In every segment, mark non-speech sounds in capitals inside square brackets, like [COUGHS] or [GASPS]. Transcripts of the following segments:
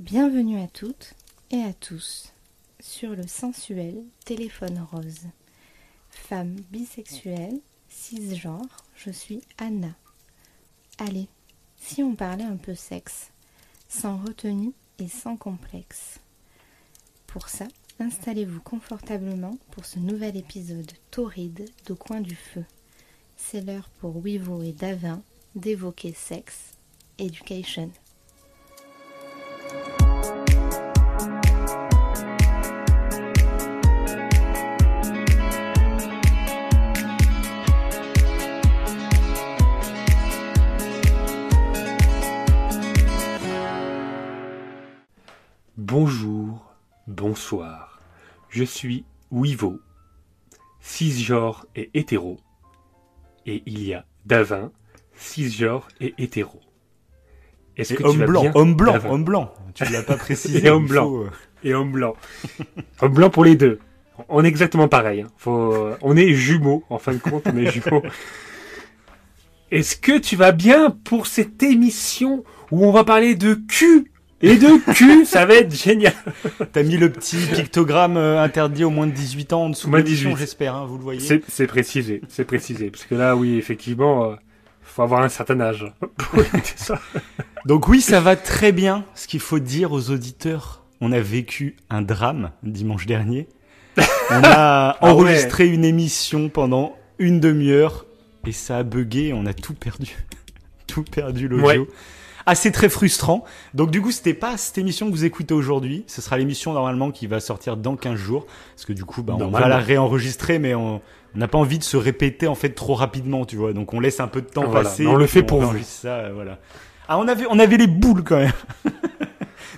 Bienvenue à toutes et à tous sur le sensuel téléphone rose. Femme bisexuelle, cisgenre, je suis Anna. Allez, si on parlait un peu sexe, sans retenue et sans complexe. Pour ça, installez-vous confortablement pour ce nouvel épisode torride de Coin du Feu. C'est l'heure pour Wivo et Davin d'évoquer sexe, education. Je suis Wivo, cisgenre et hétéro. Et il y a Davin, cisgenre et hétéro. Est-ce que tu homme vas blanc, bien, homme blanc, Davin homme blanc. Tu l'as pas [LAUGHS] précisé. Et homme blanc. faut, euh, Et homme blanc. [LAUGHS] homme blanc pour les deux. On est exactement pareil. hein. Faut, euh, on est jumeaux, en fin de compte, on est jumeaux. [LAUGHS] Est-ce que tu vas bien pour cette émission où on va parler de cul et de cul Ça va être génial. T'as mis le petit pictogramme euh, interdit aux moins de 18 ans en dessous de l'émission, 18. j'espère, hein, vous le voyez. C'est précisé, c'est précisé. Parce que là, oui, effectivement, euh, faut avoir un certain âge [LAUGHS] ça. Donc oui, ça va très bien. Ce qu'il faut dire aux auditeurs, on a vécu un drame dimanche dernier. On a [LAUGHS] Ah ouais. enregistré une émission pendant une demi-heure et ça a bugué, on a tout perdu. [LAUGHS] tout perdu l'audio. Ouais. C'est très frustrant. Donc du coup, c'était pas cette émission que vous écoutez aujourd'hui. Ce sera l'émission normalement qui va sortir dans 15 jours. Parce que du coup, bah, on va la réenregistrer, mais on n'a pas envie de se répéter en fait trop rapidement, tu vois. Donc on laisse un peu de temps Voilà. passer. On le fait pour vous. Ça, euh, voilà. Ah, on avait, on avait les boules quand même. [LAUGHS]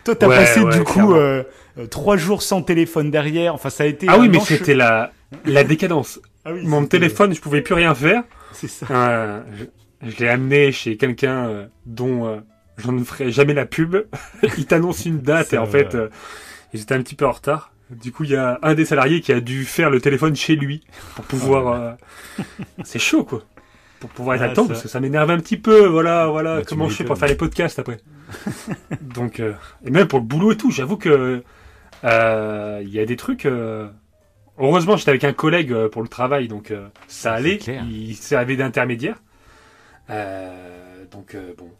Toi, t'as Ouais, passé ouais, du coup euh, euh, trois jours sans téléphone derrière. Enfin, ça a été. Ah oui, mais c'était la, la décadence. [LAUGHS] Ah oui, Mon téléphone, je pouvais plus rien faire. C'est ça. Euh, je je l'ai amené chez quelqu'un euh, dont euh, je ne ferai jamais la pub. [LAUGHS] Il t'annonce une date et en vrai. fait, euh, ils étaient un petit peu en retard. Du coup, il y a un des salariés qui a dû faire le téléphone chez lui pour pouvoir. euh, C'est chaud, quoi. Pour pouvoir Ah, ça- parce que ça m'énerve un petit peu. Voilà, voilà. Bah, comment je fais pour faire les podcasts après. [LAUGHS] Donc, euh, et même pour le boulot et tout. J'avoue que euh, il y a des trucs. euh, Heureusement, j'étais avec un collègue euh, pour le travail, donc euh, ça allait. Il servait d'intermédiaire. Euh, donc euh, bon.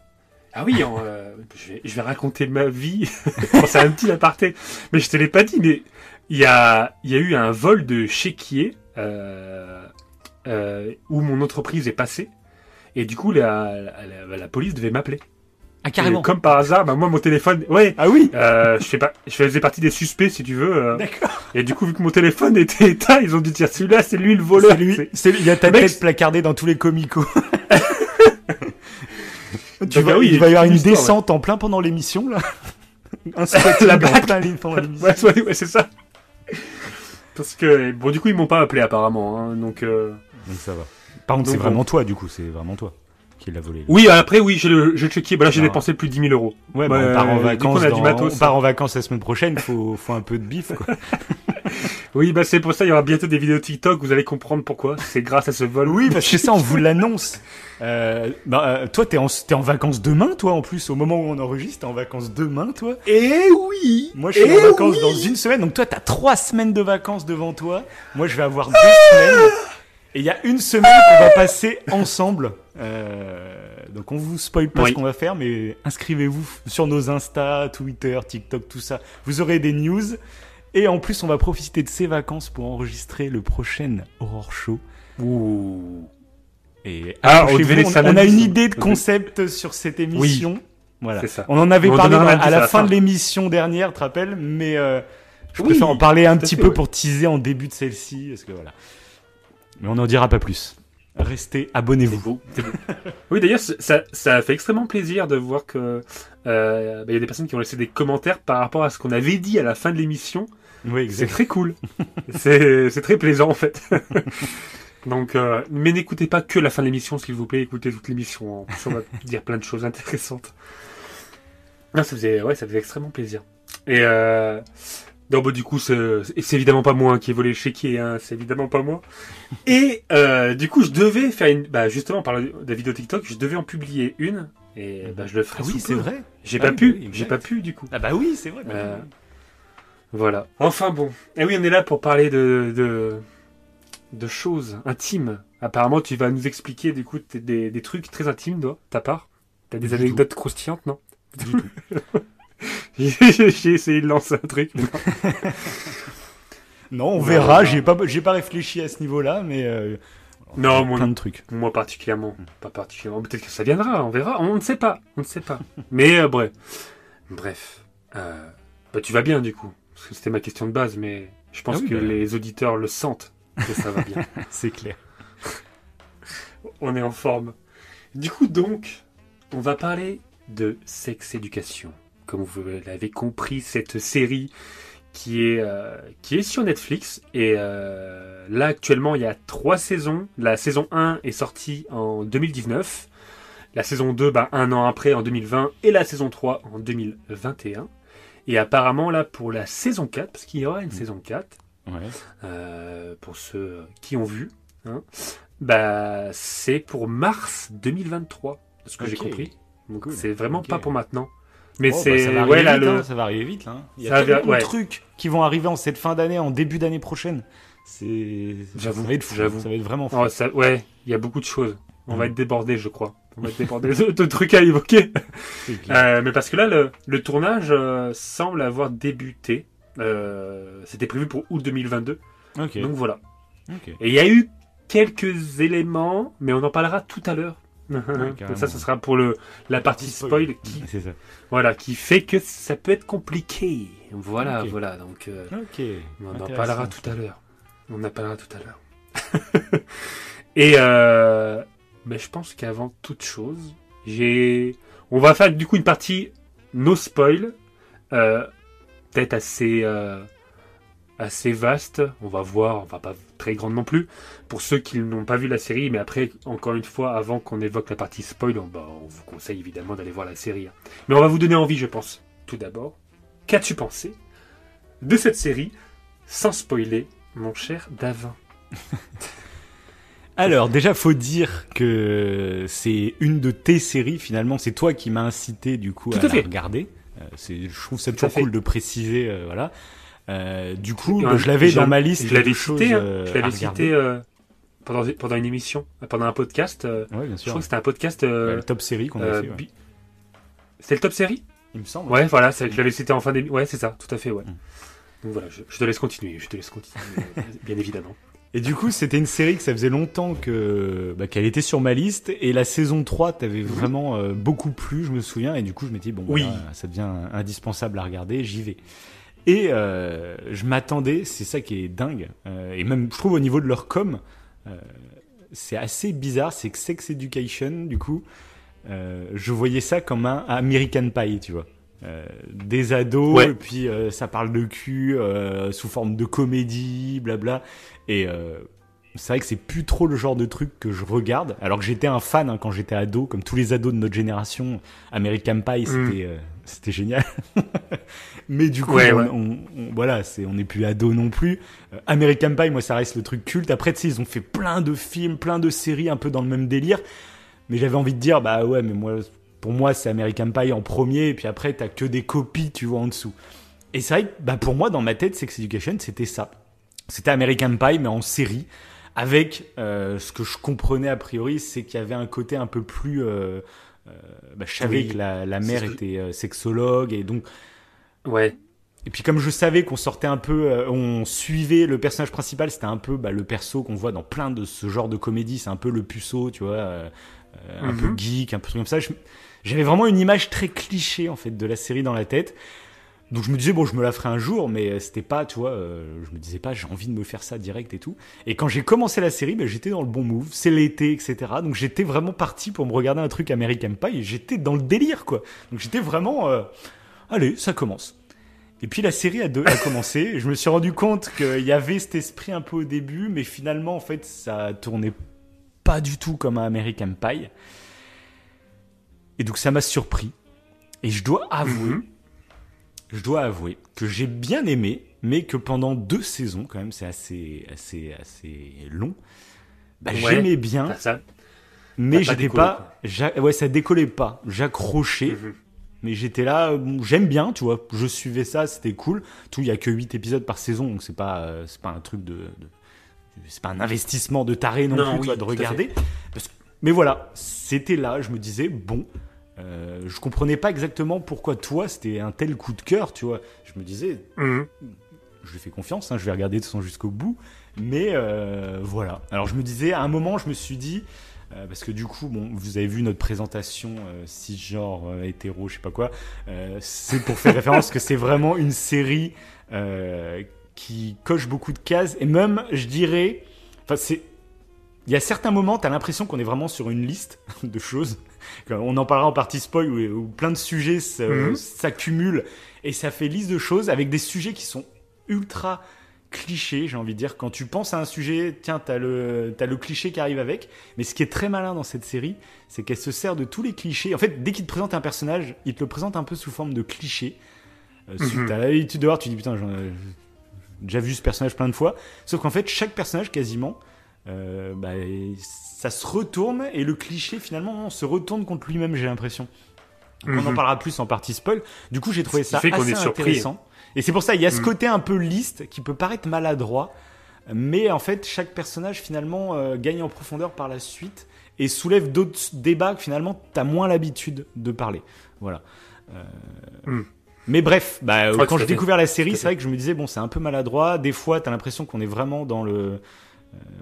Ah oui, en, euh, je, vais, je vais raconter ma vie. [LAUGHS] Bon, c'est un petit aparté, mais je te l'ai pas dit. Mais il y a, il y a eu un vol de chéquier euh, euh, où mon entreprise est passée, et du coup la, la, la- la police devait m'appeler. Ah, carrément. Et comme par hasard, bah, moi mon téléphone, ouais. Ah oui. Euh, je, fais pas, je faisais partie des suspects, si tu veux. euh, D'accord. et du coup, vu que mon téléphone était [LAUGHS] éteint, ils ont dit tiens, celui-là, c'est lui le voleur. C'est lui. C'est- C'est lui. Il y a ta Mec, tête placardée dans tous les comicos. [LAUGHS] tu vas, ah oui, il va y avoir une histoire, ouais. descente en plein pendant l'émission là. [LAUGHS] Un La en blague. plein pendant l'émission. Ouais, ouais, c'est ça. Parce que bon, du coup, ils m'ont pas appelé apparemment, hein, donc. euh, Donc ça va. Par contre, c'est vraiment toi, du coup, c'est vraiment toi qui l'a volé. là. Oui, après, oui, j'ai checké. Bah là, j'ai Ah. dépensé plus de 10 000 euros. Ouais, Bah, bah, on part en du coup, vacances. on a du dans- matos, on part en vacances la semaine prochaine. Faut, faut un peu de bif, quoi. [LAUGHS] [LAUGHS] Oui, bah c'est pour ça, il y aura bientôt des vidéos TikTok. Vous allez comprendre pourquoi. C'est grâce à ce vol. oui, parce que ça, on vous l'annonce. Euh, bah, euh, toi, t'es en, t'es en vacances demain, toi, en plus, au moment où on enregistre, t'es en vacances demain, toi. Et oui. Moi, je suis Eh en vacances oui dans une semaine, donc toi, t'as trois semaines de vacances devant toi. Moi, je vais avoir deux semaines. Et il y a une semaine qu'on va passer ensemble. Euh, donc, on vous spoil pas Oui. ce qu'on va faire, mais inscrivez-vous sur nos Insta, Twitter, TikTok, tout ça. Vous aurez des news. Et en plus, on va profiter de ces vacances pour enregistrer le prochain Horror Show. Ouh. Et Ah, on a une idée de concept sur cette émission. Voilà. C'est ça. On en avait On parlé à la fin de l'émission dernière, tu te rappelles Mais euh, je Oui, préfère en parler un petit fait, peu ouais. pour teaser en début de celle-ci, parce que voilà. Mais on n'en dira pas plus. Restez, abonnez-vous. oui, d'ailleurs, ça fait extrêmement plaisir de voir que euh, bah, il y a des personnes qui ont laissé des commentaires par rapport à ce qu'on avait dit à la fin de l'émission. Oui, C'est très cool. [LAUGHS] c'est très plaisant en fait. [LAUGHS] Donc, euh, mais n'écoutez pas que la fin de l'émission, s'il vous plaît. Écoutez toute l'émission. On va [LAUGHS] dire plein de choses intéressantes. Non, ça faisait, ouais, ça faisait extrêmement plaisir. Et euh, non, bah, du coup, c'est évidemment pas moi qui ai volé le chéquier. Hein, c'est évidemment pas moi. Et euh, du coup, je devais faire une, bah, justement, par la, la vidéo TikTok, je devais en publier une. Et bah, je le ferai Ah oui, c'est vrai. J'ai Ah pas oui, pu, exact. j'ai pas pu du coup. Ah bah oui, c'est vrai. bah Euh, oui. Voilà. Enfin bon. Et oui, on est là pour parler de, de, de choses intimes. Apparemment, tu vas nous expliquer du coup des, des trucs très intimes, toi, ta part. T'as des Du anecdotes croustillantes, non? Du tout. [LAUGHS] J'ai essayé de lancer un truc. non. [LAUGHS] Non, on verra. J'ai pas, j'ai pas réfléchi à ce niveau-là, mais euh, Non, moi, plein de trucs. moi particulièrement. Pas particulièrement. Peut-être que ça viendra, on verra. On ne sait pas. On ne sait pas. Mais euh, bref. Bref. Euh, bah, tu vas bien du coup. Parce que c'était ma question de base, mais je pense Ah oui, que bah. les auditeurs le sentent que ça va bien. [LAUGHS] C'est clair. on est en forme. Du coup, donc, on va parler de sex éducation. Comme vous l'avez compris, cette série qui est, euh, qui est sur Netflix. Et euh, là, actuellement, il y a trois saisons. La saison 1 est sortie en 2019. La saison 2, bah, un an après, en 2020. Et la saison 3 en 2021. Et apparemment, là, pour la saison 4, parce qu'il y aura une saison 4, Ouais. euh, pour ceux qui ont vu, hein, bah, c'est pour mars 2023, de ce que j'ai compris. Donc Cool. c'est vraiment pas pour maintenant. Mais Oh, bah, c'est ça va ouais là vite, le hein, ça va arriver vite. Là. Il y a tellement ouais. de trucs qui vont arriver en cette fin d'année, en début d'année prochaine. C'est, J'avoue, ça va être fou. Ça va être vraiment fou. Oh, ça- ouais, il y a beaucoup de choses. On va Mhm. être débordé, je crois. On va être débordé de, trucs à évoquer. Euh, mais parce que là, le, le tournage euh, semble avoir débuté. Euh, C'était prévu pour août 2022. ok. Donc voilà. Et il y a eu quelques éléments, mais on en parlera tout à l'heure. [LAUGHS] ça, ce sera pour le, la partie spoil qui, ça. voilà, qui fait que ça peut être compliqué. Voilà, voilà. Donc, on en parlera tout à l'heure. On en parlera tout à l'heure. [LAUGHS] Et euh, mais je pense qu'avant toute chose, j'ai, on va faire du coup une partie no spoil, euh, peut-être assez euh, assez vaste. On va voir, enfin pas très grande non plus. Pour ceux qui n'ont pas vu la série, mais après, encore une fois, avant qu'on évoque la partie spoil, on, bah, on vous conseille évidemment d'aller voir la série. hein. Mais on va vous donner envie, je pense. Tout d'abord, qu'as-tu pensé de cette série, sans spoiler, mon cher Davin? [LAUGHS] Alors, déjà, faut dire que c'est une de tes séries, finalement. C'est toi qui m'as incité, du coup, Tout à, la fait. regarder. Euh, c'est, je trouve ça toujours cool de préciser, euh, voilà. Euh, du coup, je l'avais je- dans ma liste. Je l'avais cité, hein. euh, je l'avais cité pendant, pendant une émission, pendant un podcast. Ouais, bien je sûr. crois que c'était un podcast. Ouais, le top série qu'on a fait, ouais. C'était le top série? Il me semble. Ouais, voilà, c'est- je l'avais cité en fin d'émission. Ouais, c'est ça, tout à fait, ouais. Mm. Donc voilà, je, je te laisse continuer, je te laisse continuer, [LAUGHS] bien évidemment. Et du coup, c'était une série que ça faisait longtemps que bah, qu'elle était sur ma liste. Et la saison 3 t'avait vraiment euh, beaucoup plu, je me souviens. Et du coup, je m'étais dit, bon, Oui. voilà, ça devient indispensable à regarder, j'y vais. Et euh, je m'attendais, c'est ça qui est dingue. euh, et même, je trouve, au niveau de leur com, c'est assez bizarre. C'est que Sex Education, du coup, je voyais ça comme un American Pie, tu vois. Euh, des ados, Ouais. et puis euh, ça parle de cul euh, sous forme de comédie, blabla. Et euh, c'est vrai que c'est plus trop le genre de truc que je regarde. Alors que j'étais un fan hein, quand j'étais ado, comme tous les ados de notre génération. American Pie, Mm. c'était euh, c'était génial. [LAUGHS] Mais du coup, Ouais, on, ouais. on- on- voilà, c'est on n'est plus ado non plus. Euh, American Pie, moi, ça reste le truc culte. Après, tu sais, ils ont fait plein de films, plein de séries, un peu dans le même délire. Mais j'avais envie de dire, bah ouais, mais moi, pour moi, c'est American Pie en premier, et puis après, t'as que des copies, tu vois, en dessous. Et c'est vrai que, bah, pour moi, dans ma tête, Sex Education, c'était ça. C'était American Pie, mais en série, avec euh, ce que je comprenais a priori, c'est qu'il y avait un côté un peu plus. euh, euh, bah, je savais Oui, que la, la mère était euh, sexologue, et donc Ouais, et puis comme je savais qu'on sortait un peu, euh, on suivait le personnage principal, c'était un peu bah, le perso qu'on voit dans plein de ce genre de comédie, c'est un peu le puceau, tu vois, euh, euh, un Mhm. peu geek, un peu truc comme ça. J'avais vraiment une image très cliché en fait de la série dans la tête. Donc je me disais bon je me la ferai un jour mais euh, c'était pas tu vois euh, je me disais pas j'ai envie de me faire ça direct et tout. Et quand j'ai commencé la série bah, j'étais dans le bon move c'est l'été etc donc j'étais vraiment parti pour me regarder un truc American Pie et j'étais dans le délire quoi. Donc j'étais vraiment euh, allez ça commence. Et puis la série a, commencé. Je me suis rendu compte qu'il y avait cet esprit un peu au début mais finalement en fait ça tournait pas du tout comme un American Pie. Et donc ça m'a surpris. Et je dois avouer Mhm. Je dois avouer que j'ai bien aimé, mais que pendant deux saisons, quand même, c'est assez, assez, assez long. Bah, Ouais. J'aimais bien. ça, ça, mais pas j'étais décollé, pas, ouais, ça décollait pas. J'accrochais, Mhm. mais j'étais là, bon, j'aime bien, tu vois. Je suivais ça, c'était cool. Tout, il y a que 8 épisodes par saison, donc c'est pas, euh, c'est pas un truc de, de- c'est pas un investissement de taré non, Non, plus, oui, de regarder. Parce que- mais voilà, c'était là, je me disais, bon, euh, je comprenais pas exactement pourquoi toi, c'était un tel coup de cœur, tu vois. Je me disais, Mhm. je lui fais confiance, hein, je vais regarder de toute façon jusqu'au bout. Mais euh, voilà. Alors je me disais, à un moment, je me suis dit, euh, parce que du coup, bon, vous avez vu notre présentation cisgenre, hétéro, je sais pas quoi, c'est pour faire [LAUGHS] référence que c'est vraiment une série qui coche beaucoup de cases. Et même, je dirais, enfin, c'est. Il y a certains moments, tu as l'impression qu'on est vraiment sur une liste [LAUGHS] de choses. [LAUGHS] On en parlera en partie spoil où, où plein de sujets Mhm. s'accumulent et ça fait liste de choses avec des sujets qui sont ultra clichés, j'ai envie de dire. Quand tu penses à un sujet, tiens, t'as le, le cliché qui arrive avec. Mais ce qui est très malin dans cette série, c'est qu'elle se sert de tous les clichés. En fait, dès qu'il te présente un personnage, il te le présente un peu sous forme de cliché. Euh, Mhm. T'as l'habitude de voir, tu dis putain, j'en ai déjà vu ce personnage plein de fois. Sauf qu'en fait, chaque personnage, quasiment, euh, bah, ça se retourne et le cliché, finalement, se retourne contre lui-même, j'ai l'impression. Donc, On en Mhm. parlera plus en partie spoil. Du coup, j'ai trouvé ça fait assez est intéressant. Et c'est pour ça, il y a ce Mhm. côté un peu liste qui peut paraître maladroit, mais en fait, chaque personnage finalement euh, gagne en profondeur par la suite et soulève d'autres débats que finalement t'as moins l'habitude de parler. Voilà. Euh, Mhm. Mais bref, bah, quand j'ai découvert la série, c'est vrai que je me disais bon, c'est un peu maladroit. Des fois, t'as l'impression qu'on est vraiment dans le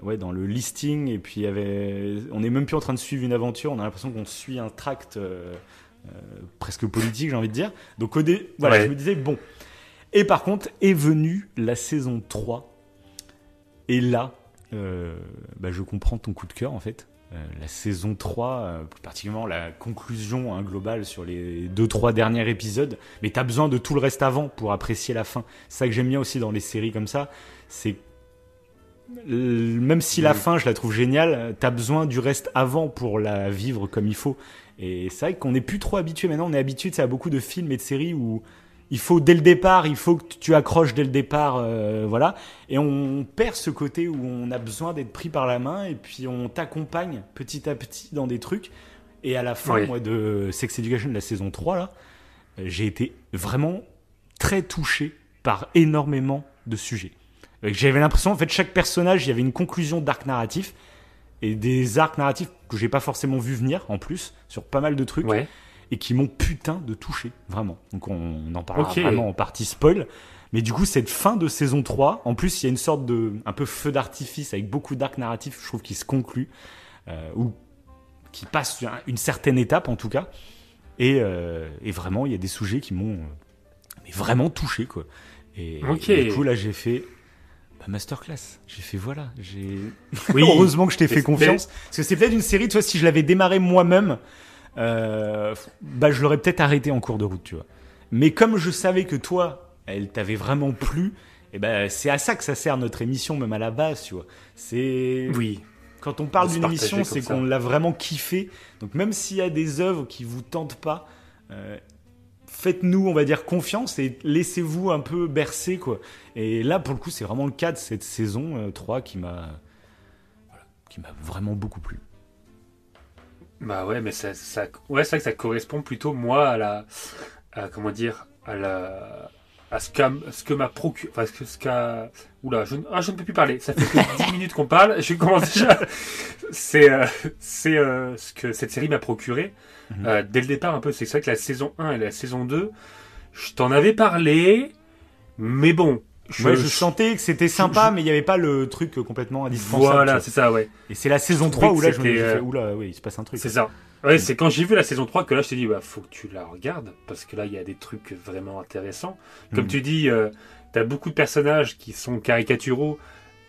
ouais, dans le listing et puis il y avait, on est même plus en train de suivre une aventure. On a l'impression qu'on suit un tract euh, euh, presque politique, j'ai envie de dire. Donc au dé, voilà, Ouais. je me disais bon. Et par contre, est venue la saison 3. Et là, euh, bah, je comprends ton coup de cœur en fait. Euh, la saison 3, euh, plus particulièrement la conclusion hein, globale sur les 2-3 derniers épisodes, mais tu as besoin de tout le reste avant pour apprécier la fin. C'est ça que j'aime bien aussi dans les séries comme ça, c'est même si la fin je la trouve géniale, tu as besoin du reste avant pour la vivre comme il faut. Et c'est vrai qu'on n'est plus trop habitué maintenant, on est habitué à beaucoup de films et de séries où il faut dès le départ, il faut que tu accroches dès le départ, euh, voilà. Et on perd ce côté où on a besoin d'être pris par la main et puis on t'accompagne petit à petit dans des trucs. Et à la fin, Oui. moi, de Sex Education de la saison 3, là, euh, j'ai été vraiment très touché par énormément de sujets. J'avais l'impression, en fait, chaque personnage, il y avait une conclusion d'arc narratif et des arcs narratifs que j'ai pas forcément vu venir, en plus, sur pas mal de trucs Ouais. et qui m'ont putain de touché, vraiment. Donc on, on en parlera vraiment en partie spoil. Mais du coup, cette fin de saison 3, en plus, il y a une sorte de un peu feu d'artifice avec beaucoup d'arcs narratifs, je trouve, qui se conclut, euh, ou qui passe un- une certaine étape en tout cas. Et, euh, et vraiment, il y a des sujets qui m'ont euh, mais vraiment touché, quoi. Et du coup, là, j'ai fait bah, masterclass. J'ai fait voilà, j'ai [LAUGHS] Oui. Heureusement que je t'ai fait confiance. Parce que c'est peut-être une série, tu vois, si je l'avais démarré moi-même, euh, bah, je l'aurais peut-être arrêté en cours de route, tu vois. Mais comme je savais que toi, elle t'avait vraiment plu, et ben, c'est à ça que ça sert notre émission, même à la base, tu vois. C'est. Oui. Quand on parle d'une émission, c'est qu'on l'a vraiment kiffé. Donc même s'il y a des œuvres qui vous tentent pas, euh, faites-nous, on va dire, confiance et laissez-vous un peu bercer, quoi. Et là, pour le coup, c'est vraiment le cas de cette saison euh, 3 qui m'a voilà, qui m'a vraiment beaucoup plu. Bah ouais, mais ça, ça ouais, c'est vrai que ça correspond plutôt moi à la, à, comment dire, à la, à ce qu'a, ce que m'a procuré, enfin ce que, ce qu'a, oula, je, ne- ah, je ne peux plus parler. Ça fait que [LAUGHS] 10 minutes qu'on parle. Je commence déjà. C'est, euh, c'est euh, ce que cette série m'a procuré Mhm. euh, dès le départ un peu. C'est vrai que la saison 1 et la saison 2, je t'en avais parlé, mais bon. Je, je sentais que c'était sympa, mais il n'y avait pas le truc euh, complètement indispensable. Voilà, c'est ça, ouais. Et c'est la saison Je trouvais 3 où là, je me suis fait, oula, oui, il se passe un truc. C'est ça. Ouais, c'est quand j'ai vu la saison 3 que là je t'ai dit, bah, faut que tu la regardes parce que là il y a des trucs vraiment intéressants. Comme Mhm. tu dis, euh, t'as beaucoup de personnages qui sont caricaturaux,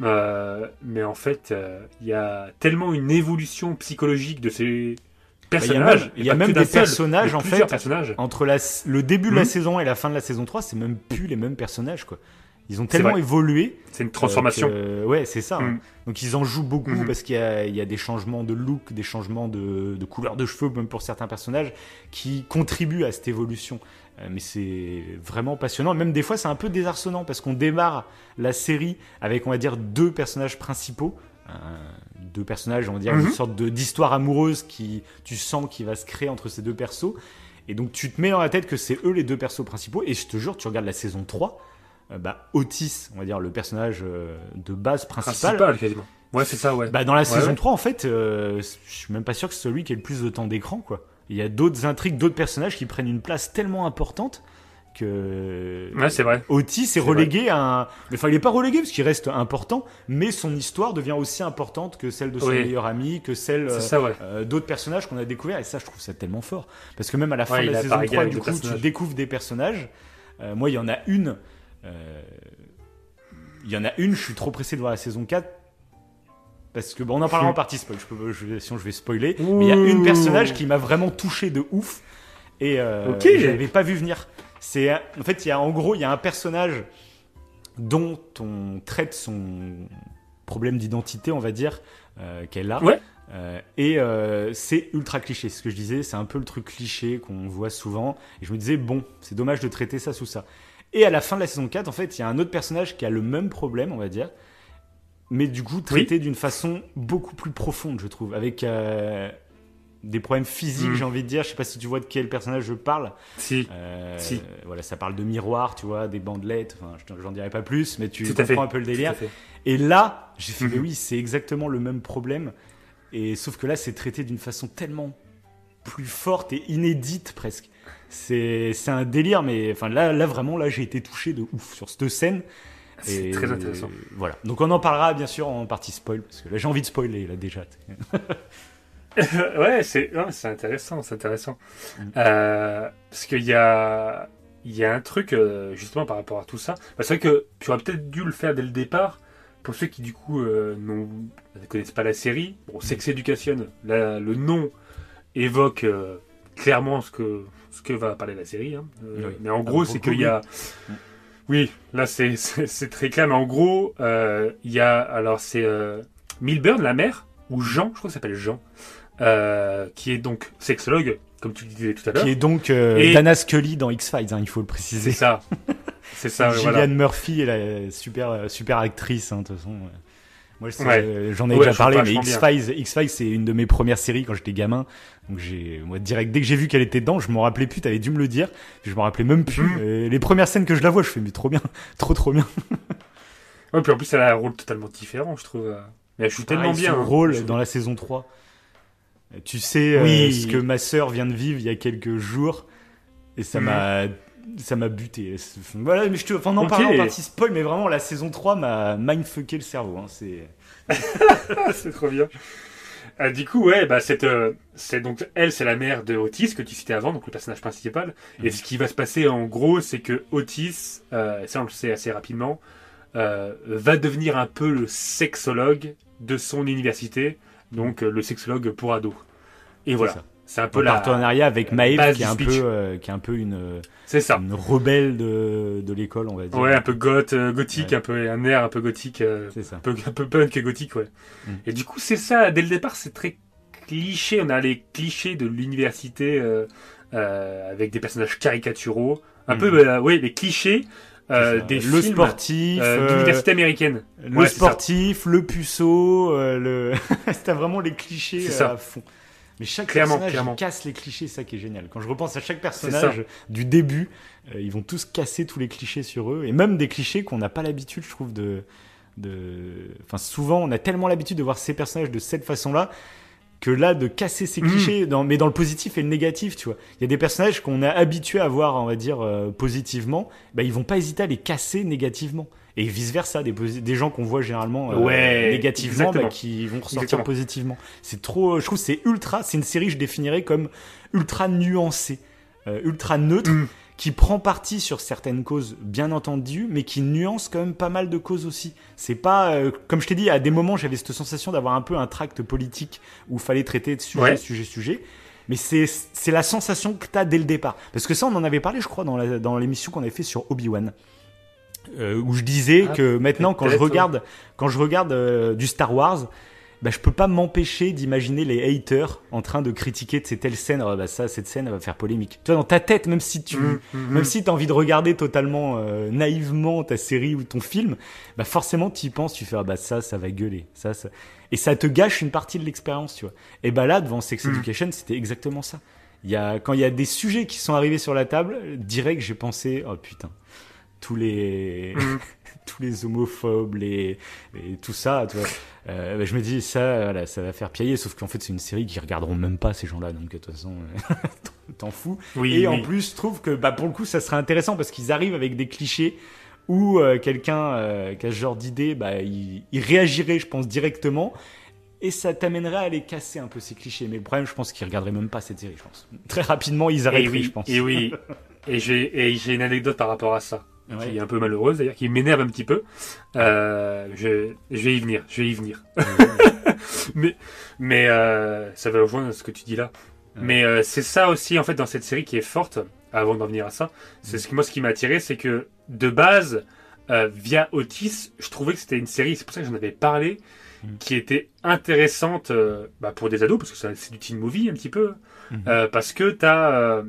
euh, mais en fait euh, il y a tellement une évolution psychologique de ces il y a personnages. même- il y a même des seul, personnages, en fait, personnages. Entre la, le début de la Mhm. saison 1 et la fin de la saison 3, c'est même plus les mêmes personnages, quoi. Ils ont tellement évolué. C'est une transformation. euh, que- ouais, c'est ça. hein. Mhm. Donc ils en jouent beaucoup Mhm. parce qu'il y a, il y a des changements de look, des changements de, de couleur de cheveux, même pour certains personnages, qui contribuent à cette évolution. Euh, mais c'est vraiment passionnant. Même des fois, c'est un peu désarçonnant parce qu'on démarre la série avec, on va dire, deux personnages principaux un- deux personnages, on va dire une sorte de- d'histoire amoureuse qui tu sens qui va se créer entre ces deux persos. Et donc tu te mets dans la tête que c'est eux les deux persos principaux. Et je te jure, tu regardes la saison 3, euh, bah, Otis, on va dire le personnage euh, de base principal. Principal, quasiment. Ouais, c'est ça, ouais. Bah, dans la saison ouais. 3, en fait, euh, je suis même pas sûr que c'est celui qui ait le plus de temps d'écran, quoi. Il y a d'autres intrigues, d'autres personnages qui prennent une place tellement importante que Ouais, c'est vrai. Otis est relégué à un. Enfin, il est pas relégué parce qu'il reste important, mais son histoire devient aussi importante que celle de son Oui. meilleur ami, que celle euh, ouais. euh, d'autres personnages qu'on a découverts. Et ça, je trouve ça tellement fort. Parce que même à la fin Ouais, de la saison pas 3, régalé du coup, tu découvres des personnages. Euh, moi, il y en a une. Euh, Il y en a une, je suis trop pressé de voir la saison 4. Parce que, bon, on en parlera en partie spoil, je peux, je sinon je vais spoiler. Mais il y a une personnage qui m'a vraiment touché de ouf. Et euh, Ok. je l'avais pas vu venir. C'est, en fait, il y a, en gros, il y a un personnage dont on traite son problème d'identité, on va dire, euh, qu'elle a. Ouais. Euh, et euh, c'est ultra cliché, ce que je disais, c'est un peu le truc cliché qu'on voit souvent. Et je me disais, bon, c'est dommage de traiter ça sous ça. Et à la fin de la saison 4, en fait, il y a un autre personnage qui a le même problème, on va dire, mais du coup traité d'une façon beaucoup plus profonde, je trouve, avec euh, des problèmes physiques, Mm. j'ai envie de dire. Je sais pas si tu vois de quel personnage je parle. Si. Euh, Si. Voilà, ça parle de miroir, tu vois, des bandelettes. Enfin, j'en dirai pas plus, mais tu Tout à fait. comprends un peu le délire. Et là, j'ai fait, mais oui, c'est exactement le même problème. Et sauf que là, c'est traité d'une façon tellement plus forte et inédite presque. C'est un délire, mais enfin là, là vraiment, là, j'ai été touché de ouf sur cette scène. C'est très intéressant. Voilà. Donc on en parlera bien sûr en partie spoil, parce que là, j'ai envie de spoiler là déjà. [LAUGHS] ouais, c'est intéressant, c'est intéressant. Mm. Euh, parce qu'il y a, il y a un truc, euh, justement, par rapport à tout ça. Bah, c'est vrai que tu aurais peut-être dû le faire dès le départ. Pour ceux qui, du coup, euh, ne connaissent pas la série, bon, Sex Education, le nom évoque euh, clairement ce que, ce que va parler la série. hein. Euh, Oui. Mais en Ah, gros, c'est qu'il y a. oui. Oui, là, c'est- c'est c'est très clair. Mais en gros, euh, il y a. Alors, c'est euh, Milburn, la mère, ou Jean, je crois qu'il s'appelle Jean, qui est donc sexologue, comme tu le disais tout à l'heure. Qui est donc Et- Dana Scully dans X-Files, hein, il faut le C'est préciser. ça. C'est ça, [LAUGHS] ouais, Gillian voilà. Murphy est la super, super actrice, hein, de toute façon. ouais. Moi, Ouais. euh, j'en ai Ouais, déjà parlé, mais X-Files, X-Files, c'est une de mes premières séries quand j'étais gamin. Donc j'ai, moi, direct, dès que j'ai vu qu'elle était dedans, je m'en rappelais plus, t'avais dû me le dire. Je m'en rappelais même plus. Mhm. Et les premières scènes que je la vois, je fais, mais trop bien, [LAUGHS] trop trop bien. [LAUGHS] Ouais, puis en plus, elle a un rôle totalement différent, je trouve. euh. Mais elle joue tellement Pareil, bien. son hein. rôle Je- dans la saison 3. Tu sais euh, ce que ma sœur vient de vivre il y a quelques jours. Et ça Mhm. m'a, ça m'a buté. Voilà, mais je te, enfin, on en Ok. parlera en partie spoil, mais vraiment, la saison 3 m'a mindfucké le cerveau. Hein, c'est, [LAUGHS] c'est trop bien. Ah, du coup, ouais, bah, cette, euh, c'est donc, elle, c'est la mère de Otis, que tu citais avant, donc le personnage principal. Et Mhm. ce qui va se passer, en gros, c'est que Otis, euh, ça on le sait assez rapidement, euh, va devenir un peu le sexologue de son université, donc euh, le sexologue pour ados. Et voilà. ça. C'est un peu la. partenariat avec base qui est, un speech. peu, euh, qui est un peu une, C'est ça. une rebelle de, de l'école, on va dire. Ouais, un peu goth, euh, gothique, Ouais. un peu un air un peu gothique, euh, C'est ça. un peu un peu punk et gothique, ouais. Mm. Et du coup, c'est ça. Dès le départ, c'est très cliché. On a les clichés de l'université euh, avec des personnages caricaturaux, un Mm. peu, bah, oui, les clichés euh, des le films sportif, euh, d'université américaine. le Ouais, sportif, le puceau, euh, le. [LAUGHS] C'était vraiment les clichés à fond. Mais chaque Clairement, personnage clairement. casse les clichés, ça qui est génial. Quand je repense à chaque personnage du début, euh, ils vont tous casser tous les clichés sur eux, et même des clichés qu'on n'a pas l'habitude, je trouve, de, de. Enfin, souvent, on a tellement l'habitude de voir ces personnages de cette façon-là que là, de casser ces Mhm. clichés, dans, mais dans le positif et le négatif, tu vois. Il y a des personnages qu'on est habitué à voir, on va dire, euh, positivement, bah, ils vont pas hésiter à les casser négativement. Et vice versa, des, gens qu'on voit généralement euh, Ouais, négativement, bah, qui vont ressortir Exactement. positivement. C'est trop, je trouve, c'est ultra, c'est une série que je définirais comme ultra nuancée, euh, ultra neutre, Mm. qui prend parti sur certaines causes, bien entendu, mais qui nuance quand même pas mal de causes aussi. C'est pas, euh, comme je t'ai dit, à des moments, j'avais cette sensation d'avoir un peu un tract politique où fallait traiter de sujet, Ouais. sujet, sujet. Mais c'est, la sensation que t'as dès le départ. Parce que ça, on en avait parlé, je crois, dans l'émission qu'on avait fait sur Obi-Wan. Euh, où je disais Ah, que maintenant, quand je regarde, quand je regarde euh, du Star Wars, bah, je peux pas m'empêcher d'imaginer les haters en train de critiquer de ces telle scène. Oh, bah, ça, cette scène va faire polémique. Tu vois, dans ta tête, même si tu, Mmh, mmh, même mmh. si t'as envie de regarder totalement euh, naïvement ta série ou ton film, bah forcément tu y penses, tu fais ah bah ça, ça va gueuler, ça, ça, et ça te gâche une partie de l'expérience, tu vois. Et bah là, devant Sex Mm. Education, c'était exactement ça. Il y a quand il y a des sujets qui sont arrivés sur la table, direct j'ai pensé oh putain, tous les Mm. [LAUGHS] tous les homophobes, les, et tout ça, tu vois. Euh, bah, je me dis ça, voilà, ça va faire piailler. Sauf qu'en fait, c'est une série qui regarderont même pas ces gens-là, donc de toute façon, euh, [LAUGHS] t'en fous. Oui, et en plus, je trouve que bah, pour le coup, ça serait intéressant parce qu'ils arrivent avec des clichés où euh, quelqu'un euh, qui a ce genre d'idée, bah, il, il réagirait, je pense, directement. Et ça t'amènerait à les casser un peu ces clichés. Mais le problème, je pense qu'ils regarderaient même pas cette série, je pense. Très rapidement, ils arrêteraient, oui, je pense. et oui. [LAUGHS] Et j'ai une anecdote par rapport à ça, Ouais. qui est un peu malheureuse d'ailleurs, qui m'énerve un petit peu. Euh, je, je vais y venir, je vais y venir. [LAUGHS] mais mais euh, ça va rejoindre ce que tu dis là. Mais euh, c'est ça aussi en fait dans cette série qui est forte. Avant d'en venir à ça, c'est ce que moi ce qui m'a attiré, c'est que de base, euh, via Otis, je trouvais que c'était une série. C'est pour ça que j'en avais parlé, Mm. qui était intéressante euh, bah, pour des ados parce que c'est du teen movie un petit peu. Mhm. Euh, parce que tu as,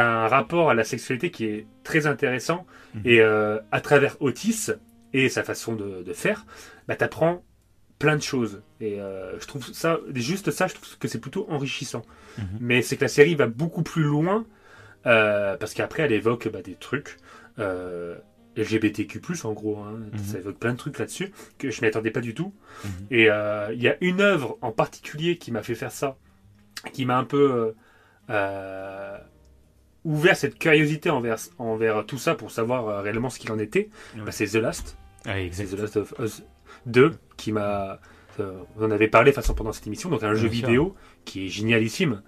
un rapport à la sexualité qui est très intéressant Mhm. et euh, à travers Otis et sa façon de, de faire, bah, tu apprends plein de choses. Et euh, je trouve ça, juste ça, je trouve que c'est plutôt enrichissant. Mhm. Mais c'est que la série va beaucoup plus loin euh, parce qu'après elle évoque bah, des trucs. Euh, LGBTQ+, en gros, hein. Mhm. ça évoque plein de trucs là-dessus que je m'y attendais pas du tout. Et il y a une œuvre en particulier qui m'a fait faire ça, qui m'a un peu ouvert cette curiosité envers, envers tout ça pour savoir euh, réellement ce qu'il en était. Ouais. Bah, c'est The Last, Ouais, c'est. The Last of Us 2 qui m'a. euh, on en avait parlé façon pendant cette émission, donc un jeu sûr. vidéo qui est génialissime.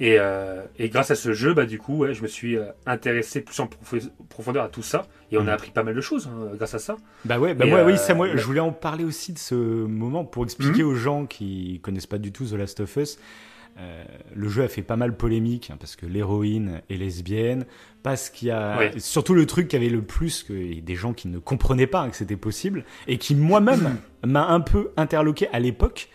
Et, euh, et grâce à ce jeu, bah, du coup, ouais, je me suis euh, intéressé plus en prof- profondeur à tout ça. Et on Mhm. a appris pas mal de choses hein, grâce à ça. Bah ouais, bah euh, oui, ça, moi, je voulais en parler aussi de ce moment pour expliquer Mhm. aux gens qui connaissent pas du tout The Last of Us. Euh, le jeu a fait pas mal polémique hein, parce que l'héroïne est lesbienne, parce qu'il y a surtout le truc qui avait le plus que des gens qui ne comprenaient pas hein, que c'était possible et qui moi-même [COUGHS] m'a un peu interloqué à l'époque.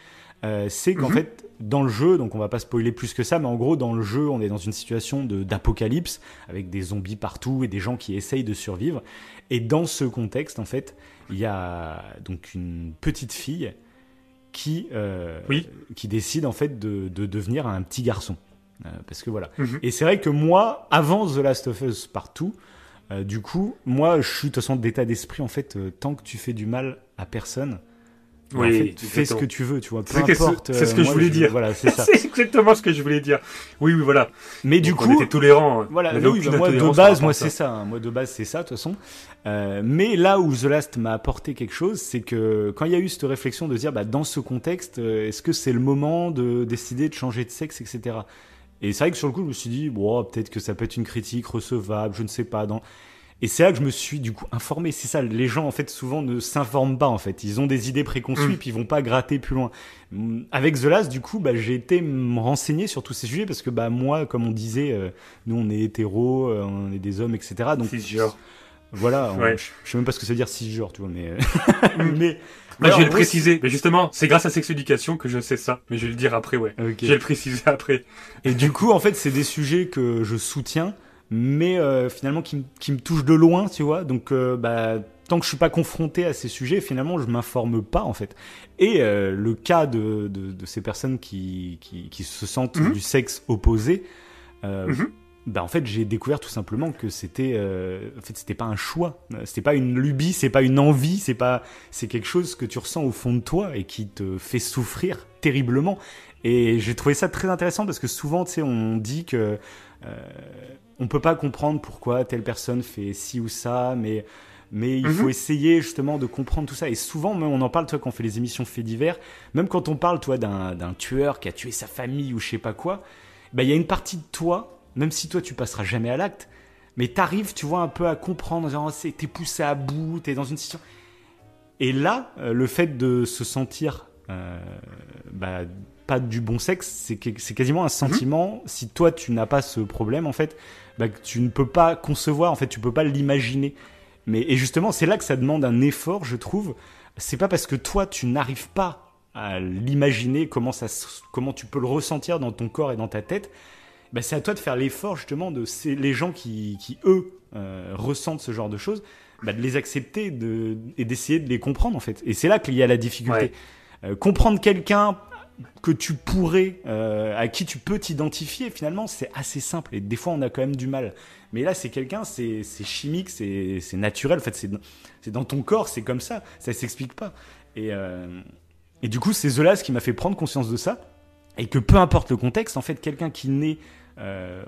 euh, c'est qu'en Mhm. fait dans le jeu, donc on va pas spoiler plus que ça, mais en gros dans le jeu on est dans une situation de d'apocalypse avec des zombies partout et des gens qui essayent de survivre. Et dans ce contexte, en fait, il y a donc une petite fille qui, euh, Oui. qui décide en fait de, de devenir un petit garçon. Euh, parce que voilà. Mhm. Et c'est vrai que moi, avant The Last of Us partout, euh, du coup, moi, je suis de toute façon d'état d'esprit en fait, tant que tu fais du mal à personne. Oui, en fait, fais ce que tu veux, tu vois. Peu C'est ce- importe. c'est ce euh, que je voulais dire. Voilà, c'est [LAUGHS] ça. C'est exactement ce que je voulais dire. Oui, oui, voilà. Mais du Donc, coup, on était tolérants. Voilà, On avait oui, bah, moi de base, moi c'est ça. hein. Moi de base c'est ça de toute façon. Euh, mais là où The Last m'a apporté quelque chose, c'est que quand il y a eu cette réflexion de dire, bah, dans ce contexte, euh, est-ce que c'est le moment de décider de changer de sexe, etc. Et c'est vrai que sur le coup, je me suis dit, bon, peut-être que ça peut être une critique recevable, je ne sais pas. Dans... Et c'est là que je me suis du coup informé. C'est ça, les gens en fait souvent ne s'informent pas en fait. Ils ont des idées préconçues Mm. puis ils vont pas gratter plus loin. Mm, Avec The Last, du coup, bah, j'ai été me renseigner sur tous ces sujets parce que bah moi, comme on disait, euh, nous on est hétéros, euh, on est des hommes, etc. Donc Cisgenre. voilà, on- Ouais. je, je sais même pas ce que ça veut dire cisgenre, tu vois, mais [LAUGHS] mais Bah, je vais le préciser. Mais justement, c'est grâce à Sex Education que je sais ça. Mais je vais le dire après, ouais. Ok. Je vais le préciser après. Et du coup, en fait, c'est des sujets que je soutiens, mais euh, finalement qui, qui me touchent de loin, tu vois. Donc, euh, bah, tant que je suis pas confronté à ces sujets, finalement, je m'informe pas, en fait. Et euh, le cas de, de, de ces personnes qui, qui, qui se sentent Mhm. du sexe opposé, euh, Mhm. bah, en fait, j'ai découvert tout simplement que c'était, euh, en fait, c'était pas un choix, c'était pas une lubie, c'est pas une envie, c'est pas, c'est quelque chose que tu ressens au fond de toi et qui te fait souffrir terriblement. Et j'ai trouvé ça très intéressant parce que souvent, tu sais, on dit que euh, on peut pas comprendre pourquoi telle personne fait ci ou ça, mais mais il Mhm. faut essayer justement de comprendre tout ça. Et souvent, même on en parle, toi, quand on fait les émissions faits divers, même quand on parle, toi, d'un tueur qui a tué sa famille ou je sais pas quoi, bah, il y a une partie de toi, même si toi, tu passeras jamais à l'acte, mais t'arrives, tu vois, un peu à comprendre, genre, c'est- t'es poussé à bout, t'es dans une situation. Et là, euh, le fait de se sentir euh, bah, pas du bon sexe, c'est quasiment un sentiment. Si toi tu n'as pas ce problème, en fait, bah, que tu ne peux pas concevoir, en fait, tu peux pas l'imaginer. Mais et justement, c'est là que ça demande un effort, je trouve. C'est pas parce que toi tu n'arrives pas à l'imaginer, comment, ça, comment tu peux le ressentir dans ton corps et dans ta tête, bah, c'est à toi de faire l'effort justement de ces, les gens qui, qui eux, euh, ressentent ce genre de choses, bah, de les accepter de, et d'essayer de les comprendre en fait. Et c'est là qu'il y a la difficulté. Euh, comprendre quelqu'un que tu pourrais, euh, à qui tu peux t'identifier, finalement, c'est assez simple. Et des fois, on a quand même du mal. Mais là, c'est quelqu'un, c'est chimique, c'est naturel. En fait, c'est dans ton corps, c'est comme ça. Ça s'explique pas. Et, euh, et du coup, c'est Zola qui m'a fait prendre conscience de ça. Et que peu importe le contexte, en fait, quelqu'un qui naît euh,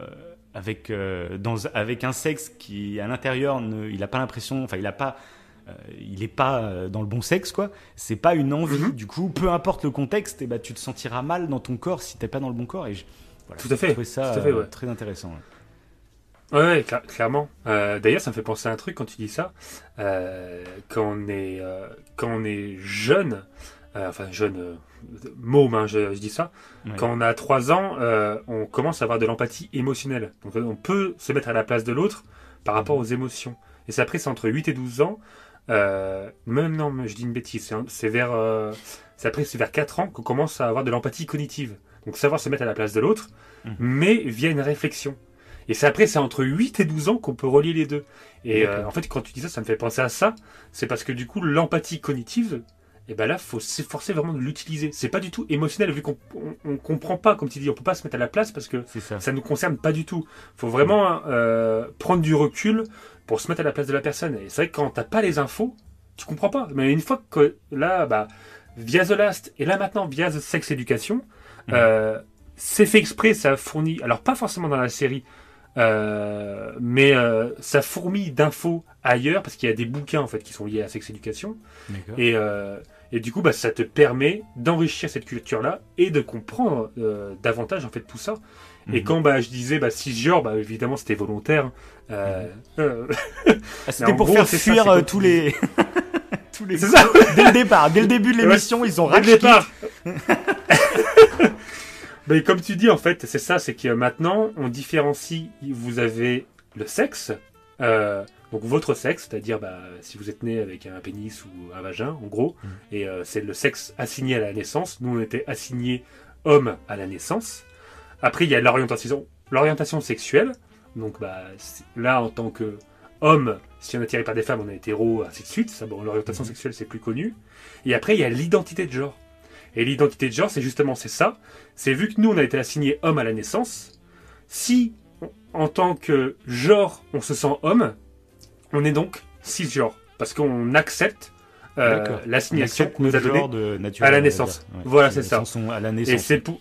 avec, dans, avec un sexe qui, à l'intérieur, il n'a pas l'impression, enfin, il n'a pas il n'est pas euh, dans le bon sexe, quoi. C'est pas une envie. Mhm. Du coup, peu importe le contexte, et eh ben, tu te sentiras mal dans ton corps si t'es pas dans le bon corps. Et tout à fait. ça tout à fait, ouais. très intéressant. Ouais, clairement. D'ailleurs, ça me fait penser à un truc quand tu dis ça. quand on est quand on est jeune, enfin jeune, môme, hein, je, dis ça. Quand on a 3 ans, on commence à avoir de l'empathie émotionnelle. Donc, on peut se mettre à la place de l'autre par rapport mhm. aux émotions. Et c'est après, c'est entre 8 et 12 ans euh, même non, je dis une bêtise. C'est vers, euh, après, c'est vers 4 ans qu'on commence à avoir de l'empathie cognitive. Donc savoir se mettre à la place de l'autre, mmh. mais via une réflexion. Et c'est après, c'est entre 8 et 12 ans qu'on peut relier les deux. Et euh, en fait, quand tu dis ça, ça me fait penser à ça. C'est parce que du coup, l'empathie cognitive, et eh ben là, faut s'efforcer vraiment de l'utiliser. C'est pas du tout émotionnel vu qu'on on, comprend pas, comme tu dis, on peut pas se mettre à la place parce que ça. ça nous concerne pas du tout. Faut vraiment euh, prendre du recul pour se mettre à la place de la personne. Et c'est vrai que quand t'as pas les infos, tu comprends pas. Mais une fois que là, bah, via The Last et là maintenant via The Sex Education, mhm. euh, c'est fait exprès, ça fournit, alors pas forcément dans la série, euh, mais euh, ça fourmille d'infos ailleurs parce qu'il y a des bouquins en fait qui sont liés à Sex Education. Et, et du coup, bah, ça te permet d'enrichir cette culture-là et de comprendre davantage en fait tout ça. Et mhm. quand bah, je disais bah, cisgenre, bah, évidemment c'était volontaire. Euh, mhm. euh ah, c'était pour faire fuir euh, tous les. [LAUGHS] tous les. C'est ça [LAUGHS] Dès le départ, dès le début de l'émission, ils ont racheté. [LAUGHS] Mais comme tu dis, en fait, c'est ça, c'est que maintenant, on différencie. Vous avez le sexe, euh, donc votre sexe, c'est-à-dire bah, si vous êtes né avec un pénis ou un vagin, en gros, mhm. et c'est le sexe assigné à la naissance. Nous, on était assigné homme à la naissance. Après, il y a l'orientation, l'orientation sexuelle. Donc bah, là, en tant que homme, si on est attiré par des femmes, on est hétéro, ainsi de suite. Ça, bon, l'orientation mhm. sexuelle, c'est plus connu. Et après, il y a l'identité de genre. Et l'identité de genre, c'est justement c'est ça. C'est vu que nous, on a été assigné homme à la naissance. Si, en tant que genre, on se sent homme, on est donc cisgenre. Parce qu'on accepte euh, l'assignation qu'on nous a donnée à la naissance. voilà, c'est ça. À la naissance. Et c'est pour,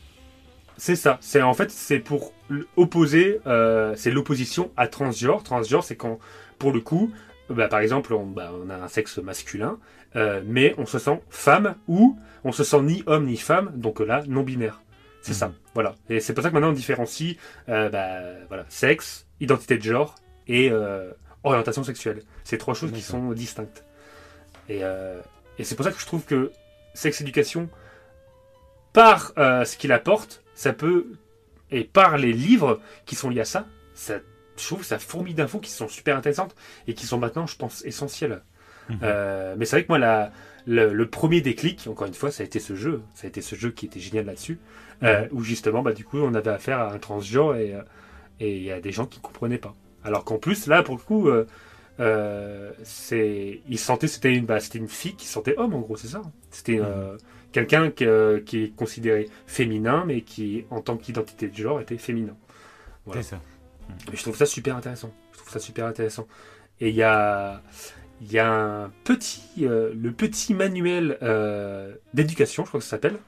c'est ça. C'est en fait c'est pour opposer, euh, c'est l'opposition à transgenre. Transgenre, c'est quand, pour le coup, bah, par exemple, on, bah, on, a un sexe masculin, euh, mais on se sent femme ou on se sent ni homme ni femme, donc là non binaire. C'est ça. Mhm. Voilà. Et c'est pour ça que maintenant on différencie, euh, bah, voilà, sexe, identité de genre et orientation sexuelle. C'est trois choses qui sont distinctes. Et, et c'est pour ça que je trouve que sexe éducation, par ce qu'il apporte, ça peut, et par les livres qui sont liés à ça, ça je trouve ça fourmille d'infos qui sont super intéressantes et qui sont maintenant, je pense, essentielles. Mhm. Euh, mais c'est vrai que moi, la, le, premier déclic, encore une fois, ça a été ce jeu. Ça a été ce jeu qui était génial là-dessus. Euh, où justement, bah, du coup, on avait affaire à un transgenre et euh, et il y a des gens qui ne comprenaient pas. Alors qu'en plus, là, pour le coup, c'est, ils sentaient c'était une, bah, c'était une fille qui sentait homme, en gros, c'est ça. C'était mhm quelqu'un euh, qui, est considéré féminin, mais qui, en tant qu'identité de genre, était féminin. C'est ça. je trouve ça super intéressant. Je trouve ça super intéressant. Et il y a, y a un petit, euh, le petit manuel euh, d'éducation, je crois que ça s'appelle.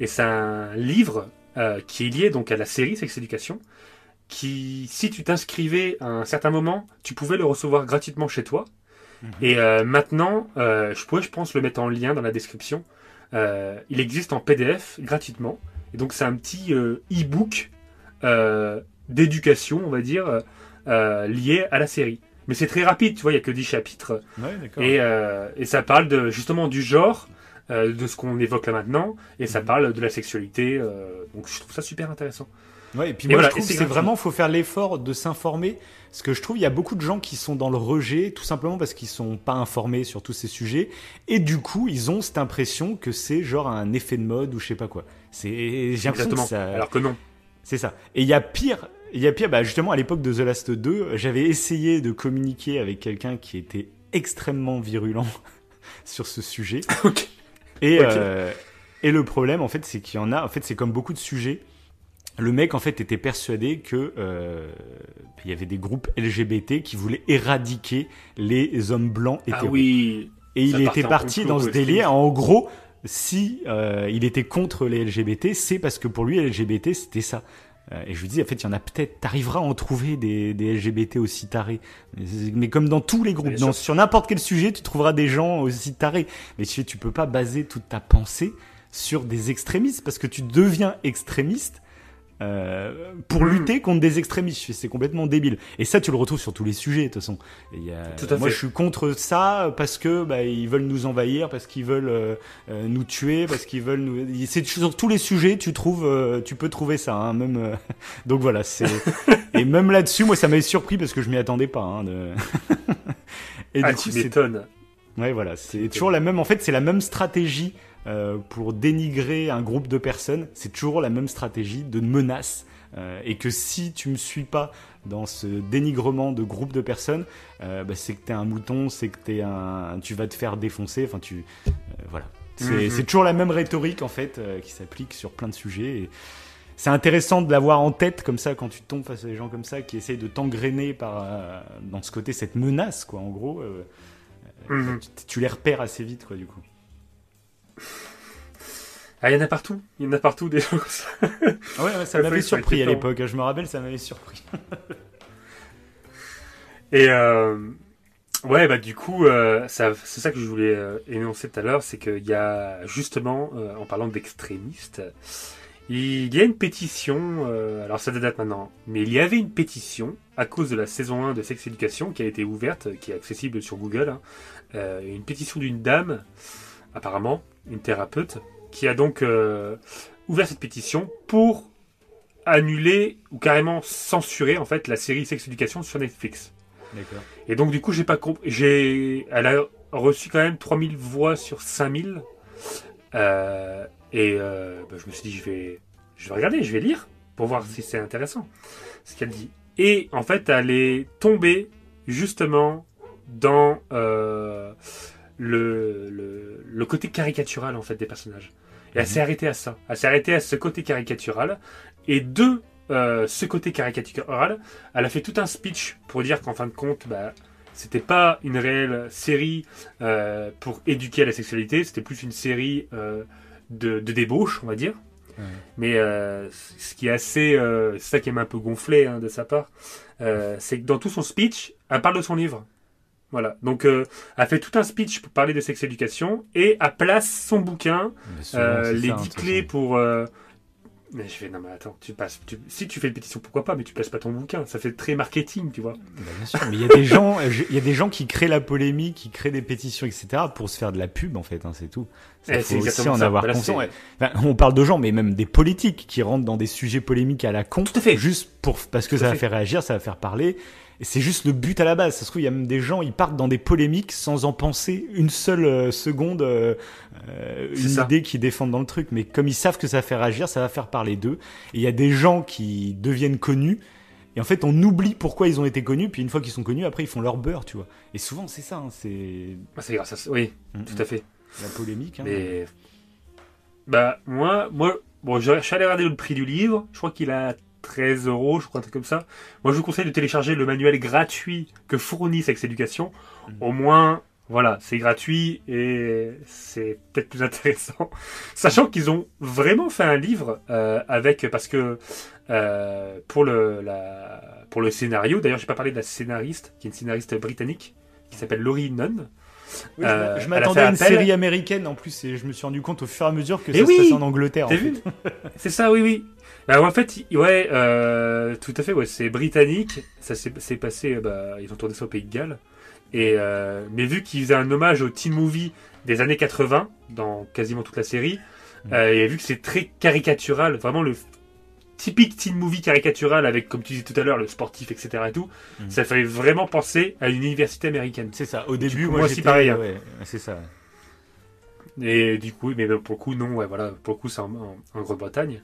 Et c'est un livre qui est lié donc à la série Sex Education. Qui, si tu t'inscrivais à un certain moment, tu pouvais le recevoir gratuitement chez toi. Mhm. Et maintenant, je pourrais, je pense, le mettre en lien dans la description. Euh, il existe en PDF gratuitement. Et donc c'est un petit euh, e-book euh, d'éducation, on va dire, lié à la série. Mais c'est très rapide, tu vois, il n'y a que 10 chapitres. et, et, ça parle de, justement du genre, de ce qu'on évoque là maintenant, et ça mhm. parle de la sexualité. donc je trouve ça super intéressant. Ouais, et puis Et moi voilà, je trouve que c'est vraiment faut faire l'effort de s'informer. Parce que je trouve il y a beaucoup de gens qui sont dans le rejet tout simplement parce qu'ils sont pas informés sur tous ces sujets et du coup ils ont cette impression que c'est genre un effet de mode ou je sais pas quoi. C'est j'ai l'impression que ça Alors que non. c'est ça. Et il y a pire, il y a pire, bah justement à l'époque de The Last 2, j'avais essayé de communiquer avec quelqu'un qui était extrêmement virulent [LAUGHS] sur ce sujet. [LAUGHS] Ok. Et, euh, et le problème, en fait, c'est qu'il y en a, en fait, c'est comme beaucoup de sujets. Le mec, en fait, était persuadé que euh, il y avait des groupes LGBT qui voulaient éradiquer les hommes blancs Ah hétéros. oui. Et Ça il était parti dans ce délire. En gros, si euh, il était contre les LGBT, c'est parce que pour lui, LGBT, c'était ça. Euh, et je lui dis, en fait, il y en a peut-être, t'arriveras à en trouver des, des LGBT aussi tarés. Mais comme dans tous les groupes, dans- sur n'importe quel sujet, tu trouveras des gens aussi tarés. Mais tu, tu peux pas baser toute ta pensée sur des extrémistes, parce que tu deviens extrémiste euh, pour Mhm. lutter contre des extrémistes. C'est complètement débile. Et ça, tu le retrouves sur tous les sujets, de toute façon. Et Tout à moi, fait. je suis contre ça parce que bah, ils veulent nous envahir, parce qu'ils veulent euh, euh, nous tuer, parce qu'ils veulent nous. C'est sur tous les sujets, tu trouves, euh, tu peux trouver ça, hein, même. euh, [LAUGHS] Donc voilà, c'est. Et même là-dessus, moi, ça m'avait surpris parce que je m'y attendais pas. Hein, de... [LAUGHS] Et Ah, du tu coup, m'étonnes. Ouais, voilà, c'est toujours la même. En fait, c'est la même stratégie euh, pour dénigrer un groupe de personnes. C'est toujours la même stratégie de menace. Euh, et que si tu me suis pas dans ce dénigrement de groupe de personnes, euh, bah, c'est que t'es un mouton, c'est que t'es un, tu vas te faire défoncer. Enfin, tu, voilà. C'est Mhm. c'est toujours la même rhétorique en fait qui s'applique sur plein de sujets. Et c'est intéressant de l'avoir en tête comme ça quand tu tombes face à des gens comme ça qui essayent de t'engrainer par euh, dans ce côté cette menace quoi. En gros. euh, Mhm. tu, tu les repères assez vite, quoi, du coup. Ah, il y en a partout. Il y en a partout des gens comme ça. Ah ouais, ouais, ça m'avait surpris à l'époque. Je me rappelle, ça m'avait surpris. Et euh, ouais, bah du coup, euh, c'est ça que je voulais euh, énoncer tout à l'heure, c'est qu'il y a justement, en parlant d'extrémistes, il y a une pétition, alors ça date maintenant, mais il y avait une pétition à cause de la saison 1 de Sex Education qui a été ouverte, qui est accessible sur Google, hein, une pétition d'une dame, apparemment, une thérapeute, qui a donc euh, ouvert cette pétition pour annuler ou carrément censurer en fait la série Sex Education sur Netflix. D'accord. Et donc du coup, j'ai pas compris. J'ai, elle a reçu quand même 3000 voix sur 5000. Euh, et euh, bah, je me suis dit, je vais, je vais regarder, je vais lire pour voir si c'est intéressant ce qu'elle dit. Et en fait, elle est tombée justement dans euh, le, le, le côté caricatural en fait des personnages. Et elle Mhm. s'est arrêtée à ça. Elle s'est arrêtée à ce côté caricatural. Et de euh, ce côté caricatural, elle a fait tout un speech pour dire qu'en fin de compte, bah, c'était pas une réelle série euh, pour éduquer à la sexualité, c'était plus une série euh, de, de débauche, on va dire. Mais ce qui est assez, c'est ça qui m'a un peu gonflé hein, de sa part, c'est que dans tout son speech, elle parle de son livre. Voilà. Donc, euh, elle fait tout un speech pour parler de sex éducation et elle place son bouquin souvent, euh, les ça, hein, 10 de toute clés pour. euh, Mais je fais, non, mais attends, tu passes. tu- Si tu fais une pétition, pourquoi pas, mais tu places pas ton bouquin. Ça fait très marketing, tu vois. Bah, bien sûr, mais il y a des gens, il y a des gens qui créent la polémique, qui créent des pétitions, etc. pour se faire de la pub, en fait. Hein, c'est tout. Ça, Eh, faut c'est aussi en ça. avoir Voilà, conscience. on parle de gens, mais même des politiques qui rentrent dans des sujets polémiques à la con, Tout à fait. juste pour parce que Tout ça va fait. faire réagir, ça va faire parler. Et c'est juste le but à la base. Ça se trouve, il y a même des gens, ils partent dans des polémiques sans en penser une seule euh, seconde, euh, euh, une ça. idée qu'ils défendent dans le truc. Mais comme ils savent que ça va faire réagir, ça va faire parler d'eux. Et il y a des gens qui deviennent connus. Et en fait, on oublie pourquoi ils ont été connus. Puis une fois qu'ils sont connus, après, ils font leur beurre, tu vois. Et souvent, c'est ça. hein, c'est Ah, C'est grâce à ça. Oui, Mm, tout à fait. la polémique. hein. Mais. Bah, moi, moi bon, je suis allé regarder le prix du livre. Je crois qu'il a 13 euros, je crois, un truc comme ça. Moi, je vous conseille de télécharger le manuel gratuit que fournit Sex Education. Mhm. Au moins, voilà, c'est gratuit et c'est peut-être plus intéressant. [LAUGHS] Sachant qu'ils ont vraiment fait un livre euh, avec. Parce que euh, pour, le, la, pour le scénario, d'ailleurs, j'ai pas parlé de la scénariste, qui est une scénariste britannique, qui s'appelle Laurie Nunn. Oui, je Euh, je m'attendais à une appel. série américaine en plus et je me suis rendu compte au fur et à mesure que Eh ça oui se passait en Angleterre. T'as vu C'est ça, oui, oui. Bah, en fait, ouais, euh, tout à fait, ouais, c'est britannique. Ça s'est passé, euh, bah, ils ont tourné ça au Pays de Galles. Et, euh, mais vu qu'ils faisaient un hommage au teen movie des années 80, dans quasiment toute la série, euh, et vu que c'est très caricatural, vraiment le, typique teen movie caricatural avec, comme tu disais tout à l'heure, le sportif, etc. Et tout. Mhm. Ça fait vraiment penser à une université américaine. C'est ça. Au début, coup, moi, moi aussi, pareil, hein. c'est ça. Et du coup, mais pour le coup, non, ouais, voilà, pour le coup, c'est en, en- en Grande-Bretagne.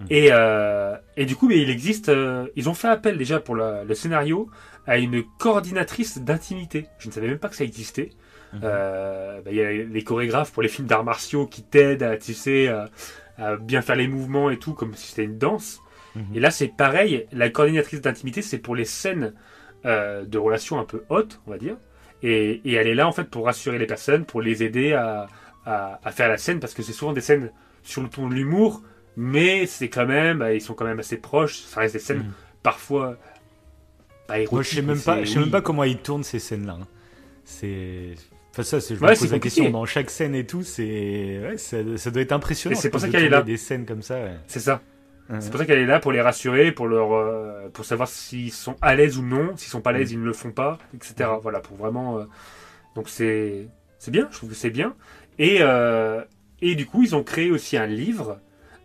Mhm. Et, euh, et du coup, mais il existe, euh, ils ont fait appel déjà pour la- le scénario à une coordinatrice d'intimité. Je ne savais même pas que ça existait. Mhm. Euh, bah, Il y a les chorégraphes pour les films d'arts martiaux qui t'aident à, tu sais, à, à bien faire les mouvements et tout, comme si c'était une danse. Mhm. Et là, c'est pareil. La coordinatrice d'intimité, c'est pour les scènes de relations un peu hautes, on va dire. Et, et elle est là, en fait, pour rassurer les personnes, pour les aider à, à, à faire la scène, parce que c'est souvent des scènes sur le ton de l'humour, mais c'est quand même, bah, ils sont quand même assez proches. Ça reste des scènes Mhm. parfois pas érotiques. Moi, je sais même pas, je sais même pas comment ils tournent ces scènes-là. hein. C'est, enfin ça, c'est, je Ouais, me pose la question dans chaque scène et tout, c'est, ouais, ça, ça doit être impressionnant. C'est pour ça qu'elle est là. Des scènes comme ça. ouais. C'est ça. C'est pour ça qu'elle est là pour les rassurer, pour leur, euh, pour savoir s'ils sont à l'aise ou non. S'ils sont pas à l'aise, ils ne le font pas, etc. Voilà, pour vraiment. euh, Donc c'est, c'est bien. Je trouve que c'est bien. Et euh, et du coup, ils ont créé aussi un livre.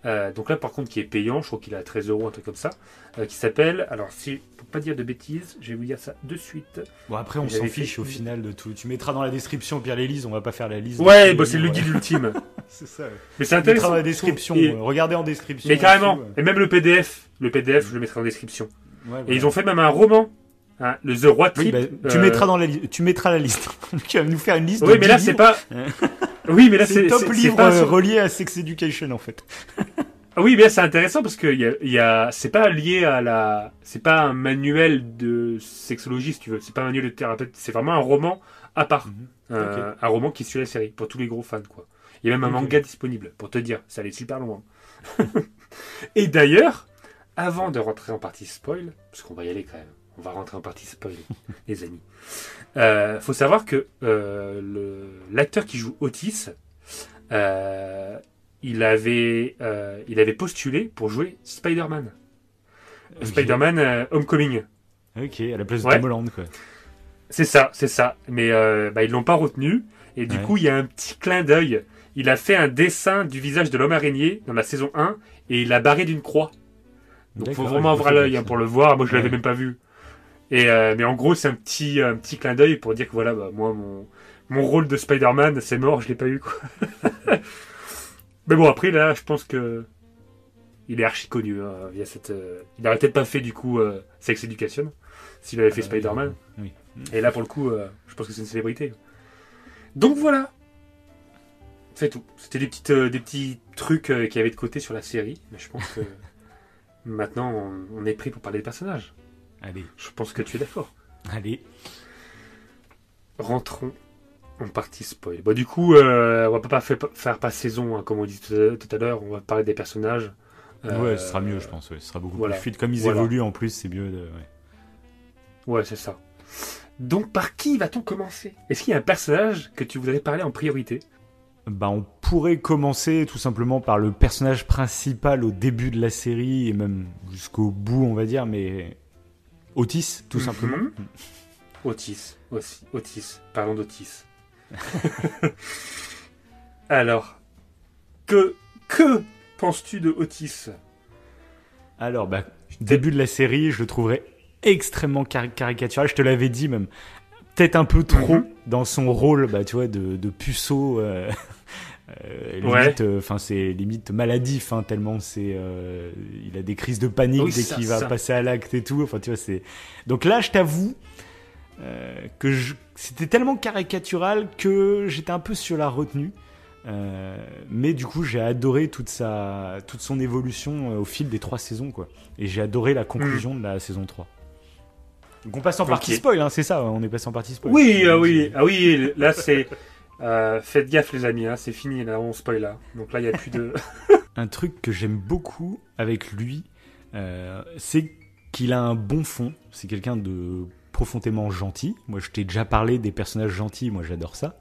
euh, donc là, par contre, qui est payant. Je crois qu'il est à 13 euros, un truc comme ça, euh, qui s'appelle. Alors, si pour pas dire de bêtises, je vais vous dire ça de suite. Bon après, on s'en fiche fait- au final de tout. Tu mettras dans la description Pierre Lélise, on va pas faire la liste. Ouais, bah, les c'est le guide ultime. C'est ça. ouais. Mais c'est intéressant. dans la description. Et- regardez en description. mais carrément. dessous, Et même le PDF. Le PDF, je le mettrai en description. Et ils ont fait même un roman. Hein, le The Roi Oui, Trip. bah, tu euh, mettras dans la li- tu mettras la liste. [LAUGHS] tu vas nous faire une liste. Oui, de mais là, 10 c'est pas. [LAUGHS] oui, mais là, C'est top livre pas euh, relié à Sex Education en fait. [LAUGHS] Ah Oui, mais c'est intéressant parce que il y a, il y a- c'est pas lié à la, c'est pas un manuel de sexologie, si tu veux. C'est pas un manuel de thérapeute. C'est vraiment un roman à part. Mhm. Euh, Un roman qui suit la série pour tous les gros fans, quoi. Il y a même un manga disponible pour te dire. Ça allait super loin. Et d'ailleurs, avant de rentrer en partie spoil, parce qu'on va y aller quand même. On va rentrer en partie spoil, [LAUGHS] les amis. Euh, faut savoir que euh, l'acteur qui joue Otis, euh, il avait, euh, il avait postulé pour jouer Spider-Man. Spider-Man Homecoming. Ok, à la place de Ouais. Tom Holland quoi. C'est ça, c'est ça. Mais bah, ils l'ont pas retenu. Et du Ouais. coup, il y a un petit clin d'œil. Il a fait un dessin du visage de l'homme araignée dans la saison 1 et il l'a barré d'une croix. Donc faut vraiment avoir l'œil hein, pour le voir. Moi, je l'avais Ouais. même pas vu. Et euh, mais en gros, c'est un petit, un petit clin d'œil pour dire que voilà, bah, moi, mon, mon rôle de Spider-Man, c'est mort, je l'ai pas eu quoi. [LAUGHS] mais bon, après là, je pense que il est archi connu. hein, via cette, euh, Il aurait peut-être pas fait du coup euh, Sex Education s'il avait fait Euh, Spider-Man. Oui. Et là, pour le coup, je pense que c'est une célébrité. Donc voilà. C'est tout. C'était des, petites, des petits trucs qu'il y avait de côté sur la série. Mais je pense que [LAUGHS] maintenant, on, on est prêt pour parler des personnages. Allez, Je pense que tu es d'accord. allez. Rentrons en partie spoil. Bon, du coup, euh, on va pas faire, faire pas saison, hein, comme on dit tout à, l'heure. On va parler des personnages. Euh, ouais, ce sera mieux, je pense. ouais, Ce sera beaucoup voilà. plus fluide. Comme ils Voilà. évoluent en plus, c'est mieux. De... ouais. Ouais, c'est ça. Donc, par qui va-t-on commencer? Est-ce qu'il y a un personnage que tu voudrais parler en priorité? Bah, on pourrait commencer tout simplement par le personnage principal au début de la série et même jusqu'au bout, on va dire, mais Otis, tout Mhm. simplement. Otis, aussi, Otis, parlons d'Otis. [LAUGHS] Alors, que, que penses-tu de Otis? Alors, bah, début de la série, je le trouverais extrêmement cari- caricatural. Je te l'avais dit même. Peut-être un peu trop Mhm. dans son rôle, bah, tu vois, de, de puceau. euh, [LAUGHS] euh, Ouais. euh, enfin, c'est limite maladif, hein, tellement c'est, euh, il a des crises de panique Oui, dès qu'il va ça. passer à l'acte et tout. Enfin, tu vois, c'est. Donc là, je t'avoue euh, que je... c'était tellement caricatural que j'étais un peu sur la retenue. Mais du coup, j'ai adoré toute sa, toute son évolution au fil des trois saisons, quoi. Et j'ai adoré la conclusion de la saison 3. Donc on passe en partie spoil, hein, c'est ça, on est passé en partie spoil. Oui, ah oui, ah oui, là c'est... euh, faites gaffe les amis, hein, c'est fini, là on spoil là. Donc là il n'y a plus de... [LAUGHS] Un truc que j'aime beaucoup avec lui, euh, c'est qu'il a un bon fond. C'est quelqu'un de profondément gentil. Moi, je t'ai déjà parlé des personnages gentils, moi j'adore ça.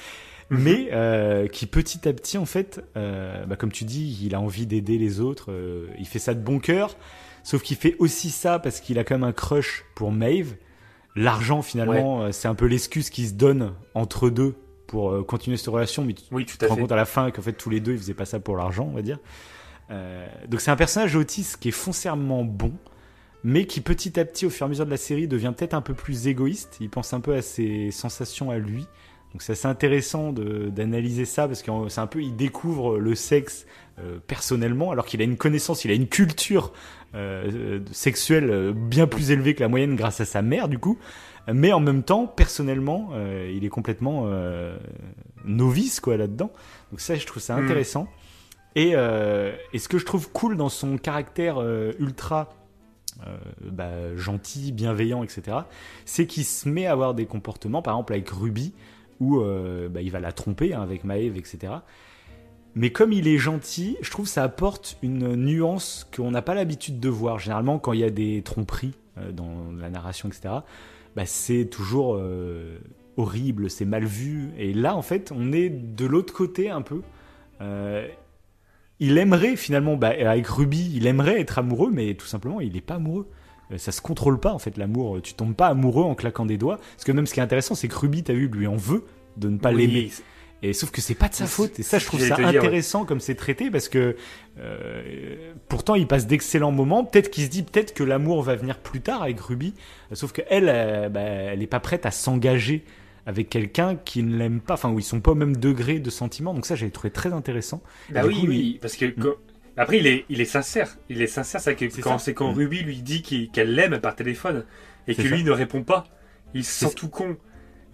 [LAUGHS] mais euh, qui petit à petit, en fait, euh, bah, comme tu dis, il a envie d'aider les autres. euh, il fait ça de bon cœur. Sauf qu'il fait aussi ça parce qu'il a quand même un crush pour Maeve. L'argent, finalement, c'est un peu l'excuse qui se donne entre deux pour euh, continuer cette relation. Mais tu Oui, te rends compte à la fin qu'en fait tous les deux ils faisaient pas ça pour l'argent, on va dire. Euh, donc c'est un personnage autiste qui est foncièrement bon, mais qui petit à petit, au fur et à mesure de la série, devient peut-être un peu plus égoïste. Il pense un peu à ses sensations à lui. Donc c'est assez intéressant d'analyser ça parce que c'est un peu, il découvre le sexe euh, personnellement, alors qu'il a une connaissance, il a une culture euh, sexuelle bien plus élevée que la moyenne grâce à sa mère du coup. Mais en même temps, personnellement, euh, il est complètement euh, novice quoi là-dedans. Donc ça, je trouve ça Mm. intéressant. Et, euh, et ce que je trouve cool dans son caractère ultra bah, gentil, bienveillant, etc., c'est qu'il se met à avoir des comportements, par exemple avec Ruby, où bah, il va la tromper hein, avec Maeve, etc. Mais comme il est gentil, je trouve que ça apporte une nuance qu'on n'a pas l'habitude de voir. Généralement, quand il y a des tromperies dans la narration, etc., bah, c'est toujours euh, horrible, c'est mal vu. Et là, en fait, on est de l'autre côté un peu. Euh, il aimerait finalement, bah, avec Ruby, il aimerait être amoureux, mais tout simplement, il n'est pas amoureux. Euh, Ça se contrôle pas en fait l'amour. Tu tombes pas amoureux en claquant des doigts. Parce que même ce qui est intéressant, c'est que Ruby, t'as vu, lui en veut de ne pas Oui, l'aimer. Et sauf que c'est pas de sa faute. Et ça, je trouve ça te dire, ouais. intéressant comme c'est traité parce que euh, pourtant il passe d'excellents moments. Peut-être qu'il se dit peut-être que l'amour va venir plus tard avec Ruby. Sauf que elle, euh, bah, elle est pas prête à s'engager avec quelqu'un qui ne l'aime pas. Enfin, où ils sont pas au même degré de sentiment. Donc ça, j'ai trouvé très intéressant. Bah oui, coup, oui, parce que quand- après il est, il est sincère. Il est sincère, c'est quand ça. c'est quand Mm. Ruby lui dit qu'elle l'aime par téléphone et que lui ne répond pas, il se sent tout con.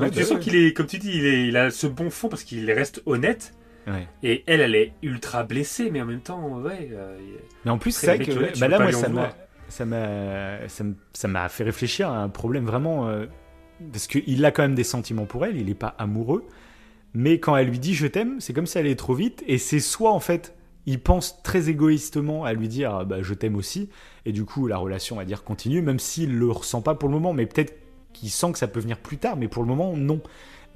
Ouais, tu sens qu'il est, comme tu dis, il, est, il a ce bon fond parce qu'il reste honnête. Ouais. Et elle, elle est ultra blessée, mais en même temps, ouais. euh, Mais en plus, c'est vrai que bah là, moi, ça m'a, vouloir. ça m'a, ça m- ça m'a fait réfléchir à un problème vraiment euh, parce qu'il a quand même des sentiments pour elle. Il n'est pas amoureux, mais quand elle lui dit je t'aime, c'est comme si elle allait trop vite. Et c'est soit en fait, il pense très égoïstement à lui dire ah, bah, je t'aime aussi, et du coup la relation on va dire continue, même s'il le ressent pas pour le moment, mais peut-être qu'il sent que ça peut venir plus tard, mais pour le moment non.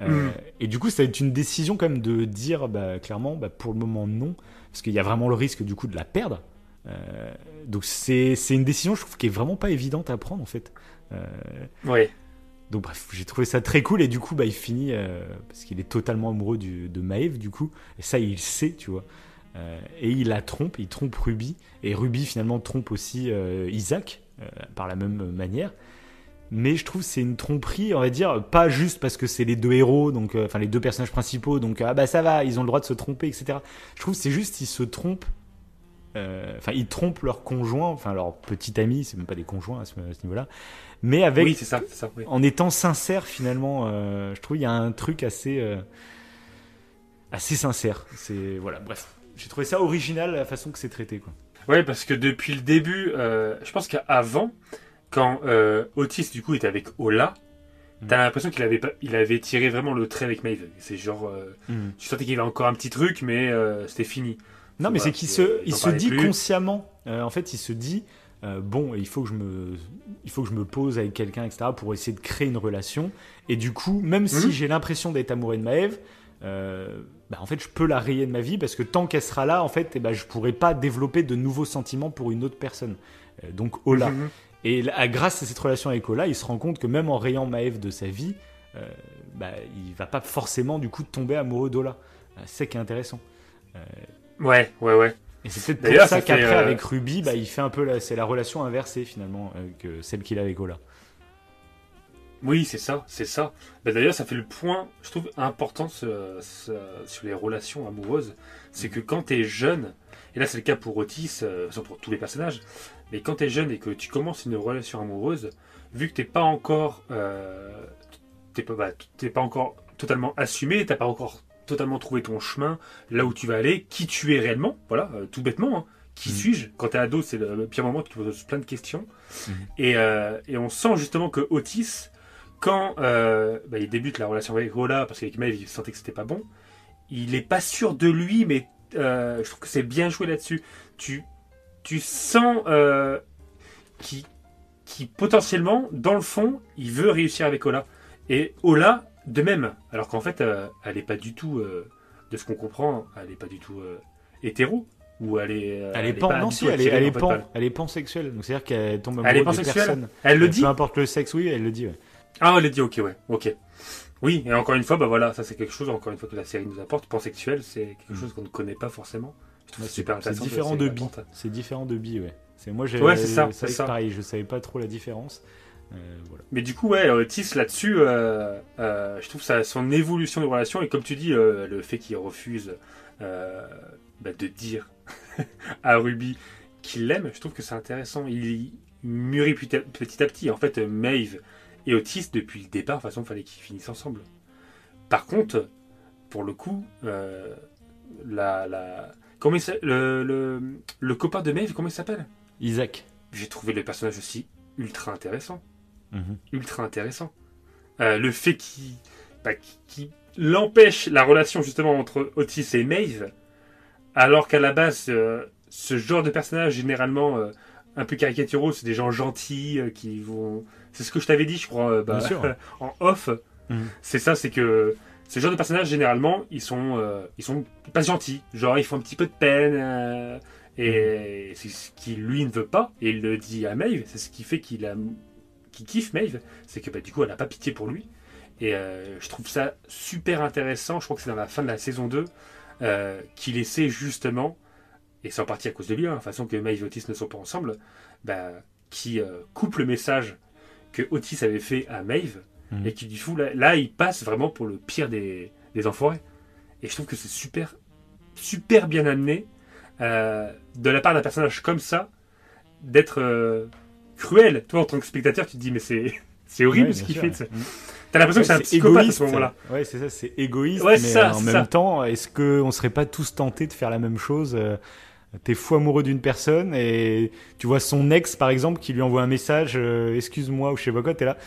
Euh, Mm. Et du coup, ça va être une décision quand même de dire bah, clairement, bah, pour le moment non, parce qu'il y a vraiment le risque du coup de la perdre. Euh, donc c'est une décision, je trouve, qui est vraiment pas évidente à prendre en fait. Euh, ouais. donc bref, j'ai trouvé ça très cool et du coup, bah, il finit parce qu'il est totalement amoureux du, de Maeve du coup, et ça il sait, tu vois. Et il la trompe, il trompe Ruby, et Ruby finalement trompe aussi Isaac par la même manière. Mais je trouve que c'est une tromperie, on va dire, pas juste parce que c'est les deux héros, donc euh, enfin les deux personnages principaux, donc ah bah ça va, ils ont le droit de se tromper, etc. Je trouve que c'est juste ils se trompent, euh, enfin ils trompent leur conjoint, enfin leur petit ami, c'est même pas des conjoints à ce, niveau-là, mais avec Oui, c'est ça, c'est ça. oui. en étant sincère finalement, euh, je trouve il y a un truc assez assez sincère. C'est voilà, bref, j'ai trouvé ça original la façon que c'est traité quoi. Ouais, parce que depuis le début, je pense qu'avant, quand euh, Otis du coup était avec Ola, Mm. t'as l'impression qu'il avait pas, il avait tiré vraiment le trait avec Maeve. C'est genre, euh, tu sentais qu'il y avait encore un petit truc, mais euh, c'était fini. Non, mais c'est qu'il se, il se dit plus. consciemment. euh, en fait, il se dit euh, bon, il faut que je me, il faut que je me pose avec quelqu'un, etc., pour essayer de créer une relation. Et du coup, même si Mhm. j'ai l'impression d'être amoureux de Maëve, euh, bah, en fait, je peux la rayer de ma vie parce que tant qu'elle sera là, en fait, eh ben, je pourrai pas développer de nouveaux sentiments pour une autre personne. Euh, donc, Ola. Mhm. Et là, grâce à cette relation avec Ola, il se rend compte que même en rayant Maëve de sa vie, euh, bah, il va pas forcément du coup tomber amoureux d'Ola. Euh, C'est ça qui est intéressant. Ouais, ouais, ouais. Et c'est peut-être pour ça ça qu'après, euh, avec Ruby, bah, il fait un peu la, c'est la relation inversée finalement euh, que celle qu'il a avec Ola. Oui, c'est ça, c'est ça. Bah, D'ailleurs, ça fait le point, je trouve, important ce- ce- sur les relations amoureuses. C'est que quand t'es jeune, et là c'est le cas pour Otis, euh, pour tous les personnages, mais quand t'es jeune et que tu commences une relation amoureuse, vu que t'es pas encore, euh, t'es pas, bah, t'es pas encore totalement assumé, t'as pas encore totalement trouvé ton chemin, là où tu vas aller, qui tu es réellement, voilà, euh, tout bêtement. hein. Qui Mhm. suis-je? Quand t'es ado, c'est le pire moment, tu te poses plein de questions. Et, euh, et on sent justement que Otis, quand bah, il débute la relation avec Ola, parce qu'avec Maeve, il sentait que c'était pas bon, il est pas sûr de lui, mais je trouve que c'est bien joué là-dessus. Tu, tu sens euh, qu'il qui potentiellement, dans le fond, il veut réussir avec Ola. Et Ola, de même. Alors qu'en fait, euh, elle est pas du tout, euh, de ce qu'on comprend, elle est pas du tout hétéro. Ou elle est. Elle est pan, non si, elle est, elle est pan, elle est pansexuelle. Donc c'est-à-dire qu'elle tombe Elle est amoureuse de pansexuelle personne. Elle le dit Peu importe le sexe, oui, elle le dit. ouais. Ah, elle l'a dit, ok, ouais, ok. Oui, et encore une fois, bah voilà, ça c'est quelque chose, encore une fois, que la série nous apporte. Pansexuel, c'est quelque Mm. chose qu'on ne connaît pas forcément. C'est différent de Bi. C'est différent de Bi, ouais. C'est moi j'ai Ouais, c'est ça, c'est ça. pareil, je savais pas trop la différence. Euh, voilà. Mais du coup, ouais, Otis là-dessus, euh, euh, je trouve ça son évolution de relation et comme tu dis, le fait qu'il refuse bah, de dire [LAUGHS] à Ruby qu'il l'aime, je trouve que c'est intéressant. Il mûrit petit à petit. En fait, Maeve et Otis, depuis le départ, de toute façon, il fallait qu'ils finissent ensemble. Par contre, pour le coup, la, la... Comment il le, le, le copain de Maeve, comment il s'appelle? Isaac. J'ai trouvé le personnage aussi ultra intéressant Mhm. ultra intéressant. Euh, le fait qu'il bah, l'empêche la relation justement entre Otis et Maeve, alors qu'à la base, euh, ce genre de personnage généralement euh, un peu caricaturaux, c'est des gens gentils qui vont. C'est ce que je t'avais dit, je crois, bah, [LAUGHS] en off. Mhm. C'est ça, c'est que ce genre de personnages généralement, ils sont, euh, ils sont pas gentils. Genre, ils font un petit peu de peine. euh, et c'est ce qu'il lui ne veut pas, et il le dit à Maeve, c'est ce qui fait qu'il a qui kiffe Maeve, c'est que bah, du coup elle n'a pas pitié pour lui. Et euh, je trouve ça super intéressant, je crois que c'est dans la fin de la saison 2, euh, qu'il essaie justement, et c'est en partie à cause de lui, hein, de toute façon que Maeve et Otis ne sont pas ensemble, bah, qui coupe le message que Otis avait fait à Maeve, Mhm. et qui du coup là, là, il passe vraiment pour le pire des, des enfoirés. Et je trouve que c'est super, super bien amené euh, de la part d'un personnage comme ça, d'être euh, cruel. Toi, en tant que spectateur, tu te dis, mais c'est, [LAUGHS] c'est horrible Ouais, ce qu'il fait. ouais. Mhm. T'as l'impression que c'est un psychopathe à ce moment-là. Ouais, c'est ça, c'est égoïste. Ouais, mais ça, en même ça. temps, est-ce qu'on serait pas tous tentés de faire la même chose euh, T'es fou amoureux d'une personne et tu vois son ex, par exemple, qui lui envoie un message, euh, excuse-moi ou je sais pas quoi, t'es là.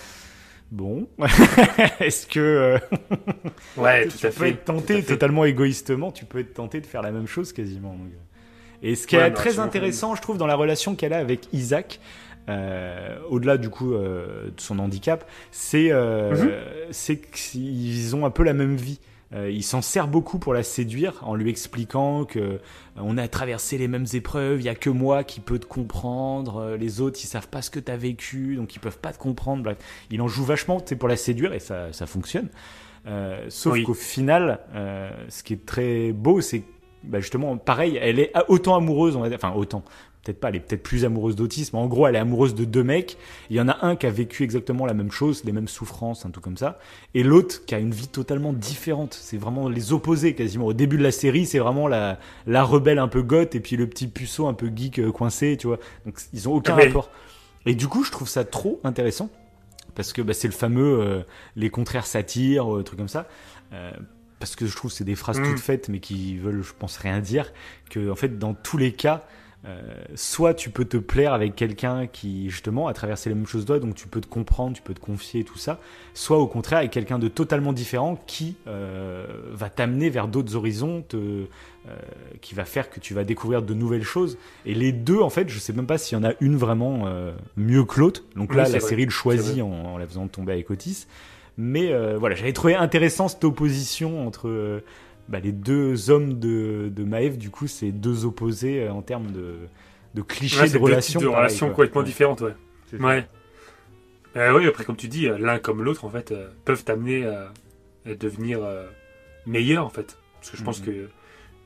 Bon, [LAUGHS] est-ce que euh, Ouais, [LAUGHS] tu à peux fait. être tenté totalement égoïstement, tu peux être tenté de faire la même chose quasiment. Et ce qui Ouais, est non, très intéressant, je trouve, dans la relation qu'elle a avec Isaac, euh, au-delà du coup euh, de son handicap, c'est Mhm. c'est qu'ils ont un peu la même vie. Euh, il s'en sert beaucoup pour la séduire en lui expliquant que euh, on a traversé les mêmes épreuves, il y a que moi qui peux te comprendre, euh, les autres ils savent pas ce que tu as vécu, donc ils peuvent pas te comprendre. Bref, il en joue vachement pour la séduire et ça, ça fonctionne. Euh, sauf Oui. qu'au final, euh, ce qui est très beau, c'est bah, justement pareil, elle est autant amoureuse, on va dire, enfin autant, peut-être pas, elle est peut-être plus amoureuse d'autisme. En gros, elle est amoureuse de deux mecs. Il y en a un qui a vécu exactement la même chose, les mêmes souffrances, un tout comme ça, et l'autre qui a une vie totalement différente. C'est vraiment les opposés quasiment. Au début de la série, c'est vraiment la, la rebelle un peu goth et puis le petit puceau un peu geek euh, coincé, tu vois. Donc ils ont aucun Oui. rapport. Et du coup, je trouve ça trop intéressant parce que bah, c'est le fameux euh, les contraires satires, euh, trucs comme ça. Euh, parce que je trouve que c'est des phrases Mm. toutes faites mais qui veulent, je pense, rien dire. Que en fait, dans tous les cas, euh, soit tu peux te plaire avec quelqu'un qui justement a traversé les mêmes choses toi, donc tu peux te comprendre, tu peux te confier et tout ça, soit au contraire avec quelqu'un de totalement différent qui euh, va t'amener vers d'autres horizons, te, euh, qui va faire que tu vas découvrir de nouvelles choses. Et les deux, en fait, je sais même pas s'il y en a une vraiment euh, mieux que l'autre. Donc là, Oui, la vrai. série le choisit en, en la faisant tomber avec Otis. Mais euh, voilà, j'avais trouvé intéressant cette opposition entre euh, bah, les deux hommes de, de Maeve. Du coup, c'est deux opposés euh, en termes de, de clichés Ouais, de relations. de pareil, relations quoi. complètement Ouais. différentes, ouais. Euh, oui, après, comme tu dis, euh, l'un comme l'autre, en fait, euh, peuvent t'amener à, à devenir meilleur, en fait. Parce que je pense que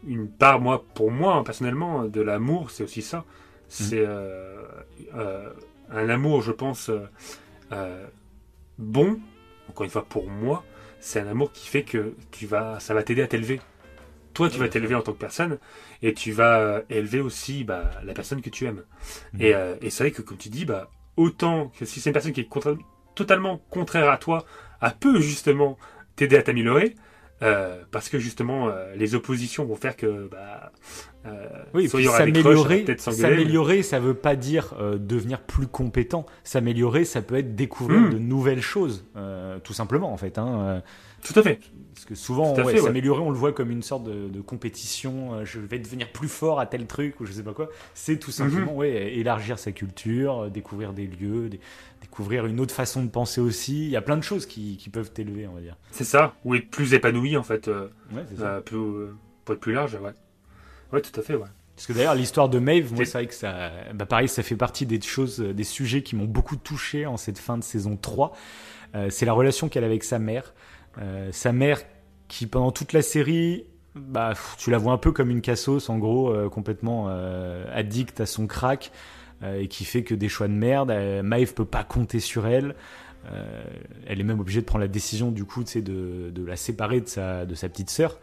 une part, moi, pour moi, hein, personnellement, de l'amour, c'est aussi ça. Mhm. C'est un amour, je pense, bon. Encore une fois, pour moi, c'est un amour qui fait que tu vas, ça va t'aider à t'élever. Toi, tu vas t'élever en tant que personne et tu vas euh, élever aussi bah, la personne que tu aimes. Mhm. Et, euh, et c'est vrai que, comme tu dis, bah, autant que si c'est une personne qui est contra- totalement contraire à toi, elle peut justement t'aider à t'améliorer. euh, parce que justement, euh, les oppositions vont faire que bah, euh, Oui, s'améliorer, s'engueuler, mais- s'améliorer, ça veut pas dire euh, devenir plus compétent. S'améliorer, ça peut être découvrir Mm. de nouvelles choses, euh, tout simplement en fait. Hein. euh, Tout à fait. Parce que souvent, ouais, ouais. s'améliorer, on le voit comme une sorte de, de compétition. je vais devenir plus fort à tel truc ou je sais pas quoi. C'est tout simplement Mhm. ouais, élargir sa culture, découvrir des lieux, dé- découvrir une autre façon de penser aussi. Il y a plein de choses qui, qui peuvent t'élever, on va dire. C'est ça. Ou être plus épanoui, en fait. Ouais, c'est ça. plus, pour être plus large, ouais. Ouais, tout à fait, ouais. Parce que d'ailleurs, l'histoire de Maeve, moi, C'est- vrai que ça, bah, pareil, ça fait partie des choses, euh, des sujets qui m'ont beaucoup touché en cette fin de saison 3. Euh, c'est la relation qu'elle a avec sa mère. Euh, sa mère qui, pendant toute la série, bah, tu la vois un peu comme une cassos, en gros, euh, complètement addict à son crack, et qui fait que des choix de merde. Maeve peut pas compter sur elle. Elle est même obligée de prendre la décision, du coup, de, de la séparer de sa, de sa petite sœur.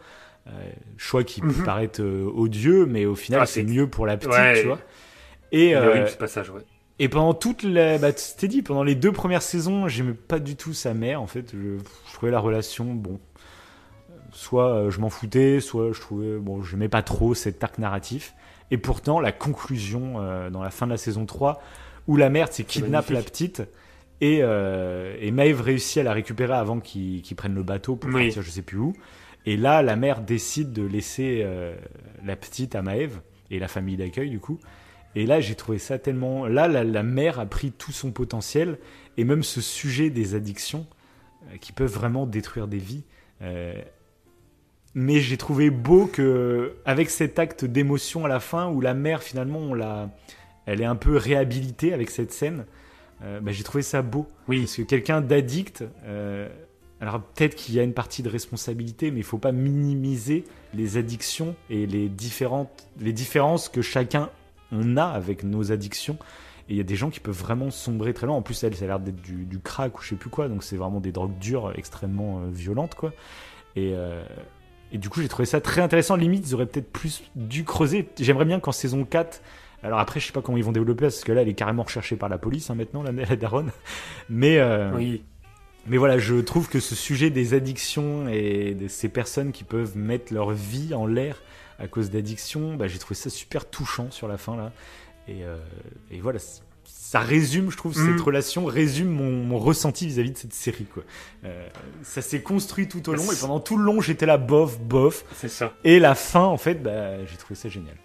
Euh, choix qui peut Mhm. paraître euh, odieux, mais au final, Ah, c'est mieux pour la petite, Ouais. tu vois. Et, Il est euh, horrible ce passage, ouais. et pendant toute la, bah, tu t'es dit, pendant les deux premières saisons, j'aimais pas du tout sa mère. En fait, je, je trouvais la relation, bon, soit je m'en foutais, soit je trouvais, bon, j'aimais pas trop cet arc narratif. Et pourtant, la conclusion euh, dans la fin de la saison 3, où la mère, c'est kidnappe la petite. Et, euh, et Maeve réussit à la récupérer avant qu'ils prennent le bateau pour Oui. partir je sais plus où. Et là, la mère décide de laisser euh, la petite à Maeve et la famille d'accueil du coup. Et là, j'ai trouvé ça tellement. Là, la, la mère a pris tout son potentiel et même ce sujet des addictions euh, qui peuvent vraiment détruire des vies. euh, mais j'ai trouvé beau que, avec cet acte d'émotion à la fin, où la mère finalement, on l'a, elle est un peu réhabilitée avec cette scène. bah, j'ai trouvé ça beau. Oui. Parce que quelqu'un d'addict, alors peut-être qu'il y a une partie de responsabilité, mais il faut pas minimiser les addictions et les différentes, les différences que chacun on a avec nos addictions. Et il y a des gens qui peuvent vraiment sombrer très loin. En plus, elle, ça a l'air d'être du, du crack ou je sais plus quoi. Donc c'est vraiment des drogues dures, extrêmement euh, violentes, quoi. Et, euh, et du coup, j'ai trouvé ça très intéressant. Limite, ils auraient peut-être plus dû creuser. J'aimerais bien qu'en saison 4, alors après, je sais pas comment ils vont développer, parce que là, elle est carrément recherchée par la police hein, maintenant, la, la daronne. Mais, euh, Oui. Mais voilà, je trouve que ce sujet des addictions et de ces personnes qui peuvent mettre leur vie en l'air à cause d'addictions, bah, j'ai trouvé ça super touchant sur la fin là. Et, euh, et voilà, ça résume, je trouve, Mm. cette relation résume mon, mon ressenti vis-à-vis de cette série. Quoi. Euh, ça s'est construit tout au long et pendant tout le long, j'étais là bof, bof. C'est ça. Et la fin, en fait, bah, j'ai trouvé ça génial.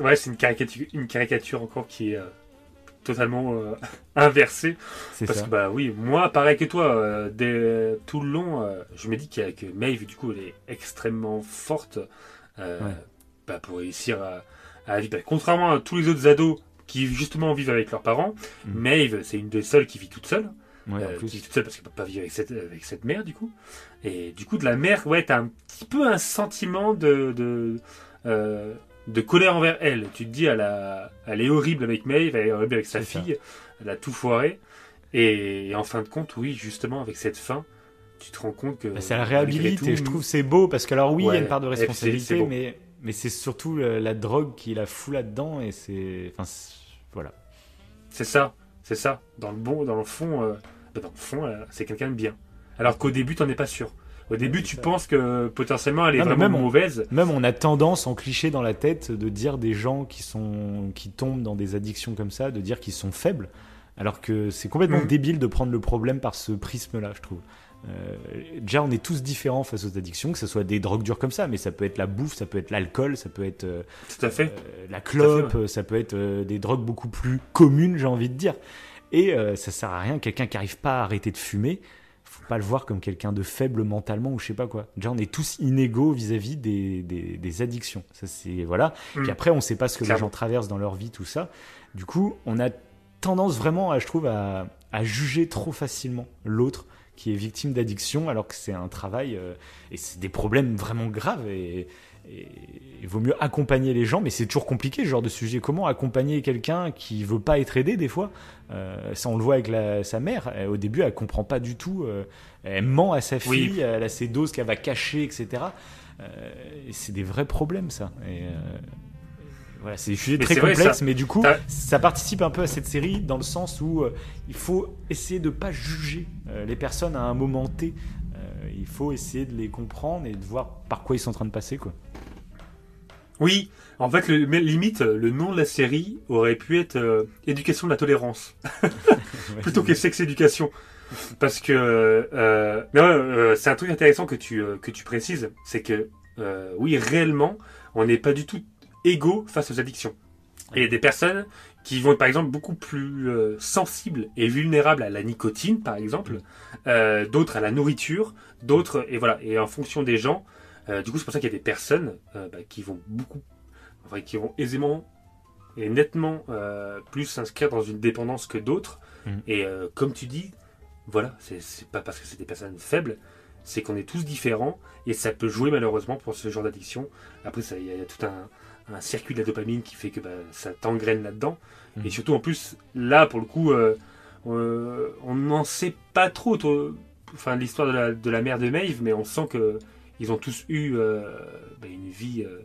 Ouais, c'est une caricature, une caricature encore qui est euh, totalement euh, [LAUGHS] inversée. C'est Parce ça. que, bah oui, moi, pareil que toi, euh, dès, tout le long, euh, je me dis a- que Maeve, du coup, elle est extrêmement forte Ouais. bah, pour réussir à, à vivre. Bah, contrairement à tous les autres ados qui, justement, vivent avec leurs parents, Mhm. Maeve, c'est une des seules qui vit toute seule. Ouais, en plus. qui est toute seule parce qu'elle peut pas vivre avec cette, avec cette mère, du coup. Et du coup, de la mère, ouais, t'as un petit peu un sentiment de, de, de colère envers elle. Tu te dis, elle, a, elle est horrible avec Maeve, elle est horrible avec sa ça. fille, elle a tout foiré. Et, en fin de compte, oui, justement, avec cette fin, tu te rends compte que. Bah, ça la réhabilite tout, et je trouve c'est beau parce que alors oui il y a Ouais, une part de responsabilité mais mais c'est surtout euh, la drogue qui la fout là-dedans et c'est enfin voilà C'est ça, c'est ça. Dans le bon, dans le fond, euh, bah, dans le fond, euh, c'est quelqu'un de bien. Alors qu'au début, t'en es pas sûr. Au début, tu penses que potentiellement elle est Non, vraiment même on- mauvaise. même on a tendance en cliché dans la tête de dire des gens qui sont qui tombent dans des addictions comme ça de dire qu'ils sont faibles alors que c'est complètement Mm. débile de prendre le problème par ce prisme là je trouve Euh, déjà on est tous différents face aux addictions que ce soit des drogues dures comme ça mais ça peut être la bouffe ça peut être l'alcool ça peut être euh, Tout à fait. Euh, la clope, ça peut être euh, des drogues beaucoup plus communes, j'ai envie de dire. Et euh, ça sert à rien, quelqu'un qui arrive pas à arrêter de fumer, faut pas le voir comme quelqu'un de faible mentalement ou je sais pas quoi. Déjà, on est tous inégaux vis-à-vis des, des, des addictions. Ça, c'est voilà. Mm. Puis après, on sait pas ce que les gens traversent dans leur vie, tout ça. Du coup, on a tendance vraiment, à, je trouve, à, à juger trop facilement l'autre qui est victime d'addiction, alors que c'est un travail euh, et c'est des problèmes vraiment graves. Et, et il vaut mieux accompagner les gens, mais c'est toujours compliqué ce genre de sujet. Comment accompagner quelqu'un qui veut pas être aidé des fois? Euh, Ça, on le voit avec la- sa mère. Elle, au début, elle comprend pas du tout. euh, elle ment à sa Oui. fille, elle a ses doses qu'elle va cacher, etc. Euh, et c'est des vrais problèmes, ça. Et, euh, voilà, c'est des sujets Mais très vrai, complexes, ça- mais du coup, ça participe un peu à cette série dans le sens où euh, il faut essayer de pas juger euh, les personnes à un moment T. Euh, il faut essayer de les comprendre et de voir par quoi ils sont en train de passer, quoi. Oui, en fait, le, limite, le nom de la série aurait pu être euh, Éducation de la tolérance, [LAUGHS] plutôt que Sex Éducation. Parce que, euh, mais ouais, euh, c'est un truc intéressant que tu, euh, que tu précises, c'est que, oui, réellement, on n'est pas du tout égaux face aux addictions. Et il y a des personnes qui vont être, par exemple, beaucoup plus sensibles et vulnérables à la nicotine, par exemple, d'autres à la nourriture, d'autres, et voilà, et en fonction des gens, euh, du coup, c'est pour ça qu'il y a des personnes euh, bah, qui vont beaucoup, enfin, qui vont aisément et nettement euh, plus s'inscrire dans une dépendance que d'autres. Mhm. Et comme tu dis, voilà, c'est pas parce que c'est des personnes faibles, c'est qu'on est tous différents et ça peut jouer malheureusement pour ce genre d'addiction. Après, ça- il y, a il y a tout un, un circuit de la dopamine qui fait que bah, ça t'engraine là-dedans. Mhm. Et surtout, en plus, là, pour le coup, on n'en sait pas trop, trop- enfin, l'histoire de la, de la mère de Maeve, mais on sent que ils ont tous eu euh, bah, une vie euh,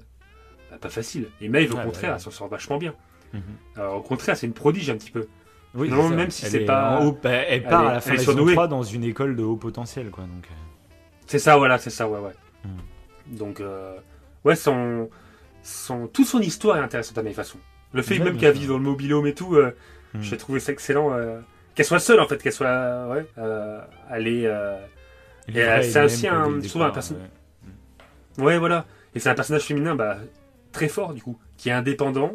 bah, pas facile. Et Maeve, au Ouais, bah, contraire, ouais. elle s'en sort vachement bien. Mhm. Alors, au contraire, c'est une prodige un petit peu. Oui, Non, même si Elle c'est est pas- haut- bah, elle part elle est- à la fin elle de est la saison surdouée. 3 dans une école de haut potentiel, quoi. Donc, euh, C'est ça, voilà, c'est ça, ouais, ouais. Mhm. Donc, euh, ouais, son, son, toute son histoire est intéressante à mes façons. Le fait Ouais, même qu'elle vive dans le mobilhome et tout, Mhm. j'ai trouvé ça excellent. qu'elle soit seule, en fait, qu'elle soit, ouais, elle est, elle Et, c'est aussi un- souvent un perso- ouais. Ouais, voilà. Et c'est un personnage féminin, bah, très fort, du coup, qui est indépendant,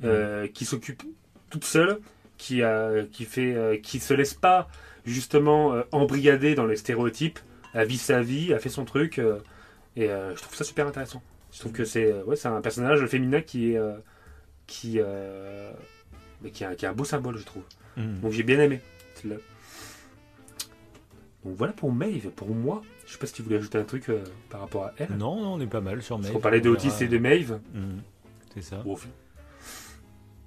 Mhm. euh, qui s'occupe toute seule, qui, a, qui fait, euh, qui se laisse pas, justement, euh, embrigader dans les stéréotypes. Elle vit sa vie, elle fait son truc, euh, et euh, je trouve ça super intéressant. Je trouve que c'est, euh, ouais, c'est un personnage féminin qui est, euh, qui, euh, qui, a, qui a un beau symbole, je trouve. Mhm. Donc j'ai bien aimé. celle-là. Donc voilà pour Maeve, pour moi. Je sais pas si tu voulais ajouter un truc euh, par rapport à elle. Non, non, on est pas mal sur Maeve. On parlait de Otis et de Maeve. Mhm. C'est ça. Bon,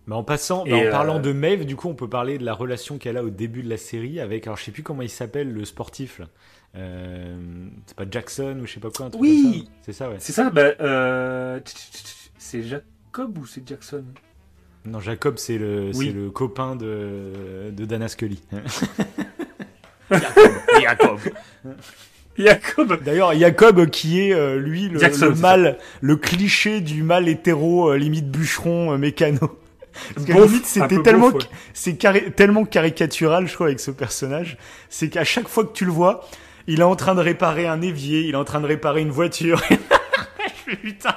Mais en passant, bah, en euh, parlant de Maeve, du coup, on peut parler de la relation qu'elle a au début de la série avec, alors je sais plus comment il s'appelle, le sportif. là. Euh, c'est pas Jackson ou je sais pas quoi. Un truc Oui. C'est ça, ouais. c'est ça, bah, euh, c'est Jacob ou c'est Jackson? Non, Jacob, c'est le, Oui. le copain de, de Dana Scully. [LAUGHS] [LAUGHS] Jacob. Jacob. Jacob D'ailleurs, Jacob qui est euh, lui le, Jackson, le mal, le cliché du mal hétéro, euh, limite bûcheron, euh, mécano. Parce que limite c'était tellement, beauf, ouais. c'est carré- tellement caricatural, je crois, avec ce personnage, c'est qu'à chaque fois que tu le vois, il est en train de réparer un évier, il est en train de réparer une voiture. [LAUGHS] [LAUGHS] Putain,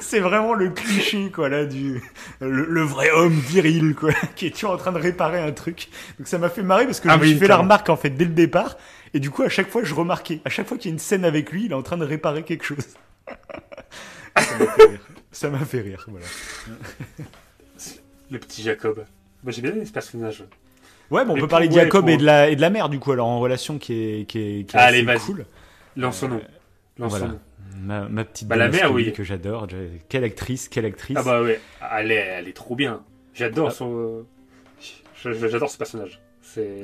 c'est vraiment le cliché quoi là du le, le vrai homme viril quoi [LAUGHS] qui est toujours en train de réparer un truc. Donc ça m'a fait marrer parce que Ah je oui, la remarque en fait dès le départ et du coup à chaque fois je remarquais, à chaque fois qu'il y a une scène avec lui, il est en train de réparer quelque chose. [LAUGHS] ça m'a fait rire. Ça m'a fait rire, voilà. Le petit Jacob. Moi j'ai bien aimé ce personnage. Ouais, bon, on Et peut parler de Jacob et de la et de la mère du coup alors en relation qui est qui est, qui est Allez, cool. Lance son nom. Lance voilà. Ma, ma petite Bah, la mère, oui. que j'adore. Quelle actrice, quelle actrice. Ah bah ouais, elle est, elle est trop bien. J'adore Ah. son. je- J'adore ce personnage. C'est.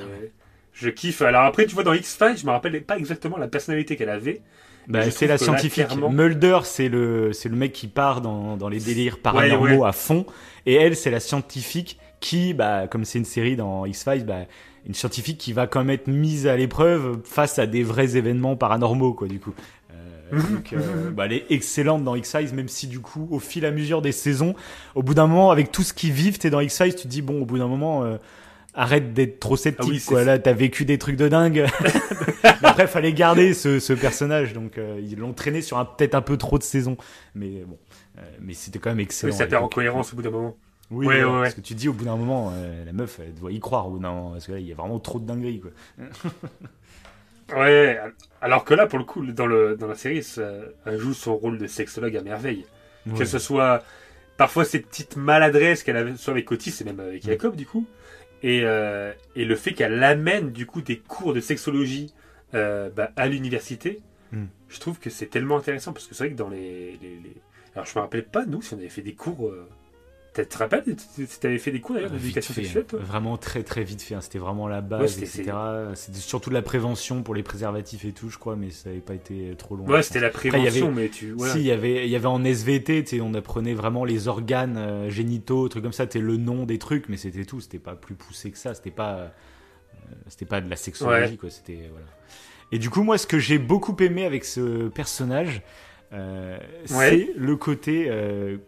Je kiffe. Alors après, tu vois, dans X-Files, je me rappelle pas exactement la personnalité qu'elle avait. Bah, c'est la là, scientifique. clairement- Mulder, c'est le, c'est le mec qui part dans, dans les délires paranormaux ouais. à fond. Et elle, c'est la scientifique qui, bah, comme c'est une série dans X-Files, bah, une scientifique qui va quand même être mise à l'épreuve face à des vrais événements paranormaux, quoi, du coup. Euh, Mhm, donc, euh, bah, elle est excellente dans X-Files, même si du coup, au fil à mesure des saisons, au bout d'un moment, avec tout ce qui vivent, t'es dans X-Files, tu te dis, bon, au bout d'un moment, euh, arrête d'être trop sceptique, Ah oui, quoi. ça. Là, t'as vécu des trucs de dingue. [LAUGHS] Après, fallait garder ce, ce personnage, donc euh, ils l'ont traîné sur peut-être un peu trop de saisons, mais bon, mais c'était quand même excellent. ça à perd en cohérence au bout d'un moment. Oui, Ouais, ouais, ouais. parce que tu dis au bout d'un moment, la meuf, elle doit y croire au bout d'un moment, parce que là, il y a vraiment trop de dingueries, quoi. [LAUGHS] Ouais, alors que là, pour le coup, dans, le, dans la série, ça- elle joue son rôle de sexologue à merveille. Ouais. Que ce soit parfois ces petites maladresses qu'elle avait, soit avec Otis et même avec Mm. Jacob, du coup, et, euh, et le fait qu'elle amène, du coup, des cours de sexologie euh, bah, à l'université, Mm. je trouve que c'est tellement intéressant parce que c'est vrai que dans les, les- les- Alors, je me rappelle pas, nous, si on avait fait des cours. euh, Tu te rappelles tu avais fait des cours d'ailleurs d'éducation sexuelle, toi? Vraiment très très vite fait. hein. C'était vraiment la base, etc. C'était surtout de la prévention pour les préservatifs et tout, je crois, mais ça n'avait pas été trop long. Ouais, c'était la il y avait- prévention, mais tu. voilà. Si, il y avait, il y avait en SVT, on apprenait vraiment les organes euh, génitaux, trucs comme ça, le nom des trucs, mais c'était tout. C'était pas plus poussé que ça. C'était pas, euh, c'était pas de la sexologie, Ouais. quoi. C'était voilà. Et du coup, moi, ce que j'ai beaucoup aimé avec ce personnage, euh, Ouais. c'est le côté. euh,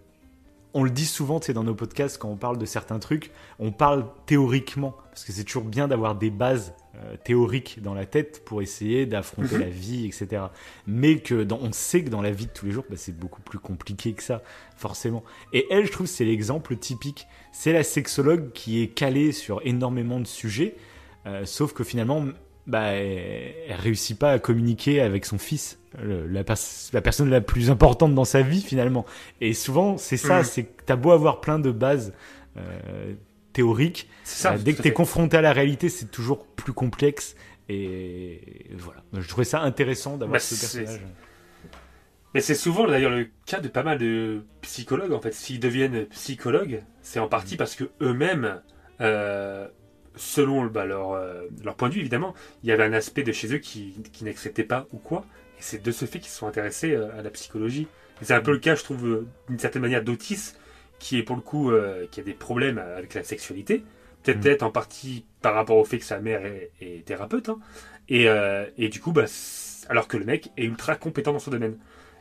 on le dit souvent, tu sais, dans nos podcasts, quand on parle de certains trucs, on parle théoriquement, parce que c'est toujours bien d'avoir des bases euh, théoriques dans la tête pour essayer d'affronter Mhm. la vie, etc. Mais que dans, on sait que dans la vie de tous les jours, bah, c'est beaucoup plus compliqué que ça, forcément. Et elle, je trouve, c'est l'exemple typique. C'est la sexologue qui est calée sur énormément de sujets, euh, sauf que finalement, bah, elle, elle réussit pas à communiquer avec son fils, le- la, pers- la personne la plus importante dans sa vie finalement. Et souvent, c'est ça, Mhm. c'est que t'as beau avoir plein de bases euh, théoriques, ça. euh, dès que t'es confronté à la réalité, c'est toujours plus complexe Et voilà, je trouvais ça intéressant d'avoir Bah, ce personnage. Mais c'est souvent d'ailleurs le cas de pas mal de psychologues en fait. S'ils deviennent psychologues, c'est en partie parce que eux-mêmes, euh, selon bah, leur, euh, leur point de vue évidemment, il y avait un aspect de chez eux qui, qui n'acceptait pas ou quoi. Et c'est de ce fait qu'ils se sont intéressés euh, à la psychologie. Et c'est un peu le cas, je trouve, euh, d'une certaine manière d'Otis, qui est pour le coup, qui a des problèmes avec la sexualité. Peut-être Mm. en partie par rapport au fait que sa mère est, est thérapeute. hein. Et, et du coup, bah, alors que le mec est ultra compétent dans son domaine.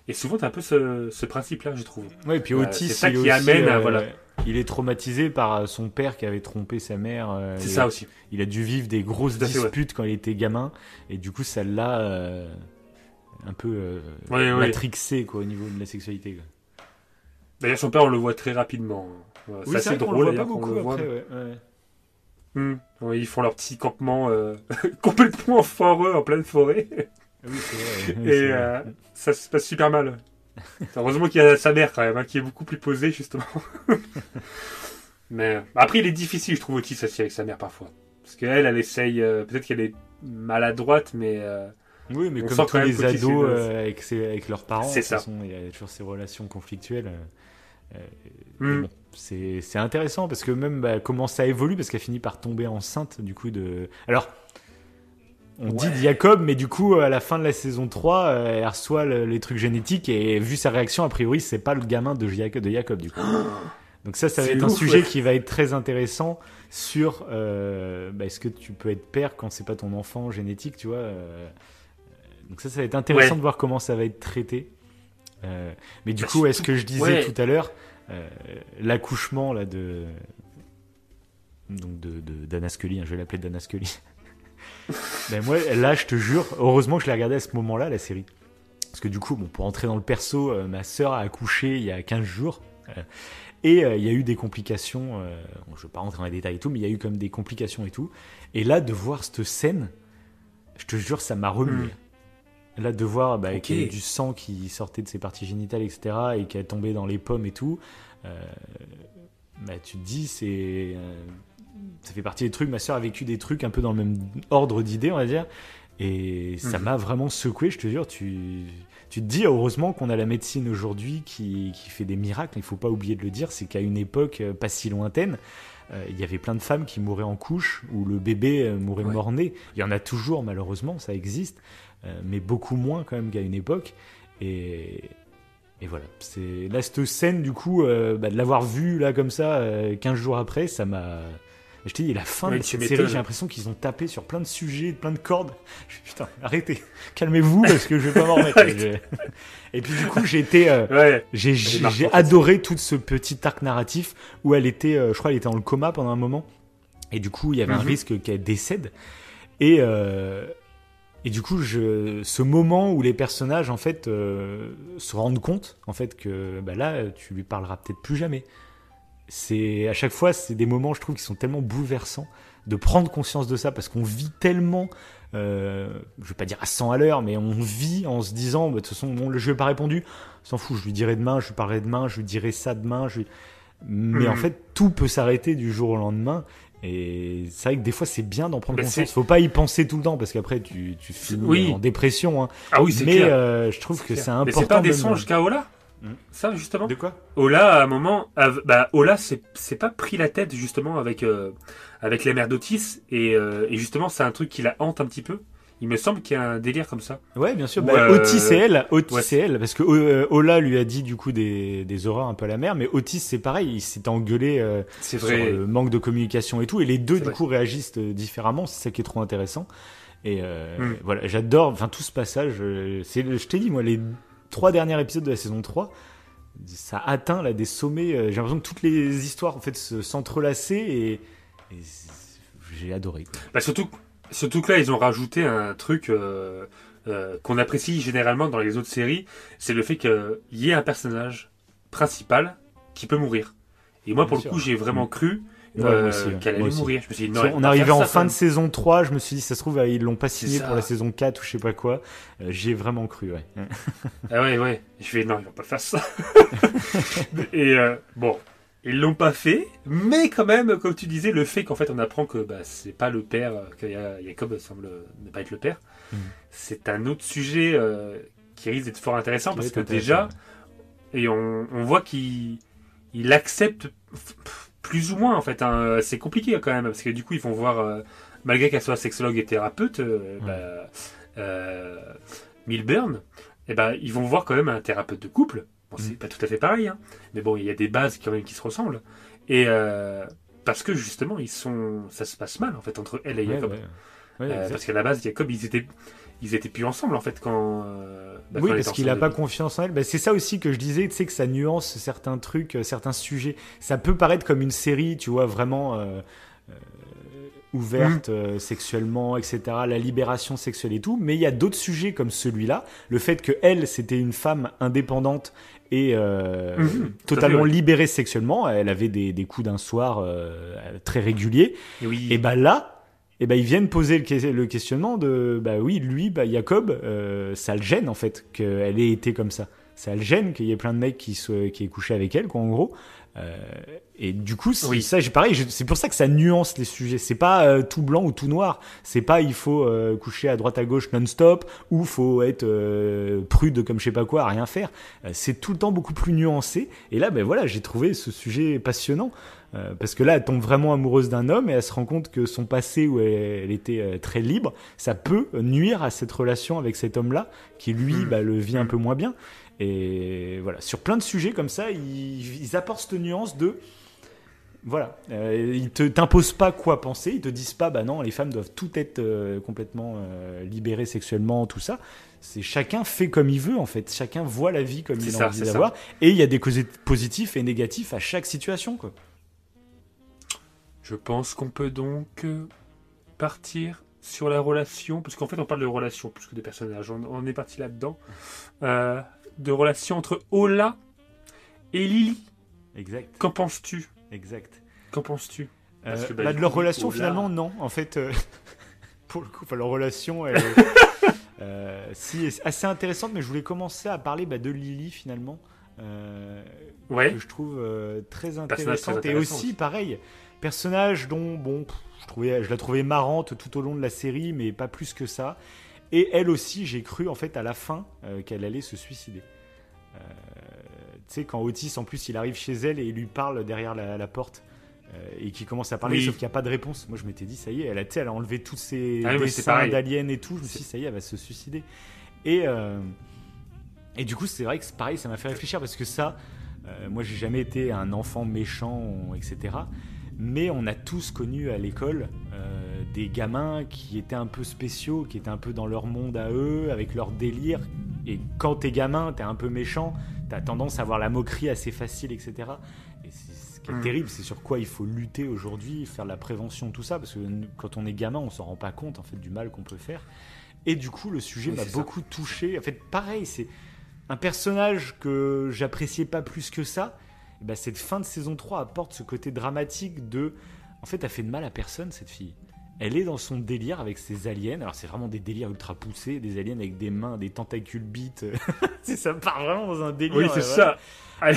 Et souvent, t'as un peu ce, ce principe-là, je trouve. Ouais, et puis Otis, c'est ça qui aussi, amène à- voilà. Il est traumatisé par euh, son père qui avait trompé sa mère. euh, C'est ça aussi. Il a dû vivre des grosses à fait, ouais. disputes quand il était gamin, et du coup, ça l'a euh, un peu euh, Ouais, ouais. matrixé quoi, au niveau de la sexualité. D'ailleurs, son père, on le voit très rapidement. Ouais, Oui, c'est drôle, le voit pas beaucoup voit. après. ouais, ils font leur petit campement [LAUGHS] complètement foreux en pleine forêt. Ah Oui, vrai. oui, Et ça se passe super mal. [LAUGHS] Heureusement qu'il y a sa mère quand même, hein, qui est beaucoup plus posée justement. [LAUGHS] Mais euh, après, il est difficile, je trouve, Otis aussi avec sa mère parfois. Parce qu'elle, elle essaye, euh, peut-être qu'elle est maladroite, mais euh, Oui, mais On comme sent tous quand même les ados euh, avec, ses- avec leurs parents, de toute ça. façon, il y a toujours ces relations conflictuelles. bon, c'est c'est intéressant parce que même bah, comment ça évolue, parce qu'elle finit par tomber enceinte du coup de. Alors, on dit Ouais. de Jacob, mais du coup, à la fin de la saison 3, euh, elle reçoit le- les trucs génétiques et vu sa réaction, a priori, c'est pas le gamin de Jacob, de Jacob du coup. [GASPS] Donc ça, ça va être un sujet ouais. qui va être très intéressant sur euh, bah, est-ce que tu peux être père quand c'est pas ton enfant génétique, tu vois. euh, donc ça, ça va être intéressant Ouais. de voir comment ça va être traité. Euh, mais du Bah, coup, est-ce que je disais tout à l'heure, l'accouchement là de donc de de- d'Anna Scully, hein, je vais l'appeler Dana Scully. Ben moi, là, je te jure, heureusement que je l'ai regardé à ce moment-là, la série. Parce que du coup, bon, pour entrer dans le perso, euh, ma sœur a accouché il y a 15 jours. euh, et euh, il y a eu des complications. bon, je ne vais pas rentrer dans les détails et tout, mais il y a eu comme des complications et tout. Et là, de voir cette scène, je te jure, ça m'a remué. Là, de voir bah, qu'il y avait du sang qui sortait de ses parties génitales, etc., et qui a tombé dans les pommes et tout, bah, tu te dis, c'est. Ça fait partie des trucs. Ma soeur a vécu des trucs un peu dans le même ordre d'idées, on va dire. Et ça Mhm. m'a vraiment secoué, je te jure. Tu, tu te dis, heureusement qu'on a la médecine aujourd'hui qui, qui fait des miracles. Il faut pas oublier de le dire. C'est qu'à une époque euh, pas si lointaine, euh, il y avait plein de femmes qui mouraient en couche ou le bébé euh, mourait Ouais. mort-né. Il y en a toujours, malheureusement, ça existe. euh, mais beaucoup moins quand même qu'à une époque. Et, et voilà. C'est là cette scène du coup euh, bah, de l'avoir vue là comme ça euh, 15 jours après, ça m'a. Je t'ai dit, la fin Ouais, de cette série, j'ai l'impression qu'ils ont tapé sur plein de sujets, plein de cordes. Je putain, arrêtez, calmez-vous parce que je vais pas m'en remettre. [LAUGHS] Et puis du coup, j'ai été, euh, Ouais. j'ai adoré tout ce petit arc narratif où elle était, euh, je crois, elle était dans le coma pendant un moment. Et du coup, il y avait un Mhm. risque qu'elle décède. Et, euh, et du coup, je, ce moment où les personnages, en fait, se rendent compte, en fait, que bah là, tu lui parleras peut-être plus jamais. C'est à chaque fois, c'est des moments, je trouve, qui sont tellement bouleversants de prendre conscience de ça parce qu'on vit tellement, euh, je vais pas dire à 100 à l'heure, mais on vit en se disant, bah, de toute façon, bon, je lui ai pas répondu, s'en fout, je lui dirai demain, je lui parlerai demain, je lui dirai ça demain, je lui- mais en fait, tout peut s'arrêter du jour au lendemain. Et c'est vrai que des fois, c'est bien d'en prendre Mais conscience. c'est- Faut pas y penser tout le temps parce qu'après, tu, tu finis Oui. en dépression. hein. Ah oui, c'est Mais clair. euh, je trouve que c'est Mais important. c'est pas des songes Ola Hmm. Ça, justement De quoi? Ola, à un moment, av- bah, Ola, c'est c'est pas pris la tête, justement, avec, euh, avec les mères d'Otis. Et, euh, et justement, c'est un truc qui la hante un petit peu. Il me semble qu'il y a un délire comme ça. Ouais, bien sûr. Bah, euh, Otis et elle, Otis ouais. et elle, parce que euh, Ola lui a dit du coup des, des horreurs un peu à la mère, mais Otis c'est pareil, il s'est engueulé euh, C'est sur vrai. le manque de communication et tout, et les deux C'est du vrai. coup réagissent différemment, c'est ça qui est trop intéressant. Et euh, Mm. voilà, j'adore, enfin tout ce passage, c'est, je t'ai dit moi les trois derniers épisodes de la saison 3 ça atteint là des sommets. euh, J'ai l'impression que toutes les histoires en fait se- s'entrelaçaient et, j'ai adoré. quoi. Bah, surtout, surtout que là, ils ont rajouté un truc euh, euh, qu'on apprécie généralement dans les autres séries, c'est le fait qu'il y ait un personnage principal qui peut mourir. Et moi, Bien pour le coup, j'ai vraiment cru Ouais, euh, ouais. qu'elle Moi allait aussi. mourir. Je me suis dit, non, on arrivait en ça, fin de saison 3, je me suis dit, ça se trouve, ils l'ont pas signé pour la saison 4 ou je sais pas quoi. Euh, J'y ai vraiment cru, ouais. même. Ah ouais, ouais. Je fais, non, ils vont pas faire ça. [LAUGHS] Et euh, bon, Ils l'ont pas fait, mais quand même, comme tu disais, le fait qu'en fait on apprend que bah, c'est pas le père, que Ya- Jacob semble ne pas être le père, Mhm. c'est un autre sujet euh, qui risque d'être fort intéressant Qui parce que déjà, et on, on voit qu'il il accepte plus ou moins en fait. hein. C'est compliqué quand même parce que du coup ils vont voir, euh, malgré qu'elle soit sexologue et thérapeute, euh, bah, euh, Milburn, et ben ils vont voir quand même un thérapeute de couple. Bon, c'est Mhm. pas tout à fait pareil, hein. mais bon, il y a des bases quand même qui se ressemblent. Et parce que justement, ils sont, ça se passe mal en fait entre elle et Jacob. ouais. Ouais, exact. parce qu'à la base, Jacob, ils étaient, ils étaient plus ensemble en fait quand. euh, bah, oui, quand parce qu'il n'a enceinte pas confiance en elle. Bah, c'est ça aussi que je disais, tu sais, que ça nuance certains trucs, euh, certains sujets. Ça peut paraître comme une série, tu vois, vraiment euh, euh, ouverte Mm. euh, sexuellement, etc., la libération sexuelle et tout. Mais il y a d'autres sujets comme celui-là. Le fait que elle, c'était une femme indépendante et à totalement fait, ouais. libérée sexuellement. Elle avait des, des coups d'un soir euh, très réguliers. Et oui. Et bah là, et ben ils viennent poser le questionnement de bah oui, lui, bah Jacob, euh, ça le gêne en fait qu'elle ait été comme ça. Ça le gêne qu'il y ait plein de mecs qui soient qui aient couché avec elle, quoi, en gros. Euh, et du coup, c'est- Oui. ça, j'ai pareil. C'est pour ça que ça nuance les sujets. C'est pas euh, tout blanc ou tout noir. C'est pas il faut euh, coucher à droite à gauche non-stop ou faut être euh, prude comme je sais pas quoi, à rien faire. Euh, c'est tout le temps beaucoup plus nuancé. Et là, ben voilà, j'ai trouvé ce sujet passionnant. Euh, parce que là, elle tombe vraiment amoureuse d'un homme et elle se rend compte que son passé où elle, était euh, très libre, ça peut nuire à cette relation avec cet homme-là, qui lui Hmm. bah, le vit un peu moins bien. Et voilà, sur plein de sujets comme ça, ils, ils apportent cette nuance de. Voilà, euh, ils te t'imposent pas quoi penser, ils te disent pas, bah non, les femmes doivent tout être euh, complètement euh, libérées sexuellement, tout ça. C'est chacun fait comme il veut en fait, chacun voit la vie comme il ça, a envie d'avoir, et il y a des causes positifs et négatifs à chaque situation quoi. Je pense qu'on peut donc partir sur la relation, parce qu'en fait on parle de relation plus que de personnages. On, on est parti là-dedans. De relation entre Ola et Lily. Exact, Qu'en penses-tu? Exact. Qu'en penses-tu? Euh, que, bah, bah, de leur coup, relation, finalement, non. En fait, euh, [LAUGHS] pour le coup, enfin, leur relation, elle est [LAUGHS] euh, si, est assez intéressante, mais je voulais commencer à parler bah, de Lily, finalement, euh, Ouais. que je trouve euh, très intéressante. Et aussi, pareil, personnage dont, bon, pff, je, trouvais, je la trouvais marrante tout au long de la série, mais pas plus que ça. Et elle aussi, j'ai cru, en fait, à la fin, euh, qu'elle allait se suicider. Euh, sais, quand Otis, en plus, il arrive chez elle et il lui parle derrière la, la porte. euh, et qui commence à parler, Oui. sauf qu'il n'y a pas de réponse. Moi, je m'étais dit, ça y est, elle a, tu sais, elle a enlevé tous ses Ah dessins d'aliens et tout. Je me suis dit, ça y est, elle va se suicider. Et, euh, et du coup, c'est vrai que c'est pareil, ça m'a fait réfléchir parce que ça, euh, moi, j'ai jamais été un enfant méchant, etc. Mais on a tous connu à l'école euh, des gamins qui étaient un peu spéciaux, qui étaient un peu dans leur monde à eux, avec leur délire. Et quand t'es gamin, t'es un peu méchant, t'as tendance à avoir la moquerie assez facile, etc. Et c'est ce qui est Mm. terrible, c'est sur quoi il faut lutter aujourd'hui, faire de la prévention, tout ça, parce que quand on est gamin, on s'en rend pas compte en fait du mal qu'on peut faire. Et du coup, le sujet Oui, m'a ça. beaucoup touché. En fait, pareil, c'est un personnage que j'appréciais pas plus que ça. Et ben, cette fin de saison 3 apporte ce côté dramatique de. En fait, elle fait de mal à personne, cette fille. Elle est dans son délire avec ses aliens. Alors, c'est vraiment des délires ultra poussés, des aliens avec des mains, des tentacules bites. [LAUGHS] C'est- ça part vraiment dans un délire. Oui, c'est euh, ça. Euh,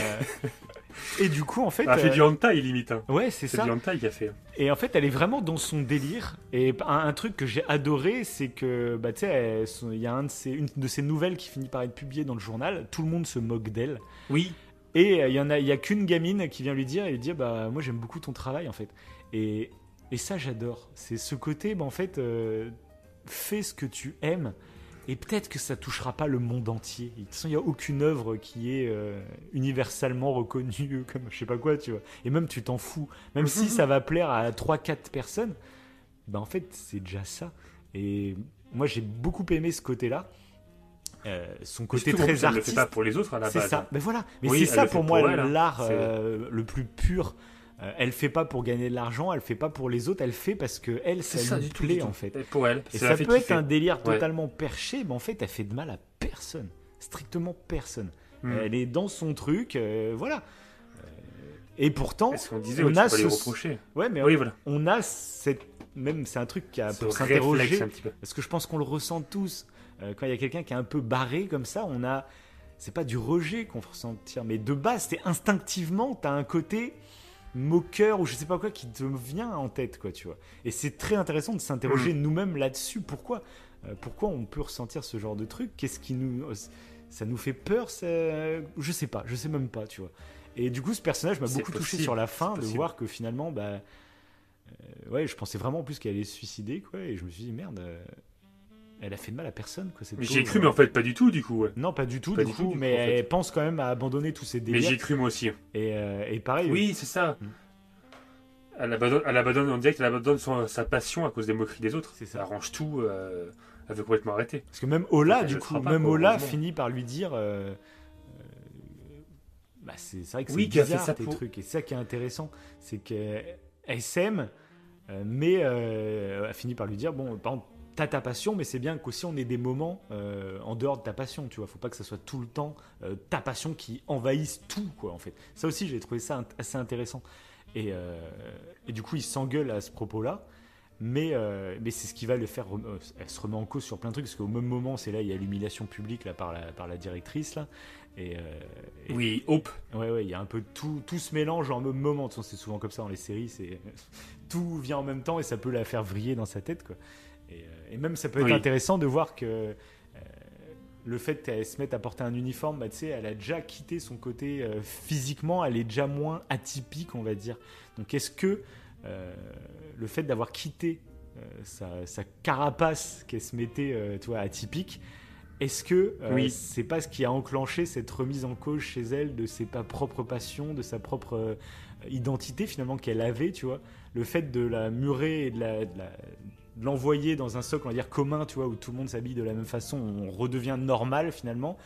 et du coup, en fait. elle a fait euh, du hentai limite. hein. Ouais, c'est C'est ça. du hentai qu'il a fait. Et en fait, elle est vraiment dans son délire. Et un, un truc que j'ai adoré, c'est que, bah, tu sais, il y a un de ses- une de ses nouvelles qui finit par être publiée dans le journal. Tout le monde se moque d'elle. Oui. Et il y en a, il y a qu'une gamine qui vient lui dire, et lui dit, bah, moi j'aime beaucoup ton travail, en fait. Et, et ça, j'adore. C'est ce côté, bah, en fait, euh, fais ce que tu aimes. Et peut-être que ça touchera pas le monde entier. De toute façon, il n'y a aucune œuvre qui est euh, universellement reconnue [LAUGHS] comme je sais pas quoi, tu vois. Et même tu t'en fous. Même si ça va plaire à 3-4 personnes, bah en fait, c'est déjà ça. Et moi, j'ai beaucoup aimé ce côté-là. Euh, son côté très plus, elle le fait artiste. pas pour les autres à la C'est base. ça. Mais voilà. Mais Oui, c'est ça pour moi hein. l'art C'est- euh, le plus pur. Euh, elle fait pas pour gagner de l'argent, elle fait pas pour les autres, elle fait parce que elle, ça, ça lui du tout, plaît du tout. en fait. Et Pour elle. Et ça ça la fait peut être un délire Ouais. totalement perché, mais en fait, elle fait de mal à personne. Strictement personne. Hmm. Elle est dans son truc, euh, voilà. Euh, Et pourtant, qu'on disait, on ouais, tu a ce- reprocher. ouais, mais Oui, voilà. on a cette. Même, c'est un truc qui a Ce pour s'interroger. un petit peu. Parce que je pense qu'on le ressent tous. Euh, quand il y a quelqu'un qui est un peu barré comme ça, on a. C'est pas du rejet qu'on va ressentir, mais de base, c'est instinctivement, t'as un côté. Moqueur ou je sais pas quoi qui te vient en tête, quoi, tu vois. Et c'est très intéressant de s'interroger nous-mêmes là-dessus. Pourquoi euh, Pourquoi on peut ressentir ce genre de truc? Qu'est-ce qui nous. Ça nous fait peur ça... Je sais pas, je sais même pas, tu vois. Et du coup, ce personnage m'a beaucoup touché sur la fin de voir que finalement, bah. euh, ouais, je pensais vraiment plus qu'elle allait se suicider, quoi. Et je me suis dit, merde. euh, elle a fait de mal à personne, quoi. cette Mais pauvre. J'y ai cru, mais en fait, pas du tout, du coup. ouais. Non, pas du tout, Pas du du coup, mais en fait. elle pense quand même à abandonner tous ses Mais délires. j'y ai cru, moi aussi. Et, euh, et pareil, Oui, c'est ça. Mm. Elle abandonne, elle abandonne, on dirait qu'elle abandonne son- sa passion à cause des moqueries des autres. C'est ça. Elle arrange tout, euh, elle veut complètement arrêter. Parce que même Ola, Elle du coup, pas, même Ola finit par lui dire. euh, euh, bah c'est vrai que c'est Oui, bizarre ça tes pour- trucs. Et c'est ça qui est intéressant. C'est qu'elle s'aime, euh, mais euh, elle finit par lui dire bon, par exemple, t'as ta passion, mais c'est bien qu'aussi on ait des moments euh, en dehors de ta passion. Tu vois, faut pas que ça soit tout le temps euh, ta passion qui envahisse tout, quoi, en fait. Ça aussi, j'ai trouvé ça assez intéressant. Et, euh, et du coup, il s'engueule à ce propos-là. Mais, mais c'est ce qui va le faire. Elle se remet en cause sur plein de trucs, parce qu'au même moment, c'est là, il y a l'humiliation publique là, par, la, par la directrice. Là, et, et- Oui, Hope. Ouais, ouais, il y a un peu tout, tout se mélange en même moment. De toute façon, C'est souvent comme ça dans les séries. C'est [LAUGHS] tout vient en même temps et ça peut la faire vriller dans sa tête, quoi. Et, et même ça peut être Oui. intéressant de voir que euh, le fait qu'elle se mette à porter un uniforme, bah, elle a déjà quitté son côté euh, physiquement, elle est déjà moins atypique, on va dire. Donc, est-ce que euh, le fait d'avoir quitté euh, sa, sa carapace qu'elle se mettait, tu vois, atypique, est-ce que Oui. c'est pas ce qui a enclenché cette remise en cause chez elle de ses pas- propres passions, de sa propre identité finalement qu'elle avait, tu vois? Le fait de la murer et de la- de la- de l'envoyer dans un socle, on va dire commun, tu vois, où tout le monde s'habille de la même façon, on redevient normal finalement.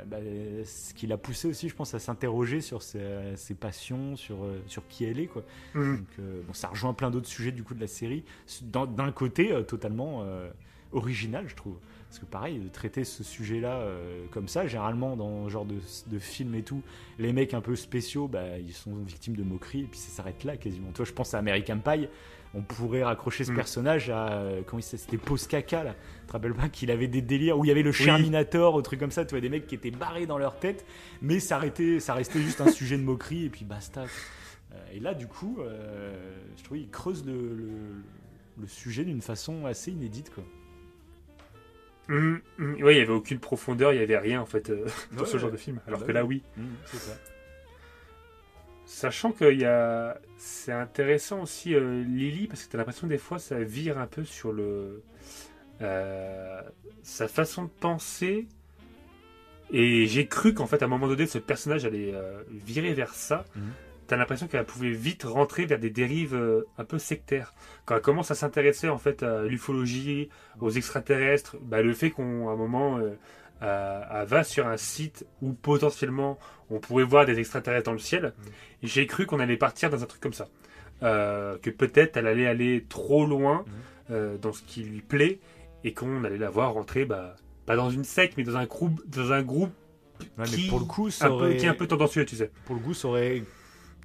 euh, bah, ce qui l'a poussé aussi, je pense, à s'interroger sur ses, ses passions, sur, euh, sur qui elle est, quoi. Mm. Donc, euh, bon, ça rejoint plein d'autres sujets du coup de la série, d'un côté euh, totalement euh, original, je trouve. Parce que pareil, de traiter ce sujet-là comme ça, généralement dans ce genre de, de film et tout, les mecs un peu spéciaux, bah, ils sont victimes de moqueries et puis ça s'arrête là quasiment. Toi, je pense à American Pie, on pourrait raccrocher ce Mm. personnage à euh, comment il c'était Post Caca là. Tu te rappelles pas qu'il avait des délires où il y avait le Sherminator, ou truc comme ça, tu vois des mecs qui étaient barrés dans leur tête, mais ça arrêtait, ça restait juste un [LAUGHS] sujet de moquerie et puis basta. Euh, et là, du coup, euh, je trouve qu'il creuse le, le, le sujet d'une façon assez inédite quoi. Mm, mm. Ouais, il y avait aucune profondeur, il y avait rien en fait euh, [LAUGHS] dans Ouais, ce genre ouais. de film. Alors bah que là, oui. oui. c'est ça. Sachant qu'il y a, c'est intéressant aussi euh, Lily parce que t'as l'impression des fois ça vire un peu sur le euh, sa façon de penser. Et j'ai cru qu'en fait à un moment donné ce personnage allait euh, virer vers ça. Mhm. T'as l'impression qu'elle pouvait vite rentrer vers des dérives euh, un peu sectaires. Quand elle commence à s'intéresser en fait à l'ufologie, aux extraterrestres, bah, le fait qu'on à un moment euh, va sur un site où potentiellement on pourrait voir des extraterrestres dans le ciel. Et J'ai cru qu'on allait partir dans un truc comme ça. Euh, que peut-être elle allait aller trop loin Mhm. euh, dans ce qui lui plaît et qu'on allait la voir rentrer, bah, pas dans une secte, mais dans un groupe, dans un groupe Ouais, Qui- mais pour le coup, ça un peu, aurait, qui est un peu tendancieux, tu sais. pour le coup, ça aurait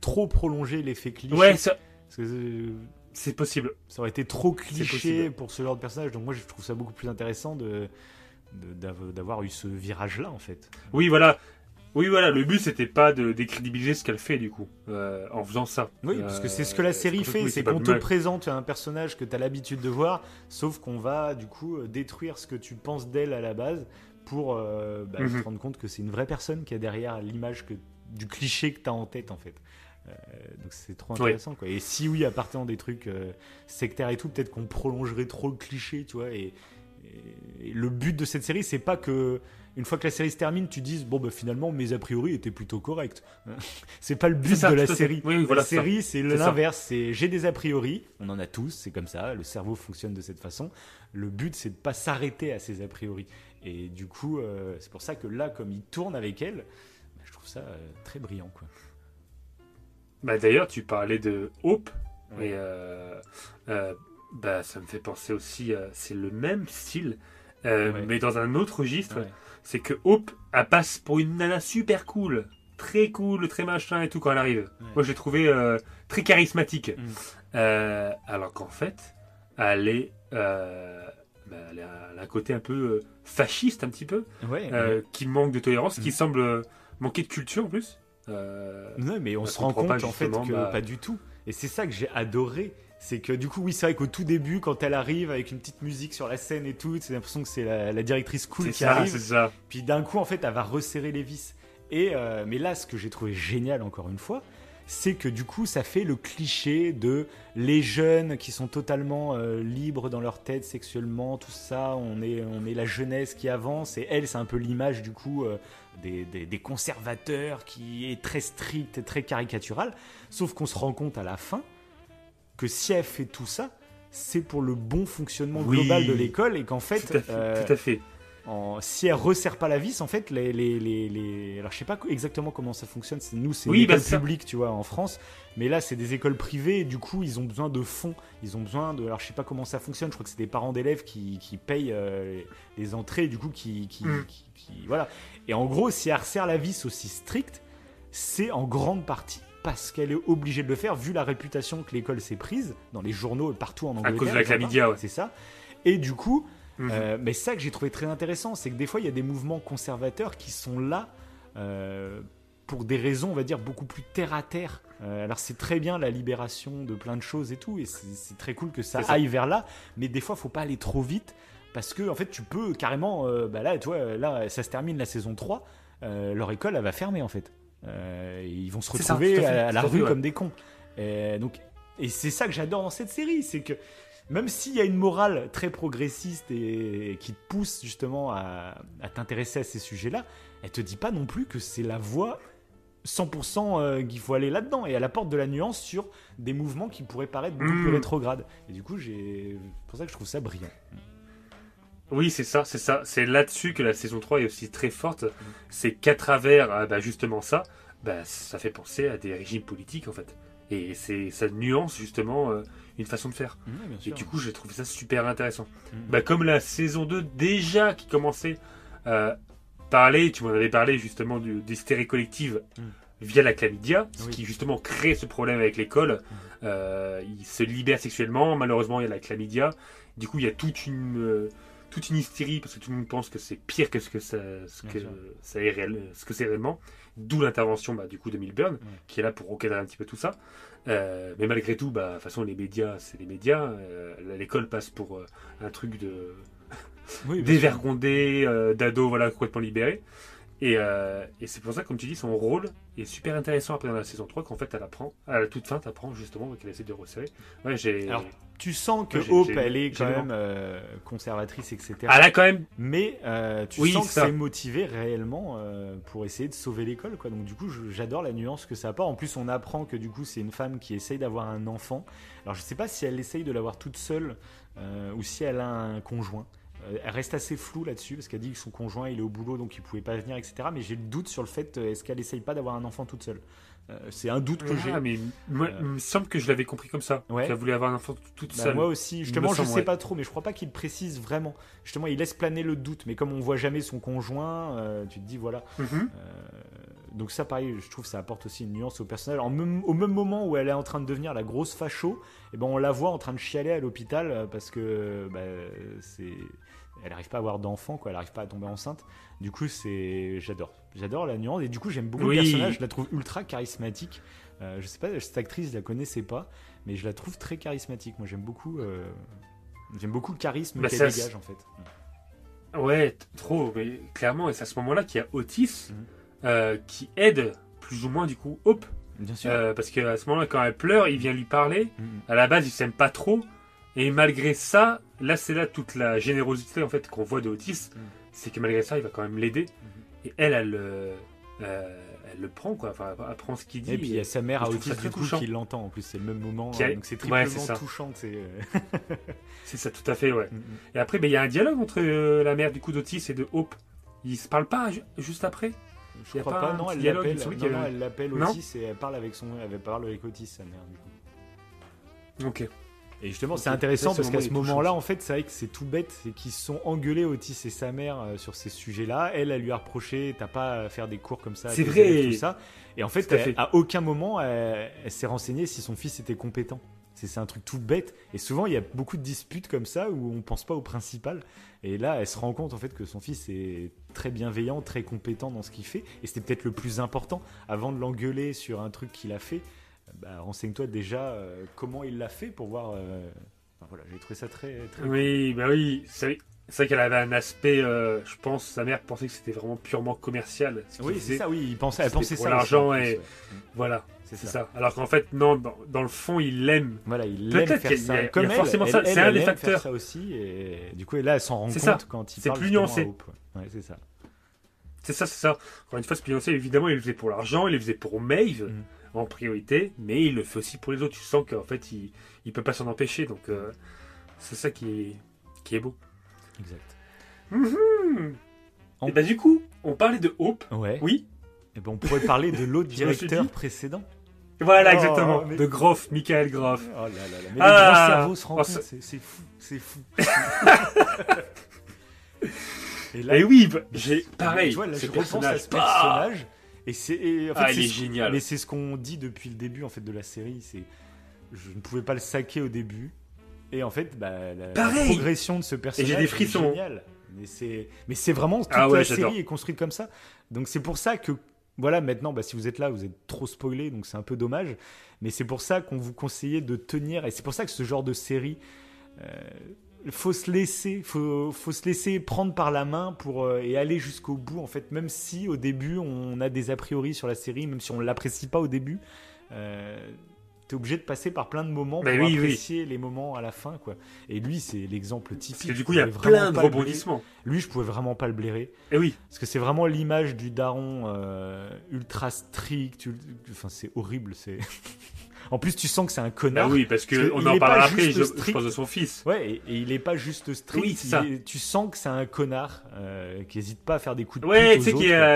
trop prolongé l'effet cliché. Ouais, ça- euh, c'est possible. ça aurait été trop cliché pour ce genre de personnage. Donc moi, je trouve ça beaucoup plus intéressant de d'avoir eu ce virage-là, en fait. Oui, voilà. Oui, voilà. Le but, c'était pas de décrédibiliser ce qu'elle fait, du coup, euh, en faisant ça. Oui, parce que c'est ce Euh, que la série oui, fait, c'est qu'on te présente un personnage que tu as l'habitude de voir, sauf qu'on va du coup euh, détruire ce que tu penses d'elle à la base pour euh, bah, Mhm. te rendre compte que c'est une vraie personne qui est derrière l'image du cliché que tu as en tête en fait. Euh, donc c'est trop Oui. intéressant quoi. Et si oui, à partir des trucs euh, sectaires et tout, peut-être qu'on prolongerait trop le cliché, tu vois. Et, et- le but de cette série, c'est pas que une fois que la série se termine, tu dises bon bah finalement mes a priori étaient plutôt corrects. [LAUGHS] c'est pas le but ça, de la série. Oui, oui, voilà, la série, c'est l'inverse. C'est j'ai des a priori. On en a tous. C'est comme ça. Le cerveau fonctionne de cette façon. Le but, c'est de pas s'arrêter à ces a priori. Et du coup, euh, c'est pour ça que là, comme il tourne avec elle, bah, je trouve ça euh, très brillant, quoi. Bah, D'ailleurs, tu parlais de Hope. Ouais. Et euh, bah, ça me fait penser aussi, c'est le même style, euh, Ouais. mais dans un autre registre. Ouais. C'est que Hope, elle passe pour une nana super cool. Très cool, très machin et tout quand elle arrive. Ouais. Moi, je l'ai trouvée euh, très charismatique. Mm. Euh, alors qu'en fait, elle est. bah, elle a un côté un peu fasciste, un petit peu, qui manque de tolérance, Mm. qui semble euh, manquer de culture en plus. Non, mais on elle se rend compte en fait que bah- pas du tout. Et c'est ça que j'ai adoré. C'est que du coup, oui, c'est vrai qu'au tout début, quand elle arrive avec une petite musique sur la scène et tout, c'est l'impression que c'est la, la directrice cool qui ça, arrive. ça. Puis d'un coup, en fait, elle va resserrer les vis. Et euh, mais là, ce que j'ai trouvé génial encore une fois, c'est que du coup, ça fait le cliché de les jeunes qui sont totalement euh, libres dans leur tête sexuellement, tout ça. On est, on est la jeunesse qui avance. Et elle, c'est un peu l'image du coup euh, des, des- des conservateurs qui est très stricte et très caricaturale. Sauf qu'on se rend compte à la fin que si elle fait tout ça, c'est pour le bon fonctionnement Oui. global de l'école et qu'en fait, Tout à fait. euh, tout à fait. en- si elle resserre pas la vis, en fait, les, les, les, les- alors je sais pas exactement comment ça fonctionne. Nous, c'est Oui, une bah, publique, tu vois, en France. Mais là, c'est des écoles privées. Et du coup, ils ont besoin de fonds. Ils ont besoin de. Alors, je sais pas comment ça fonctionne. Je crois que c'est des parents d'élèves qui, qui payent euh, les, entrées. Du coup, qui, qui, Mm. qui- qui- voilà. Et en gros, si elle resserre la vis aussi stricte, c'est en grande partie parce qu'elle est obligée de le faire, vu la réputation que l'école s'est prise dans les journaux partout en Angleterre. cause de la chlamydia, ouais. C'est ça. Et du coup, Mhm. euh, mais ça que j'ai trouvé très intéressant, c'est que des fois, il y a des mouvements conservateurs qui sont là euh, pour des raisons, on va dire, beaucoup plus terre à terre. Euh, alors, c'est très bien la libération de plein de choses et tout, et c'est très cool que ça, aille vers là, mais des fois, faut pas aller trop vite. Parce que, en fait, tu peux carrément. bah là, tu vois, là, ça se termine la saison 3. euh, leur école, elle va fermer, en fait. Euh, et ils vont se ça, retrouver à fait, à, à la rue ouais. comme des cons. Et, donc, et c'est ça que j'adore dans cette série, c'est que même s'il y a une morale très progressiste et, et qui te pousse justement à, à t'intéresser à ces sujets-là, elle te dit pas non plus que c'est la voie 100% euh, qu'il faut aller là-dedans. Et elle apporte de la nuance sur des mouvements qui pourraient paraître beaucoup plus Mm. rétrogrades. Et du coup, j'ai c'est pour ça que je trouve ça brillant. Oui, c'est ça, c'est ça. C'est là-dessus que la saison 3 est aussi très forte. C'est qu'à travers ah, bah, justement ça, bah, ça fait penser à des régimes politiques en fait. Et c'est ça nuance justement euh, une façon de faire. Et du coup, j'ai trouvé ça super intéressant. Mm. Bah, comme la saison 2 déjà qui commençait à parler, tu m'en avais parlé justement du- d'hystérie collective Mm. via la chlamydia, ce Oui. qui justement crée ce problème avec l'école. Mm. Euh, il se libère sexuellement, malheureusement il y a la chlamydia. Du coup, il y a toute une, euh, toute une hystérie parce que tout le monde pense que c'est pire que ce que ça, ce Bien que sûr. ça est réel, ce que c'est réellement. D'où l'intervention bah, du coup de Milburn, qui est là pour recadrer un petit peu tout ça. Euh, mais malgré tout, bah, de toute façon, les médias, c'est les médias. Euh, L'école passe pour euh, un truc de Oui, [LAUGHS] dévergondé, euh, d'ado, voilà, complètement libéré. Et, euh, et c'est pour ça, comme tu dis, son rôle est super intéressant après dans la saison 3, qu'en fait, elle apprend, à la toute fin, t'apprends justement qu'elle essaie de resserrer. Ouais, j'ai. Alors, Tu sens que Ouais, Hope, elle est quand même euh, conservatrice, etc. Elle a quand même. Mais euh, tu Oui, sens que c'est motivé réellement pour essayer de sauver l'école, quoi. Donc du coup, j'adore la nuance que ça apporte. En plus, on apprend que du coup, c'est une femme qui essaye d'avoir un enfant. Alors, je sais pas si elle essaye de l'avoir toute seule ou si elle a un conjoint. Euh, elle reste assez floue là-dessus parce qu'elle dit que son conjoint il est au boulot donc il pouvait pas venir, etc. Mais j'ai le doute sur le fait euh, est-ce qu'elle essaye pas d'avoir un enfant toute seule? Euh, c'est un doute que j'ai. Ah, mais moi, il me semble que je l'avais compris comme ça. Ouais. Qu'elle voulait avoir un enfant toute Bah, seule. moi aussi, justement, me je semble, sais ouais. pas trop, mais je crois pas qu'il précise vraiment. Justement, il laisse planer le doute, mais comme on voit jamais son conjoint, euh, tu te dis voilà. Mhm. Euh, donc ça, pareil, je trouve que ça apporte aussi une nuance au personnage. En même- au même moment où elle est en train de devenir la grosse facho, et ben on la voit en train de chialer à l'hôpital parce que bah, c'est, elle n'arrive pas à avoir d'enfant, quoi. Elle n'arrive pas à tomber enceinte. Du coup, c'est, j'adore, j'adore la nuance et du coup j'aime beaucoup Oui. le personnage. Je la trouve ultra charismatique. Euh, je sais pas, cette actrice, je la connaissais pas, mais je la trouve très charismatique. Moi, j'aime beaucoup. euh, J'aime beaucoup le charisme Bah, qu'elle dégage en fait. Ouais, trop. Mais clairement, et c'est à ce moment-là qu'il y a Otis Mhm. euh, qui aide plus ou moins du coup Hope. Bien sûr. Euh, parce qu'à ce moment-là, quand elle pleure, il vient lui parler. Mhm. À la base, ils s'aiment pas trop. Et malgré ça, là, c'est là toute la générosité en fait qu'on voit de Otis. Mhm. C'est que malgré ça, il va quand même l'aider. Mhm. Et elle, elle, euh, euh, elle le prend quoi. Enfin, elle prend ce qu'il dit. Et puis il y a sa mère à Otis du coup qui l'entend en plus, c'est le même moment, a- euh, donc c'est Ouais, triplement ça. touchant. c'est, euh, [LAUGHS] C'est ça, tout à fait, ouais. mm, mm. Et après, ben, il y a un dialogue entre euh, la mère du coup d'Otis et de Hope. Ils se parlent pas ju- juste après? Je Y a crois pas pas, non, elle l'appelle, non, non, elle l'appelle Non? Otis et elle parle avec son, elle parle avec Otis, sa mère du coup. Ok. Et justement, c'est intéressant Ça, ce parce qu'à ce moment-là, en fait, c'est vrai que c'est tout bête, c'est qu'ils se sont engueulés Otis et sa mère euh, sur ces sujets-là. Elle, elle lui a reproché, t'as pas à faire des cours comme ça, C'est vrai. tout ça. Et en fait, à elle- fait. à aucun moment, elle, elle s'est renseignée si son fils était compétent. C'est c'est un truc tout bête. Et souvent, il y a beaucoup de disputes comme ça où on pense pas au principal. Et là, elle se rend compte en fait que son fils est très bienveillant, très compétent dans ce qu'il fait. Et c'était peut-être le plus important. Avant de l'engueuler sur un truc qu'il a fait, bah, renseigne-toi déjà euh, comment il l'a fait pour voir. euh, enfin, voilà, j'ai trouvé ça très. très... Oui, bah oui. C'est c'est vrai qu'elle avait un aspect, euh, je pense, sa mère pensait que c'était vraiment purement commercial. ce qu'il Oui, faisait. c'est ça, oui, il pensait, elle C'était pensait pour ça. aussi, l'argent plus, et- ouais. Voilà, C'est c'est ça. ça. Alors qu'en fait, non, dans, dans le fond, il l'aime. Voilà, il Peut-être aime faire qu'il y a- ça. il y a- Comme elle, forcément elle- ça, elle, c'est un elle des aime faire facteurs. ça aussi, et du coup, et là, elle s'en rend C'est compte ça. quand il C'est parle plus justement nuancé. à Hope, ouais. Ouais, c'est ça. C'est ça, c'est ça. Encore une fois, ce Beyoncé, évidemment, il le faisait pour l'argent, il le faisait pour Maeve Mhm. En priorité, mais il le fait aussi pour les autres. Tu sens qu'en fait, il, il peut pas s'en empêcher. Donc, euh, c'est ça qui est, qui est beau. Exact. Mhm. En- Et bah, du coup, on parlait de Hope. Ouais. Oui. Et ben, on pourrait parler de l'autre [LAUGHS] directeur dit- précédent. Voilà, Oh, exactement. mais- De Groff, Michael Groff. Oh là là là. Mais Ah, les cerveaux se oh, rencontrent, c'est fou, c'est fou. [LAUGHS] et Et oui, bah, j'ai pareil. Tu vois, là, je repense à ce personnage. Et c'est, et en fait, Ah, est ce- génial. Mais c'est ce qu'on dit depuis le début en fait de la série. C'est, je ne pouvais pas le saquer au début. Et en fait, bah, la, progression de ce personnage des est géniale. Mais c'est, mais c'est vraiment toute Ah ouais, la série est construite comme ça. Donc c'est pour ça que voilà, maintenant, bah, si vous êtes là, vous êtes trop spoilé, donc c'est un peu dommage. Mais c'est pour ça qu'on vous conseillait de tenir, et c'est pour ça que ce genre de série, euh, faut se laisser, faut, faut se laisser prendre par la main pour euh, et aller jusqu'au bout. En fait, même si au début on a des a priori sur la série, même si on l'apprécie pas au début, euh, t'es obligé de passer par plein de moments Bah pour oui, oui. apprécier les moments à la fin, quoi. Et lui, c'est l'exemple typique. Parce que du coup, il y a plein de rebondissements. Lui, je pouvais vraiment pas le blairer. Et oui. Parce que c'est vraiment l'image du daron euh, ultra strict. Enfin, c'est horrible. C'est. [LAUGHS] en plus, tu sens que c'est un connard. oui, parce que Parce que on il en parlera après, je, je pense de son fils. Ouais, et, et il est pas juste strict. Oui, ça. est- tu sens que c'est un connard euh, qui hésite pas à faire des coups de Ouais, tu sais, qui a,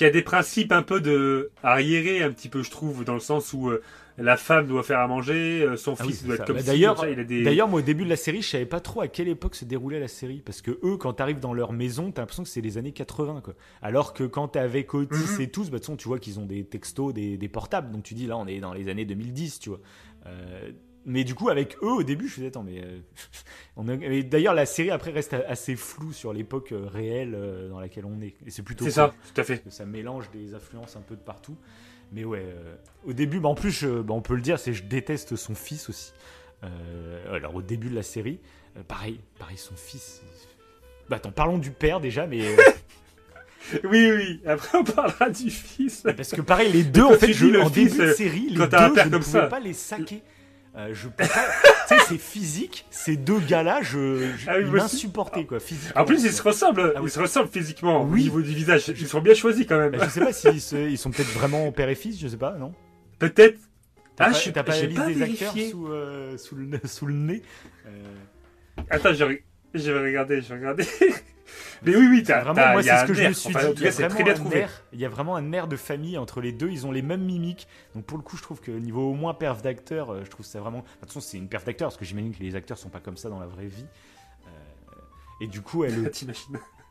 a des principes un peu de arriérés, un petit peu, je trouve, dans le sens où euh, la femme doit faire à manger, euh, son Ah fils doit ça. être comme Bah, d'ailleurs- ça, des... D'ailleurs, moi, au début de la série, je savais pas trop à quelle époque se déroulait la série. Parce que eux, quand t'arrives dans leur maison, t'as l'impression que c'est les années 80, quoi. Alors que quand t'es avec Otis Mhm. et tous, bah, façon, tu vois qu'ils ont des textos, des, des portables. Donc tu dis, là, on est dans les années 2010, tu vois. Euh, mais du coup, avec eux, au début, je faisais, attends, mais. euh, [LAUGHS] on a- D'ailleurs, la série, après, reste assez floue sur l'époque réelle dans laquelle on est. Et c'est plutôt C'est cool. ça, tout à fait. Parce que ça mélange des influences un peu de partout. Mais ouais, euh, au début, bah en plus, je- bah on peut le dire, c'est je déteste son fils aussi. Euh, alors au début de la série, euh, pareil, pareil, son fils. Bah attends, parlons du père déjà, mais euh, [LAUGHS] Oui, oui, après on parlera du fils. parce que pareil, les deux en fait, je, le en fils, début de série, les deux, je ne pouvais ça. pas les saquer. Euh, je peux pas. [LAUGHS] tu sais, c'est physique. Ces deux gars-là, je, je Ah ils m'insupportaient quoi, physiquement. En plus, ils se ressemblent, Ah oui. ils se ressemblent physiquement, au niveau du visage. Ils sont bien choisis quand même. Je sais pas s'ils se- ils sont peut-être vraiment père et fils, je sais pas, non? Peut-être. Ah, pas, je t'as pas, pas la liste pas des vérifié. acteurs sous, euh, sous, le, [LAUGHS] sous le nez? Euh, Attends, je, je vais regarder, je vais regarder. [LAUGHS] Mais oui, oui, t'as, Vraiment, moi, c'est ce que je me suis dit. c'est très bien trouvé. il y a vraiment un air de famille entre les deux. Ils ont les mêmes mimiques. Donc, pour le coup, je trouve que niveau au moins perf d'acteur, euh, je trouve ça vraiment. De toute façon, c'est une perf d'acteur parce que j'imagine que les acteurs sont pas comme ça dans la vraie vie. Euh, Et du coup, elle, [LAUGHS] le,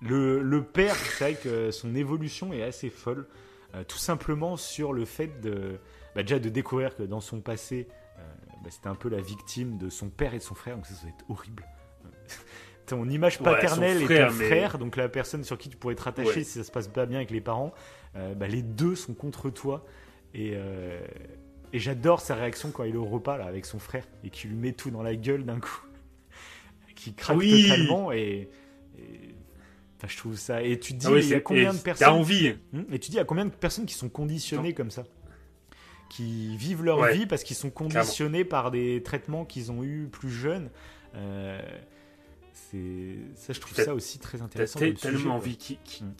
le, le père, c'est vrai que son évolution est assez folle. Euh, tout simplement sur le fait de. bah, déjà de découvrir que dans son passé, euh, bah, c'était un peu la victime de son père et de son frère. Donc, ça, ça doit être horrible. Ton image Ouais, paternelle et ton mais- frère, donc la personne sur qui tu pourrais te rattacher Ouais. si ça se passe pas bien avec les parents, euh, bah, les deux sont contre toi. Et, euh, et j'adore sa réaction quand il est au repas là, avec son frère et qu'il lui met tout dans la gueule d'un coup. [LAUGHS] qui craque Oui. totalement et. et- Enfin, je trouve ça. Et tu te dis, Ah il y a combien de personnes envie. Hmm Et tu dis, il y a combien de personnes qui sont conditionnées comme ça Qui vivent leur vie parce qu'ils sont conditionnés par des traitements qu'ils ont eu plus jeunes. Euh, ça, je trouve T'as- ça aussi très T'as intéressant. comme tellement sujet, envie qu'il. qu'il- Mm.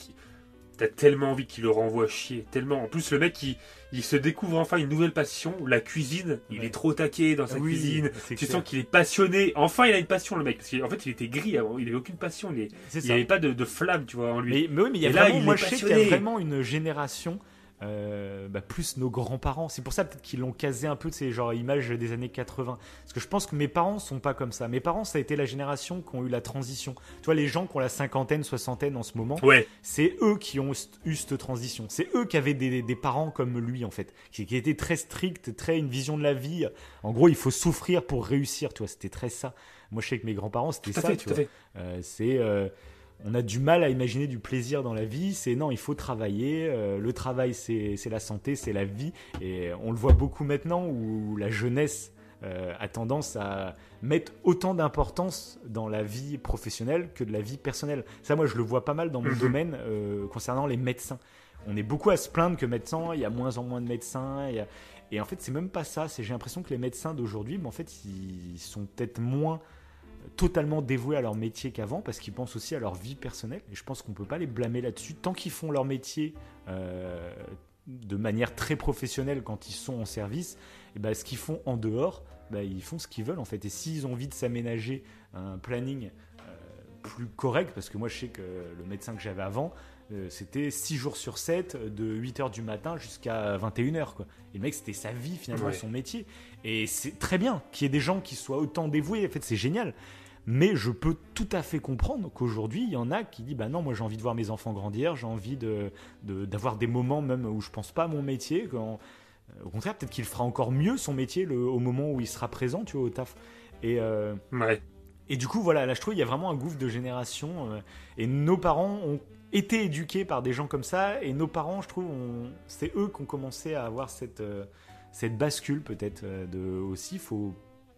T'as tellement envie qu'il le renvoie chier. Tellement. En plus, le mec, il, il se découvre enfin une nouvelle passion, la cuisine. Il Ouais. est trop taqué dans sa oui, cuisine. Tu clair. sens qu'il est passionné. Enfin, il a une passion, le mec. Parce qu'en fait, il était gris avant. Il avait aucune passion. Il C'est n'y ça. avait pas de, de flamme, tu vois, en lui. Mais, mais oui, mais il y a Et là, vraiment, il moi je sais qu'il y a vraiment une génération euh, bah, plus nos grands-parents. C'est pour ça peut-être qu'ils l'ont casé un peu de ces genre images des années 80. Parce que je pense que mes parents sont pas comme ça. Mes parents, ça a été la génération qui ont eu la transition. Tu vois, les gens qui ont la cinquantaine, soixantaine en ce moment, Ouais. c'est eux qui ont eu cette transition. C'est eux qui avaient des, des parents comme lui, en fait, qui, qui étaient très stricts, très une vision de la vie. En gros, il faut souffrir pour réussir, tu vois. C'était très ça. Moi, je sais que mes grands-parents, c'était ça, fait, tu vois. Euh, c'est euh, on a du mal à imaginer du plaisir dans la vie. C'est non, il faut travailler. euh, le travail, c'est la santé, c'est la vie. Et on le voit beaucoup maintenant où la jeunesse euh, a tendance à mettre autant d'importance dans la vie professionnelle que de la vie personnelle. Ça, moi, je le vois pas mal dans mon Mhm. domaine euh, concernant les médecins. On est beaucoup à se plaindre que médecins, il y a moins en moins de médecins. il y a- Et en fait, c'est même pas ça. C'est j'ai l'impression que les médecins d'aujourd'hui, mais en fait, ils sont peut-être moins totalement dévoués à leur métier qu'avant parce qu'ils pensent aussi à leur vie personnelle. Et je pense qu'on peut pas les blâmer là-dessus. Tant qu'ils font leur métier euh, de manière très professionnelle quand ils sont en service et ben, ce qu'ils font en dehors ben, ils font ce qu'ils veulent en fait. Et s'ils ont envie de s'aménager un planning euh, plus correct parce que moi je sais que le médecin que j'avais avant euh, c'était 6 jours sur 7 de 8h du matin jusqu'à 21h quoi. Et le mec c'était sa vie finalement Ouais. son métier. Et c'est très bien qu'il y ait des gens qui soient autant dévoués. En fait c'est génial mais je peux tout à fait comprendre qu'aujourd'hui, il y en a qui disent Bah non, moi j'ai envie de voir mes enfants grandir, j'ai envie de, de- d'avoir des moments même où je pense pas à mon métier. Quand, euh, au contraire, peut-être qu'il fera encore mieux son métier le- au moment où il sera présent, tu vois, au taf. Et, euh, Ouais. et du coup, voilà, là je trouve il y a vraiment un gouffre de génération. euh, et nos parents ont été éduqués par des gens comme ça. Et nos parents, je trouve, c'est eux qui ont commencé à avoir cette, euh, cette bascule peut-être de aussi. faut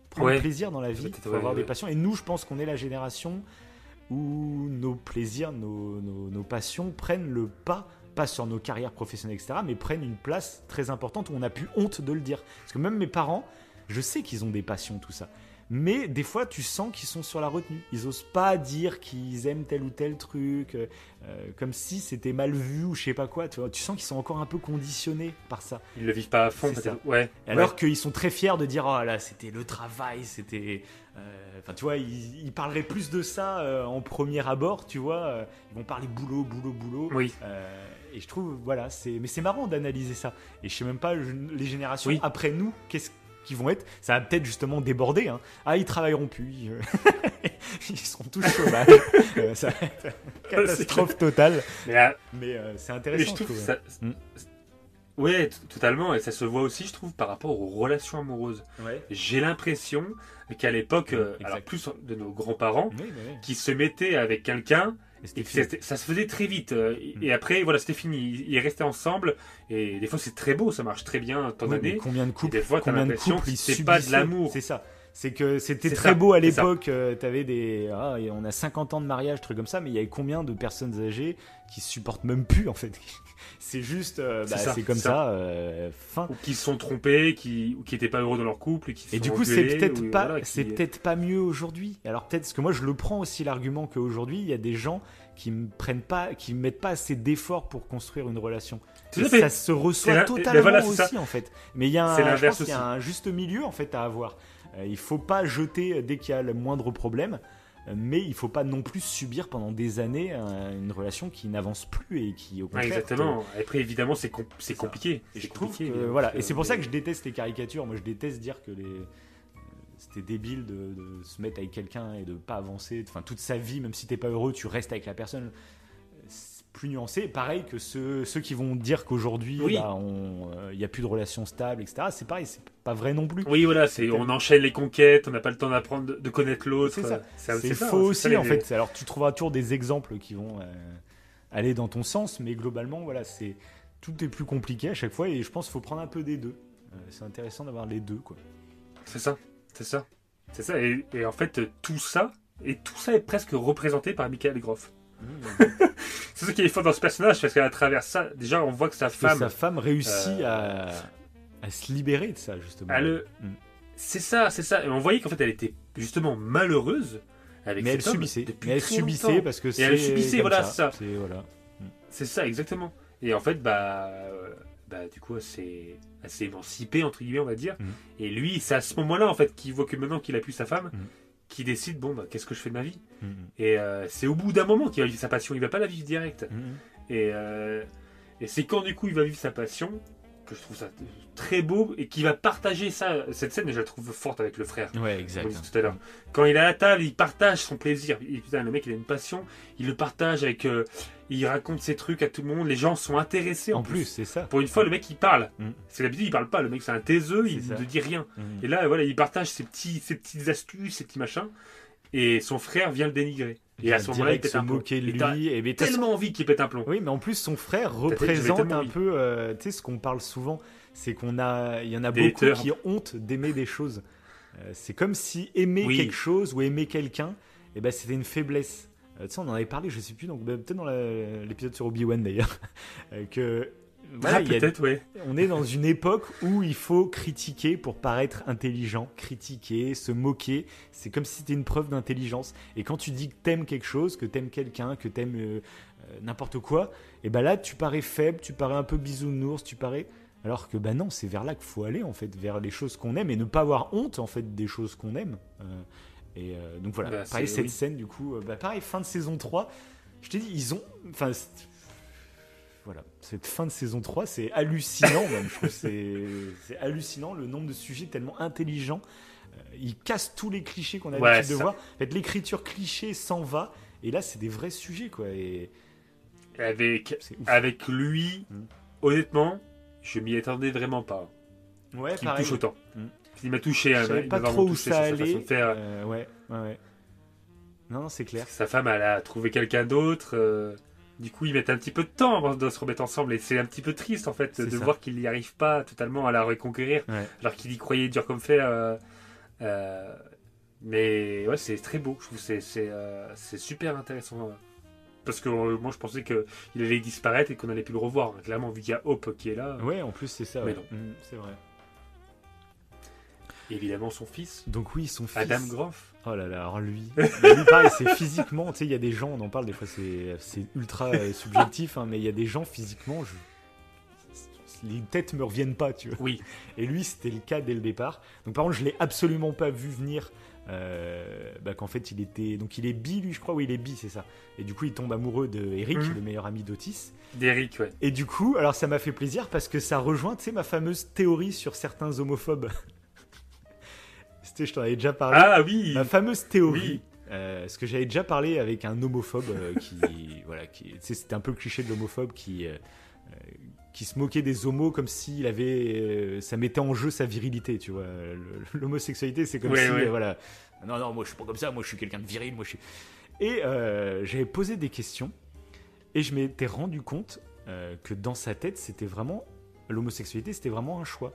prendre Ouais. plaisir dans la vie, faut avoir des passions. Et nous, je pense qu'on est la génération où nos plaisirs, nos, nos- nos passions prennent le pas, pas sur nos carrières professionnelles, etc., mais prennent une place très importante où on n'a plus honte de le dire. Parce que même mes parents, je sais qu'ils ont des passions, tout ça. Mais des fois, tu sens qu'ils sont sur la retenue. Ils osent pas dire qu'ils aiment tel ou tel truc, euh, euh, comme si c'était mal vu ou je sais pas quoi. Tu, vois. tu sens qu'ils sont encore un peu conditionnés par ça. Ils le vivent pas à fond, C'est peut-être. Ouais. Alors ouais. qu'ils sont très fiers de dire oh là c'était le travail, c'était. euh, Enfin tu vois, ils, ils parleraient plus de ça euh, en premier abord, tu vois. ils vont parler boulot, boulot, boulot. Oui. Et je trouve voilà, c'est mais c'est marrant d'analyser ça. Et je sais même pas les générations Oui. après nous, qu'est-ce vont être Ça va peut-être justement déborder. Hein. Ah ils travailleront plus, ils, euh, [LAUGHS] ils seront tous chômage. Euh, ça va être [LAUGHS] une catastrophe totale. Mais, euh, Mais euh, c'est mais intéressant. je trouve que je ça. Mm. Ouais, totalement. Et ça se voit aussi, je trouve, par rapport aux relations amoureuses. Ouais. J'ai l'impression qu'à l'époque, alors plus de nos grands-parents, Oui, oui. qui se mettaient avec quelqu'un Et ça se faisait très vite. euh, Mm. Et après, voilà, c'était fini. Ils restaient ensemble. Et des fois, c'est très beau, ça marche très bien tant Oui, combien de couples, des fois, combien de couples c'est pas de l'amour. C'est ça. C'est que c'était très ça, beau à l'époque. euh, T'avais des, ah, on a 50 ans de mariage, trucs comme ça, mais il y avait combien de personnes âgées qui supportent même plus en fait. [LAUGHS] C'est juste, euh, C'est bah, c'est comme ça. euh, fin. Ou qui se sont trompés, qui, ou qui étaient pas heureux dans leur couple. Et, qui se Et du coup, c'est peut-être pas, voilà, c'est qui- peut-être pas mieux aujourd'hui. Alors peut-être, parce que moi je le prends aussi l'argument qu'aujourd'hui il y a des gens qui ne prennent pas, qui mettent pas assez d'efforts pour construire une relation. Et fait. ça se reçoit la- totalement voilà, aussi ça. en fait. Mais il y a un, je pense y a un juste milieu en fait à avoir. Euh, il faut pas jeter dès qu'il y a le moindre problème, euh, mais il faut pas non plus subir pendant des années euh, une relation qui n'avance plus et qui au contraire. exactement. Après, évidemment, c'est com- compliqué. Et je trouve que, voilà. Et c'est pour ça que je déteste les caricatures. Moi, je déteste dire que les c'était débile de, de se mettre avec quelqu'un et de pas avancer. Enfin, toute sa vie, même si t'es pas heureux, tu restes avec la personne. C'est plus nuancé. Pareil que ceux, ceux qui vont dire qu'aujourd'hui, Oui. bah, euh, il n'y a plus de relations stables, etc. C'est pareil, c'est pas vrai non plus. Oui, voilà, c'est on enchaîne les conquêtes, on n'a pas le temps d'apprendre, de, connaître l'autre. C'est ça. Faux ça, aussi, en fait. Alors, tu trouveras toujours des exemples qui vont euh, aller dans ton sens, mais globalement, voilà, c'est tout est plus compliqué à chaque fois, et je pense qu'il faut prendre un peu des deux. Euh, c'est intéressant d'avoir les deux, quoi. C'est ça, c'est ça, c'est ça. Et, et en fait, tout ça, et tout ça est presque représenté par Michael Groff. [LAUGHS] C'est ça qui est fort dans ce personnage, parce qu'à travers ça, déjà, on voit que sa que femme, sa femme réussit euh, à, à se libérer de ça, justement. le- Mm. c'est ça, c'est ça. Et on voyait qu'en fait, elle était justement malheureuse avec mais elle homme subissait. depuis Mais elle très subissait longtemps. parce que c'est. elle subissait, voilà, ça. C'est voilà. C'est ça, exactement. Et en fait, bah, euh, bah du coup, elle s'est émancipée, entre guillemets, on va dire. Mhm. Et lui, c'est à ce moment-là, en fait, qu'il voit que maintenant qu'il a pu sa femme, qu'il décide, bon, bah, qu'est-ce que je fais de ma vie Mm, Et euh, c'est au bout d'un moment qu'il va vivre sa passion, il va pas la vivre direct. mm, mm. Et, euh, Et c'est quand du coup il va vivre sa passion que je trouve ça très beau et qui va partager ça. Cette scène, je la trouve forte avec le frère. Ouais, exact. Comme tout à l'heure. Quand il est à la table, il partage son plaisir. Il- putain, le mec, il a une passion. Il le partage avec. euh, il raconte ses trucs à tout le monde. Les gens sont intéressés en, En plus, c'est ça. Pour une fois, le mec, il parle. Mm. C'est l'habitude, il parle pas. Le mec, c'est un taiseux. Il ça. ne dit rien. Mhm. Et là, voilà, il partage ses, petits, ses petites astuces, ses petits machins. Et son frère vient le dénigrer. Et à ce moment-là, il Direct pète se un moquer de Et lui. Et t'as- tellement envie qu'il pète un plomb. Oui, mais en plus, son frère représente un peu, euh, tu sais, ce qu'on parle souvent, c'est qu'on a, il y en a Des beaucoup haters. qui ont honte d'aimer des choses. Euh, c'est comme si aimer Oui. quelque chose ou aimer quelqu'un, eh ben, c'était une faiblesse. Euh, tu sais, on en avait parlé, je sais plus, donc peut-être dans l'épisode sur Obi-Wan d'ailleurs, [LAUGHS] que voilà, ah, peut-être, on est dans une époque où il faut critiquer pour paraître intelligent, critiquer, se moquer. C'est comme si c'était une preuve d'intelligence. Et quand tu dis que t'aimes quelque chose, que t'aimes quelqu'un, que t'aimes euh, euh, n'importe quoi, et ben là tu parais faible, tu parais un peu bisounours, tu parais. Alors que bah non, c'est vers là qu'il faut aller en fait, vers les choses qu'on aime et ne pas avoir honte en fait des choses qu'on aime. Euh, et donc voilà, Bah, pareil cette oui. scène du coup, bah, pareil fin de saison 3. Je t'ai dit, ils ont, enfin voilà, cette fin de saison 3, c'est hallucinant même. Je trouve que c'est hallucinant le nombre de sujets tellement intelligents. Euh, ils cassent tous les clichés qu'on a Ouais, l'habitude de ça. voir. En fait, l'écriture cliché s'en va. Et là, c'est des vrais sujets, quoi. Et Avec, avec lui, Mm. honnêtement, je m'y attendais vraiment pas. Ouais, Qu'il me touche autant. Mm. Il m'a touché. Je savais il pas trop où touché ça allait. façon de faire. Euh, ouais, ouais, ouais. Non, non, c'est clair. Sa femme, elle a trouvé quelqu'un d'autre. euh, du coup, ils mettent un petit peu de temps avant de se remettre ensemble. Et c'est un petit peu triste, en fait, de ça. voir qu'il n'y arrive pas totalement à la reconquérir. Ouais. Alors qu'il y croyait dur comme fer. euh, euh, mais ouais, c'est très beau. Je trouve c'est c'est, euh, super intéressant. Parce que moi, je pensais qu'il allait disparaître et qu'on allait plus le revoir. Clairement, vu qu'il y a Hope qui est là. Ouais, en plus, c'est ça. Mais ouais. non. Mm, c'est vrai. Évidemment, son fils, Donc, oui, son fils. Adam Groff. Oh là là, alors lui, lui pareil, c'est physiquement, tu sais, il y a des gens, on en parle des fois, c'est c'est ultra euh, subjectif, hein, mais il y a des gens physiquement, je- les têtes me reviennent pas, tu vois. Oui. Et lui, c'était le cas dès le départ. Donc par contre, je l'ai absolument pas vu venir. euh, bah, qu'en fait, il était, donc il est bi, lui, je crois, oui, il est bi, c'est ça. Et du coup, il tombe amoureux de Eric, Mhm. le meilleur ami d'Otis. D'Eric, ouais. Et du coup, alors ça m'a fait plaisir parce que ça rejoint, tu sais, ma fameuse théorie sur certains homophobes. C'était, je t'en avais déjà parlé. Ah oui Ma fameuse théorie. Oui. euh, ce que j'avais déjà parlé avec un homophobe euh, qui, [LAUGHS] voilà, qui, c'était un peu le cliché de l'homophobe qui, euh, qui se moquait des homos comme s'il avait, ça mettait en jeu sa virilité, tu vois. L'homosexualité, c'est comme Ouais, si, ouais. voilà, non, non, moi je suis pas comme ça, moi je suis quelqu'un de viril, moi je suis. Et j'avais posé des questions et je m'étais rendu compte que dans sa tête, c'était vraiment l'homosexualité, c'était vraiment un choix.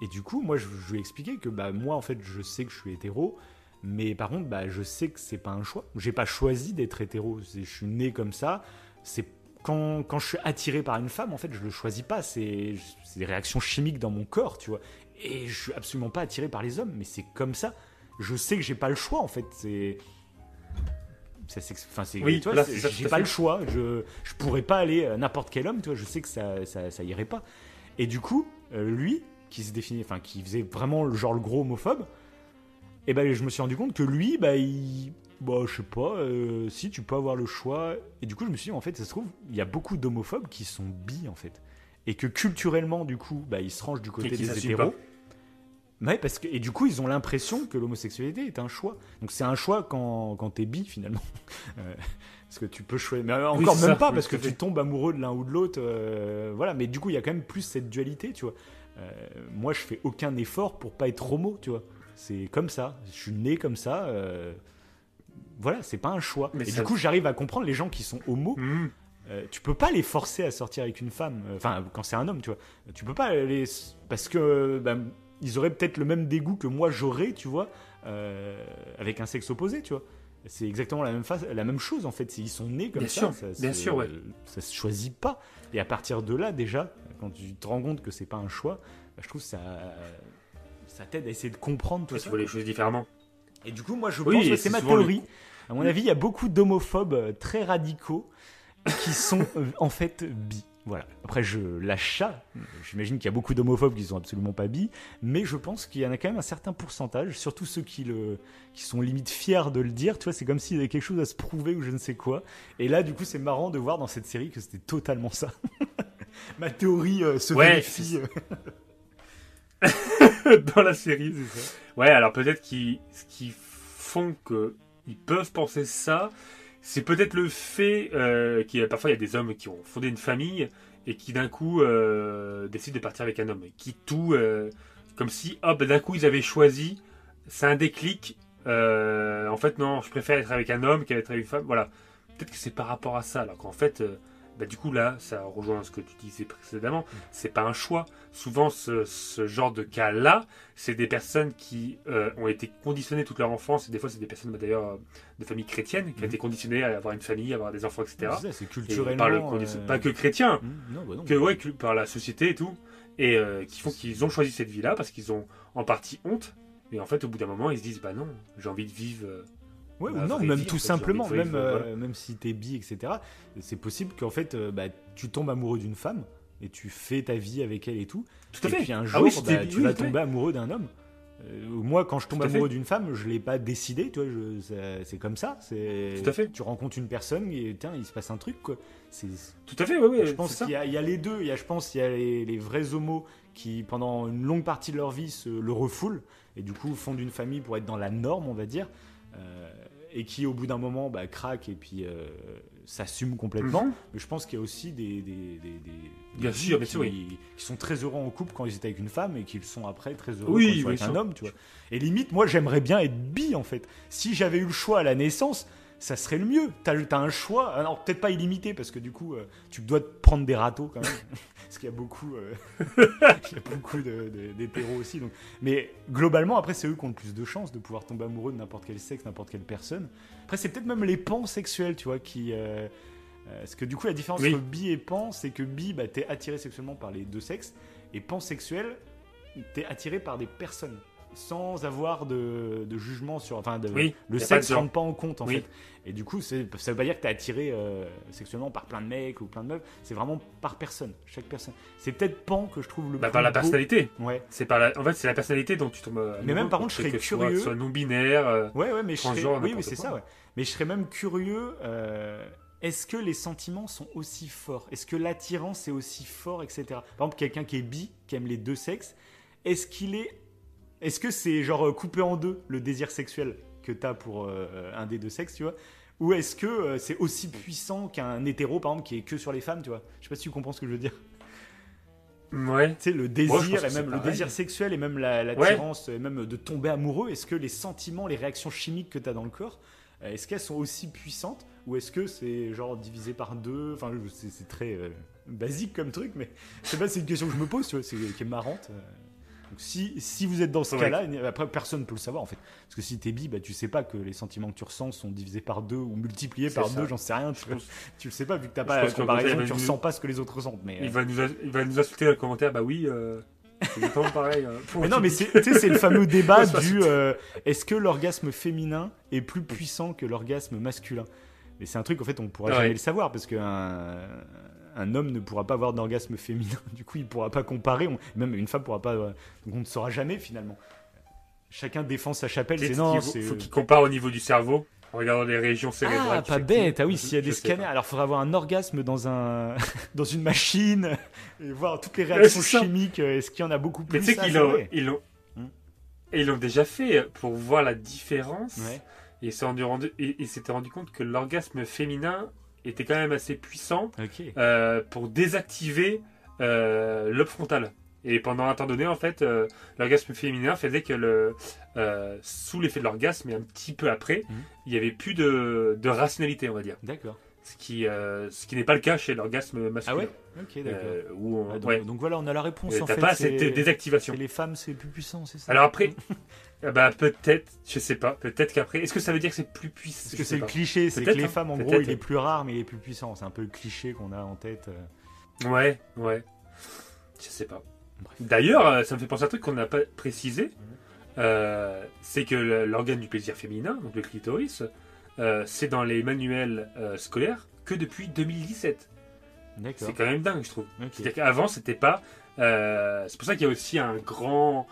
Et du coup, moi, je, je lui ai expliqué que bah, moi, en fait, je sais que je suis hétéro, mais par contre, bah, je sais que c'est pas un choix. J'ai pas choisi d'être hétéro. Je suis né comme ça. C'est quand, quand je suis attiré par une femme, en fait, je le choisis pas. C'est des réactions chimiques dans mon corps, tu vois. Et je suis absolument pas attiré par les hommes, mais c'est comme ça. Je sais que j'ai pas le choix, en fait. C'est enfin, c'est, Oui, j'ai pas le choix. Je, je pourrais pas aller n'importe quel homme, tu vois. Je sais que ça, ça, ça irait pas. Et du coup, euh, lui, qui se définit, enfin, qui faisait vraiment le genre le gros homophobe, et ben, je me suis rendu compte que lui, bah, il, bah, je sais pas, euh, si tu peux avoir le choix. Et du coup, je me suis dit, en fait, ça se trouve, il y a beaucoup d'homophobes qui sont bi, en fait, et que culturellement, du coup, bah, ils se rangent du côté des hétéros. Ouais, parce que, et du coup, ils ont l'impression que l'homosexualité est un choix. Donc c'est un choix quand, quand t'es bi, finalement. [LAUGHS] Euh, parce que tu peux choisir. Mais euh, Oui, encore même ça, pas, parce que tu tombes amoureux de l'un ou de l'autre. euh, voilà, mais du coup, il y a quand même plus cette dualité, tu vois. Euh, moi, je fais aucun effort pour pas être homo, tu vois. C'est comme ça. Je suis né comme ça. euh, voilà, c'est pas un choix. Mais et ça- du coup, j'arrive à comprendre les gens qui sont homos. Mhm. Euh, tu peux pas les forcer à sortir avec une femme. euh, Enfin, quand c'est un homme, tu vois. Tu peux pas les. Parce que. euh, ben, ils auraient peut-être le même dégoût que moi j'aurais, tu vois, avec un sexe opposé, tu vois. C'est exactement la même, face, la même chose, en fait. Ils sont nés comme Bien ça. sûr, ça bien se- sûr, ouais. Ça se choisit pas. Et à partir de là, déjà, quand tu te rends compte que c'est pas un choix, bah, je trouve que ça. Ça t'aide à essayer de comprendre tout Toi, tu ça. vois les choses différemment. Et du coup, moi, je Oui, pense que c'est ma le- théorie. À mon avis, il y a beaucoup d'homophobes euh, très radicaux qui sont euh, en fait bi. Voilà. Après, je lâche ça. J'imagine qu'il y a beaucoup d'homophobes qui sont absolument pas bi, mais je pense qu'il y en a quand même un certain pourcentage, surtout ceux qui, le, qui sont limite fiers de le dire. Tu vois, c'est comme s'il y avait quelque chose à se prouver ou je ne sais quoi. Et là, du coup, c'est marrant de voir dans cette série que c'était totalement ça. [LAUGHS] Ma théorie euh, se Ouais, vérifie. [LAUGHS] dans la série. Ouais, alors peut-être qu'ils, ce qui font que ils peuvent penser ça, c'est peut-être le fait euh, qu'il y a parfois il y a des hommes qui ont fondé une famille et qui d'un coup euh, décident de partir avec un homme, qui tout euh, comme si hop d'un coup ils avaient choisi, c'est un déclic. euh, en fait non, je préfère être avec un homme qu'être avec une femme. Voilà, peut-être que c'est par rapport à ça, alors qu'en fait. Bah, du coup, là, ça rejoint ce que tu disais précédemment. C'est pas un choix. Souvent, ce, ce genre de cas-là, c'est des personnes qui euh, ont été conditionnées toute leur enfance, et des fois c'est des personnes bah, d'ailleurs euh, de familles chrétiennes, qui ont Mhm. été conditionnées à avoir une famille, à avoir des enfants, etc. C'est Et culturellement. par le euh, Pas que chrétiens, hmm, Non, bah non. que, ouais, que par la société et tout, et euh, qui font qu'ils ont choisi cette vie-là parce qu'ils ont en partie honte, et en fait au bout d'un moment ils se disent bah non, j'ai envie de vivre. Euh, Ouais, Bah, ou non, même vie, en tout fait, simplement, même, vivre, euh, voilà. même si t'es bi, etc., c'est possible qu'en fait, euh, bah, tu tombes amoureux d'une femme et tu fais ta vie avec elle et tout. Tout à et fait. puis un Ah jour, oui, bah, tu oui, vas tomber amoureux d'un homme. Euh, moi, quand je tombe amoureux d'une femme, je l'ai pas décidé, tu c'est comme ça. Tout à fait. Tu rencontres une personne et tiens, il se passe un truc, quoi. Tout à fait, ouais, ouais, je pense qu'il y a, il y a les deux. Il y a, je pense, il y a les, les vrais homos qui, pendant une longue partie de leur vie, se le refoulent et du coup fondent une famille pour être dans la norme, on va dire, euh, et qui, au bout d'un moment, bah, craquent et puis euh, s'assument complètement. Mhm. Mais je pense qu'il y a aussi des, des, des, des- Bien sûr, bien qui, oui. qui sont très heureux en couple quand ils étaient avec une femme et qui le sont après très heureux Oui, quand ils sont avec un homme, tu vois. Et limite, moi, j'aimerais bien être bi, en fait. Si j'avais eu le choix à la naissance, ça serait le mieux. T'as as un choix, alors peut-être pas illimité, parce que du coup, euh, tu dois te prendre des râteaux quand même. [LAUGHS] parce qu'il y a beaucoup, euh, [LAUGHS] il y a beaucoup d'hétéros aussi. Donc. Mais globalement, après, c'est eux qui ont le plus de chances de pouvoir tomber amoureux de n'importe quel sexe, n'importe quelle personne. Après, c'est peut-être même les pansexuels, tu vois, qui. euh, euh, parce que du coup, la différence Oui. entre bi et pan, c'est que bi, bah, t'es attiré sexuellement par les deux sexes, et pansexuel, t'es attiré par des personnes, sans avoir de, de jugement sur. Enfin, de, Oui, le sexe genre. rentre pas en compte, en Oui. fait. Et du coup, ça veut pas dire que t'es attiré euh, sexuellement par plein de mecs ou plein de meufs, c'est vraiment par personne, chaque personne. C'est peut-être pan que je trouve le Bah, plus par la beau. personnalité. Ouais. C'est par la... En fait, c'est la personnalité dont tu tombes. amoureux, Mais même, par contre, je serais que soit- curieux. Soit non-binaire. euh, Ouais, ouais, mais je serais... Oui, oui, n'importe c'est ça, ouais. Mais je serais même curieux. euh, Est-ce que les sentiments sont aussi forts? Est-ce que l'attirance est aussi fort, etc. Par exemple, quelqu'un qui est bi, qui aime les deux sexes, est-ce qu'il est, est-ce que c'est genre euh, coupé en deux le désir sexuel? Que t'as pour euh, un des deux sexes, tu vois Ou est-ce que euh, c'est aussi puissant qu'un hétéro, par exemple, qui est que sur les femmes, tu vois Je sais pas si tu comprends ce que je veux dire. Ouais. Tu sais, le désir et même le désir sexuel et même la- l'attirance et même de tomber amoureux, est-ce que les sentiments, les réactions chimiques que tu as dans le corps, euh, est-ce qu'elles sont aussi puissantes ou est-ce que c'est genre divisé par deux? Enfin, c'est très euh, basique comme truc, mais je sais pas, c'est une question que je me pose, tu vois, c'est qui est marrante. Donc, si, si vous êtes dans ce cas-là, après personne ne peut le savoir en fait. Parce que si t'es bi, bah, tu sais pas que les sentiments que tu ressens sont divisés par deux ou multipliés par ça. deux, j'en sais rien. Tu, pense- [LAUGHS] tu le sais pas vu que t'as pas la comparaison, il tu nous- ressens pas ce que les autres ressentent. Mais, euh, Il va, nous, il va nous insulter dans le commentaire. Bah oui, euh, c'est exactement pareil. euh, Mais non, mais c'est tu sais, c'est le fameux [LAUGHS] débat du euh, est-ce que l'orgasme féminin est plus puissant que l'orgasme masculin? Mais c'est un truc en fait on pourra Ouais. jamais le savoir parce un homme ne pourra pas avoir d'orgasme féminin. [LAUGHS] Du coup, il pourra pas comparer. on- même une femme pourra pas. euh, donc on ne saura jamais finalement. Chacun défend sa chapelle. C'est non, faut, faut qu'il compare au niveau du cerveau en regardant les régions cérébrales. ah, pas bête. Ah oui, s'il y a des scanners, alors il faudra avoir un orgasme dans un [LAUGHS] dans une machine [LAUGHS] et voir toutes les réactions chimiques. euh, Est-ce qu'il y en a beaucoup plus? Mais tu sais Ah, qu'ils l'ont, ils l'ont, Hmm. et ils l'ont déjà fait pour voir la différence. Ouais. Et ils s'est rendu, s'étaient rendu compte que l'orgasme féminin était quand même assez puissant euh, pour désactiver euh, lobe frontal. Et pendant un temps donné, en fait, euh, l'orgasme féminin faisait que le, euh, sous l'effet de l'orgasme et un petit peu après, Mhm. il n'y avait plus de, de rationalité, on va dire. D'accord. Ce qui, ce qui n'est pas le cas chez l'orgasme masculin. Ah ouais Ok, d'accord. Où on- Ah, donc, ouais. donc voilà, on a la réponse en T'as fait. pas cette désactivation. les femmes, c'est plus puissant, c'est ça? Alors après, [LAUGHS] ah bah peut-être, je sais pas, peut-être qu'après, est-ce que ça veut dire que c'est plus puissant? Parce que c'est le cliché, c'est que les hein, femmes, en gros, il est plus rare, mais il est plus puissant. C'est un peu le cliché qu'on a en tête. euh. Ouais, ouais. Je sais pas. D'ailleurs, euh, ça me fait penser à un truc qu'on n'a pas précisé. Euh, c'est que l'organe du plaisir féminin, donc le clitoris, euh, c'est dans les manuels euh, scolaires que depuis 2017. D'accord. C'est quand même dingue, je trouve. C'est-à-dire qu'avant, c'était pas. c'est pour ça qu'il y a aussi un grand.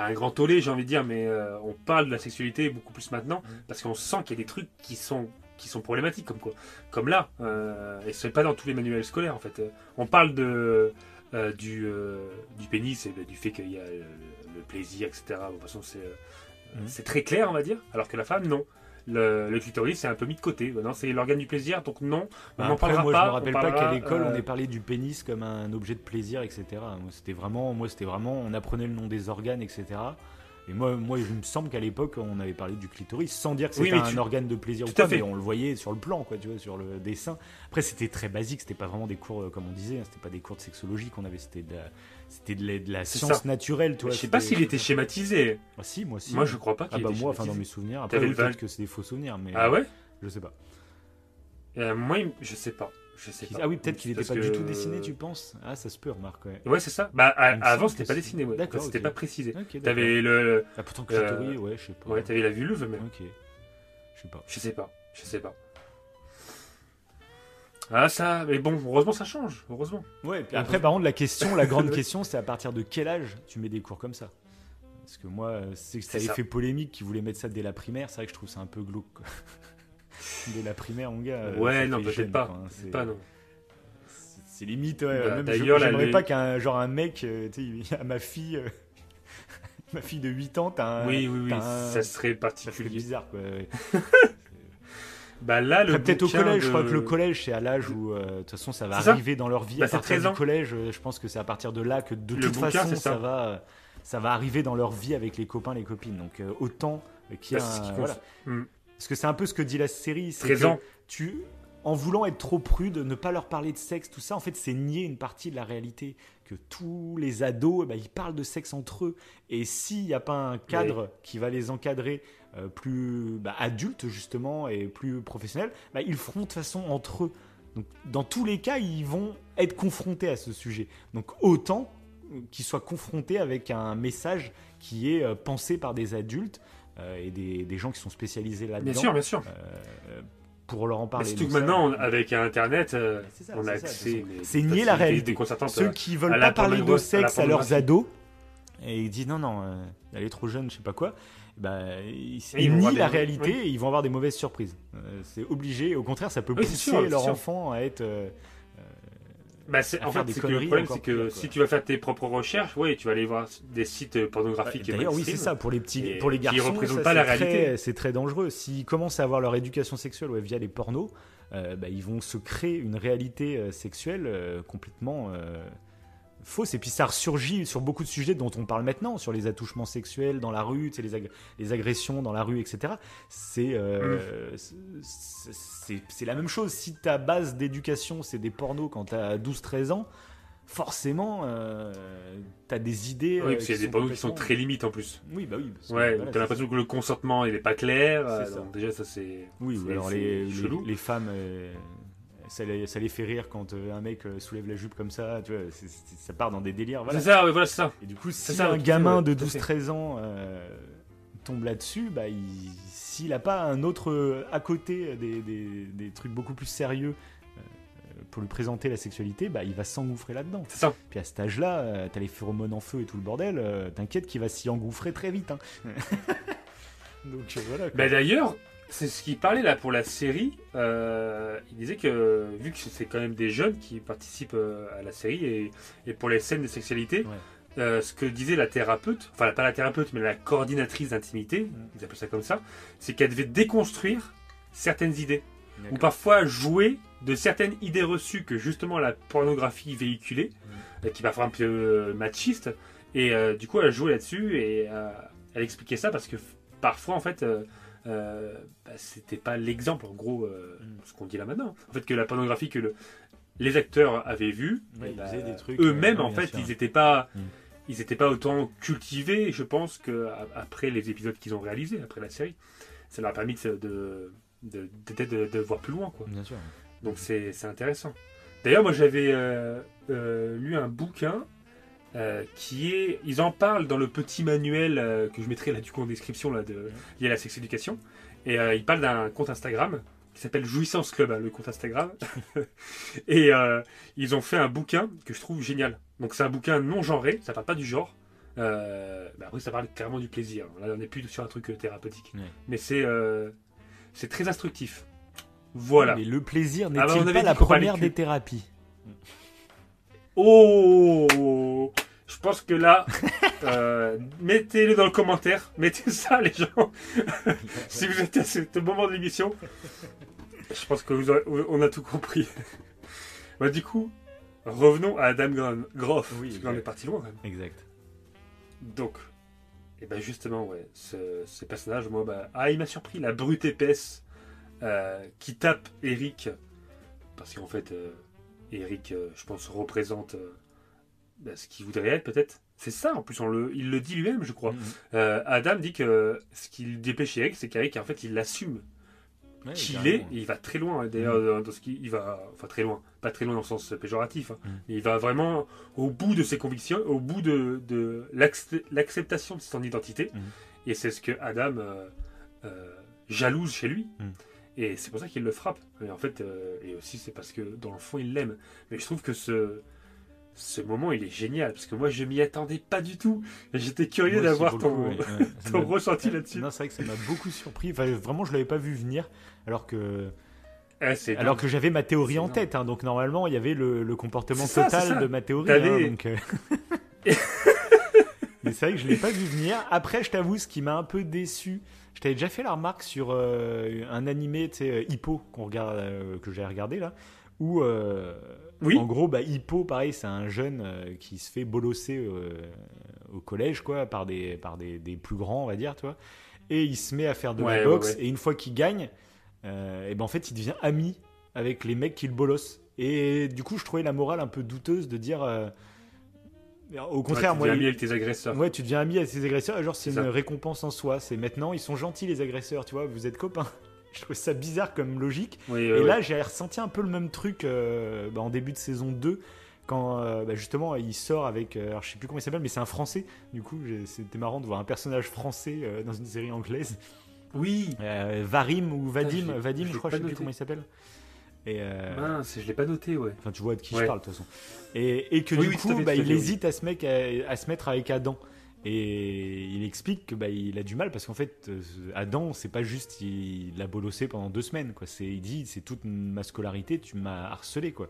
Pas un grand tollé, j'ai envie de dire, mais euh, on parle de la sexualité beaucoup plus maintenant, Mm. parce qu'on sent qu'il y a des trucs qui sont qui sont problématiques, comme quoi. Comme là, euh, et c'est pas dans tous les manuels scolaires, en fait. Euh, On parle de euh, du, du pénis et du fait qu'il y a le, le plaisir, etc. De toute façon, c'est Mhm. c'est très clair, on va dire, alors que la femme, non. Le, le clitoris, c'est un peu mis de côté. Non, c'est l'organe du plaisir, donc non, on Bah, n'en parlera moi, pas. je me rappelle pas qu'à l'école, on euh, ait parlé du pénis comme un objet de plaisir, etc. Moi, c'était vraiment, moi, c'était vraiment, on apprenait le nom des organes, etc. Et moi, moi, il me semble qu'à l'époque, on avait parlé du clitoris, sans dire que c'était un tu- organe de plaisir ou Tout à pas, fait. mais on le voyait sur le plan, quoi, tu vois, sur le dessin. Après, c'était très basique, c'était pas vraiment des cours, euh, comme on disait, hein, c'était pas des cours de sexologie qu'on avait, c'était de c'était de la, de la science ça. naturelle, tu vois. Je sais pas s'il était schématisé. Ah, si, moi, si. Moi, je crois pas Ah qu'il bah était moi, enfin dans mes souvenirs. Après, peut-être que c'est des faux souvenirs, mais Ah ouais? je sais pas. Euh, Moi, je sais pas. Je sais pas. Ah oui, peut-être qu'il était Parce pas que- du tout dessiné, tu penses? Ah, ça se peut, remarque, ouais. Ouais, c'est ça. Bah, à- avant, c'était que pas dessiné, ouais. D'accord, C'était pas précisé. T'avais le, Ah, pourtant Euh, clitoris, ouais, je sais pas. ouais, t'avais la vulve même. Ok. Je sais pas. Je sais pas. Je sais pas. Ah ça, mais bon, heureusement ça change, heureusement. Ouais, puis après, par contre, la question, la grande [LAUGHS] question, c'est à partir de quel âge tu mets des cours comme ça? Parce que moi, euh, c'est que ça avait fait polémique qui voulait mettre ça dès la primaire. C'est vrai que je trouve ça un peu glauque. quoi. [LAUGHS] dès la primaire, mon gars. euh, ouais, non, fait peut-être pas. hein, c'est- pas, non. c'est- limite, ouais. Bah, d'ailleurs, j'aimerais les- pas qu'un genre un mec, euh, tu sais, [LAUGHS] à ma fille, euh, ma fille de 8 ans, t'as un. oui, oui, oui, un- ça serait ça serait particulier. bizarre, quoi. ouais. Bah là, le Peut-être au collège, je crois que le collège, c'est à l'âge où, euh, de toute façon, ça va ça arriver dans leur vie. Bah, à partir 13 du ans. collège, euh, je pense que c'est à partir de là que de Le toute bouquin, façon, ça. ça. va, euh, ça va arriver dans leur vie avec les copains, les copines. Donc euh, autant qu'il y a Bah, c'est ce un- voilà. Hmm. Parce que c'est un peu ce que dit la série. c'est 13 que ans. Tu, en voulant être trop prude, ne pas leur parler de sexe, tout ça, en fait, c'est nier une partie de la réalité. Que tous les ados, eh ben, ils parlent de sexe entre eux. Et s'il n'y a pas un cadre qui va les encadrer euh, plus bah, adultes, justement, et plus professionnels, bah, ils feront de toute façon entre eux. Donc, dans tous les cas, ils vont être confrontés à ce sujet. Donc, autant qu'ils soient confrontés avec un message qui est euh, pensé par des adultes euh, et des, des gens qui sont spécialisés là-dedans Bien sûr, bien sûr. pour leur en Mais parler. surtout que maintenant, avec Internet, ça, on a c'est accès. nier la réalité. Ceux qui veulent pas parler de sexe à leurs ados et ils disent non, non, elle est trop jeune, je sais pas quoi, bah, ils, nient la des- réalité oui. et ils vont avoir des mauvaises surprises. Euh, c'est obligé. Au contraire, ça peut Oui, pousser sûr, leur sûr. enfant à être. euh, Bah, c'est- en fait, c'est que le problème, c'est que si tu vas faire tes propres recherches, oui, tu vas aller voir des sites pornographiques. D'ailleurs, oui, c'est ça. Pour les petits, Et pour les qui garçons, représentent ça, pas la très- réalité. C'est très dangereux. S'ils commencent à avoir leur éducation sexuelle ouais, via les pornos, euh, bah, ils vont se créer une réalité euh, sexuelle euh, complètement euh, fausse. Et puis ça ressurgit sur beaucoup de sujets dont on parle maintenant, sur les attouchements sexuels dans la rue, les, ag- les agressions dans la rue, etc. C'est euh, c'est- c'est la même chose. Si ta base d'éducation, c'est des pornos quand tu as 12-13 ans, forcément, euh, tu as des idées. Oui, euh, parce qu'il y a des pornos qui sont très limites en plus. oui, bah oui. parce Ouais, voilà, t'as l'impression que le consentement il est pas clair. euh, ça. déjà ça c'est. Oui, ou alors les, les, femmes, ça, les, ça les fait rire quand euh, un mec euh, soulève la jupe comme ça, tu vois, ça part dans des délires. Voilà. C'est ça, ouais, voilà c'est ça. Et du coup, si ça, un gamin de tout à fait. 12-13 ans euh, tombe là-dessus, bah, il- s'il n'a pas un autre à côté des, des- des trucs beaucoup plus sérieux euh, pour lui présenter la sexualité, bah, il va s'engouffrer là-dedans. C'est ça. Puis à cet âge-là, euh, t'as les phéromones en feu et tout le bordel, t'inquiète qu'il va s'y engouffrer très vite. hein. [LAUGHS] Donc voilà. quoi. Bah, D'ailleurs, c'est ce qu'il parlait là pour la série. euh, il disait que vu que c'est quand même des jeunes qui participent euh, à la série et, et pour les scènes de sexualité, Ouais. euh, ce que disait la thérapeute, enfin pas la thérapeute mais la coordinatrice d'intimité, ils appellent ça comme ça, c'est qu'elle devait déconstruire certaines idées ou parfois jouer de certaines idées reçues que justement la pornographie véhiculait, Mm. euh, qui parfois un peu machiste, et du coup elle jouait là-dessus et elle expliquait ça parce que parfois en fait euh, bah, c'était pas l'exemple en gros euh, Mm. ce qu'on dit là maintenant. En fait que la pornographie que le- les acteurs avaient Ouais, ils bah, eux-mêmes euh, en fait sûr. ils n'étaient pas Mm. ils n'étaient pas autant cultivés, je pense, que a- après les épisodes qu'ils ont réalisés, après la série. Ça leur a permis de, de, de, peut-être de- de voir plus loin. Quoi. Bien sûr. Donc c'est c'est intéressant. D'ailleurs, moi j'avais euh, euh, lu un bouquin euh, qui est. Ils en parlent dans le petit manuel euh, que je mettrai là du coup en description là, de, lié à la sex éducation. Et euh, ils parlent d'un compte Instagram qui s'appelle Jouissance Club, hein, le compte Instagram. [LAUGHS] et ils ont fait un bouquin que je trouve génial. Donc c'est un bouquin non genré, ça parle pas du genre. Bah après, ça parle carrément du plaisir. Là, on n'est plus sur un truc thérapeutique. Ouais. Mais c'est c'est très instructif. Voilà. Mais le plaisir Ah bah, avait pas la première des thérapies? Oh Je pense que là, [LAUGHS] euh, mettez-le dans le commentaire. Mettez ça, les gens. [LAUGHS] si vous êtes à ce moment de l'émission, je pense que vous aurez- on a tout compris. [LAUGHS] Bah, du coup, revenons à Adam Gro- Groff. Oui, parce qu'on exact. est parti loin. quand même. Exact. Donc, et ben justement, ouais, ce, ce personnage, moi, bah, ah, il m'a surpris, la brute épaisse euh, qui tape Eric, parce qu'en fait, euh, Eric, euh, je pense, représente euh, bah, ce qu'il voudrait être, peut-être. C'est ça, en plus, on le, il le dit lui-même, je crois. Mhm. Euh, Adam dit que ce qu'il dépêche chez Eric, c'est qu'Eric, en fait, il l'assume Ouais, qui il carrément. est, et il va très loin. hein. D'ailleurs, dans- dans ce qui, il va, enfin très loin, pas très loin dans le sens péjoratif. hein. Mm. Il va vraiment au bout de ses convictions, au bout de, de l'acc- l'acceptation de son identité. Mm. Et c'est ce que Adam euh, euh, jalouse chez lui. Et c'est pour ça qu'il le frappe. Et en fait, euh, et aussi c'est parce que dans le fond il l'aime. Mais je trouve que ce ce moment il est génial parce que moi je m'y attendais pas du tout. Et J'étais curieux d'avoir [LAUGHS] ton, ouais, ton ressenti là-dessus. Non, c'est vrai que ça m'a beaucoup surpris. Enfin, vraiment, je l'avais pas vu venir, alors que, Ah, c'est alors que j'avais ma théorie en tête. hein. donc normalement, il y avait le, le comportement total ça. de ma théorie. Hein, donc, euh, [LAUGHS] Mais c'est vrai que je l'ai pas vu venir. Après, je t'avoue, ce qui m'a un peu déçu, je t'avais déjà fait la remarque sur euh, un animé, tu sais, euh, Hippo, qu'on regarde, euh, que j'ai regardé là, où Oui. en gros, bah, Hippo, pareil, c'est un jeune qui se fait bolosser au collège, quoi, par des, par des, des plus grands, on va dire, tu vois. Et il se met à faire de Ouais, la boxe, ouais. et une fois qu'il gagne, et ben en fait, il devient ami avec les mecs qui le bolossent. Et du coup, je trouvais la morale un peu douteuse de dire. Euh, au contraire, Ouais, tu deviens ami avec tes agresseurs. Ouais, tu deviens ami avec ces agresseurs, et genre c'est une ça. récompense en soi. C'est maintenant, ils sont gentils les agresseurs, tu vois, vous êtes copains. [LAUGHS] Je trouve ça bizarre comme logique. Oui, et ouais, là, j'ai ressenti un peu le même truc euh, bah, en début de saison 2, quand euh, bah, justement il sort avec, euh, alors je sais plus comment il s'appelle, mais c'est un français. Du coup, c'était marrant de voir un personnage français euh, dans une série anglaise. oui. Euh, Varim ou Vadim, Vadim, je crois, je sais plus comment il s'appelle. Et euh, Mince, je l'ai pas noté, ouais. Enfin, tu vois de qui Ouais. je parle de toute façon. Et, et que Oui, du oui, coup, fait, bah, il fait, oui. hésite à se, mec, à, à se mettre avec Adam. Et il explique que bah, il a du mal parce qu'en fait, euh, Adam, c'est pas juste il l'a bolossé pendant deux semaines. Quoi. C'est, il dit c'est toute ma scolarité, tu m'as harcelé. quoi.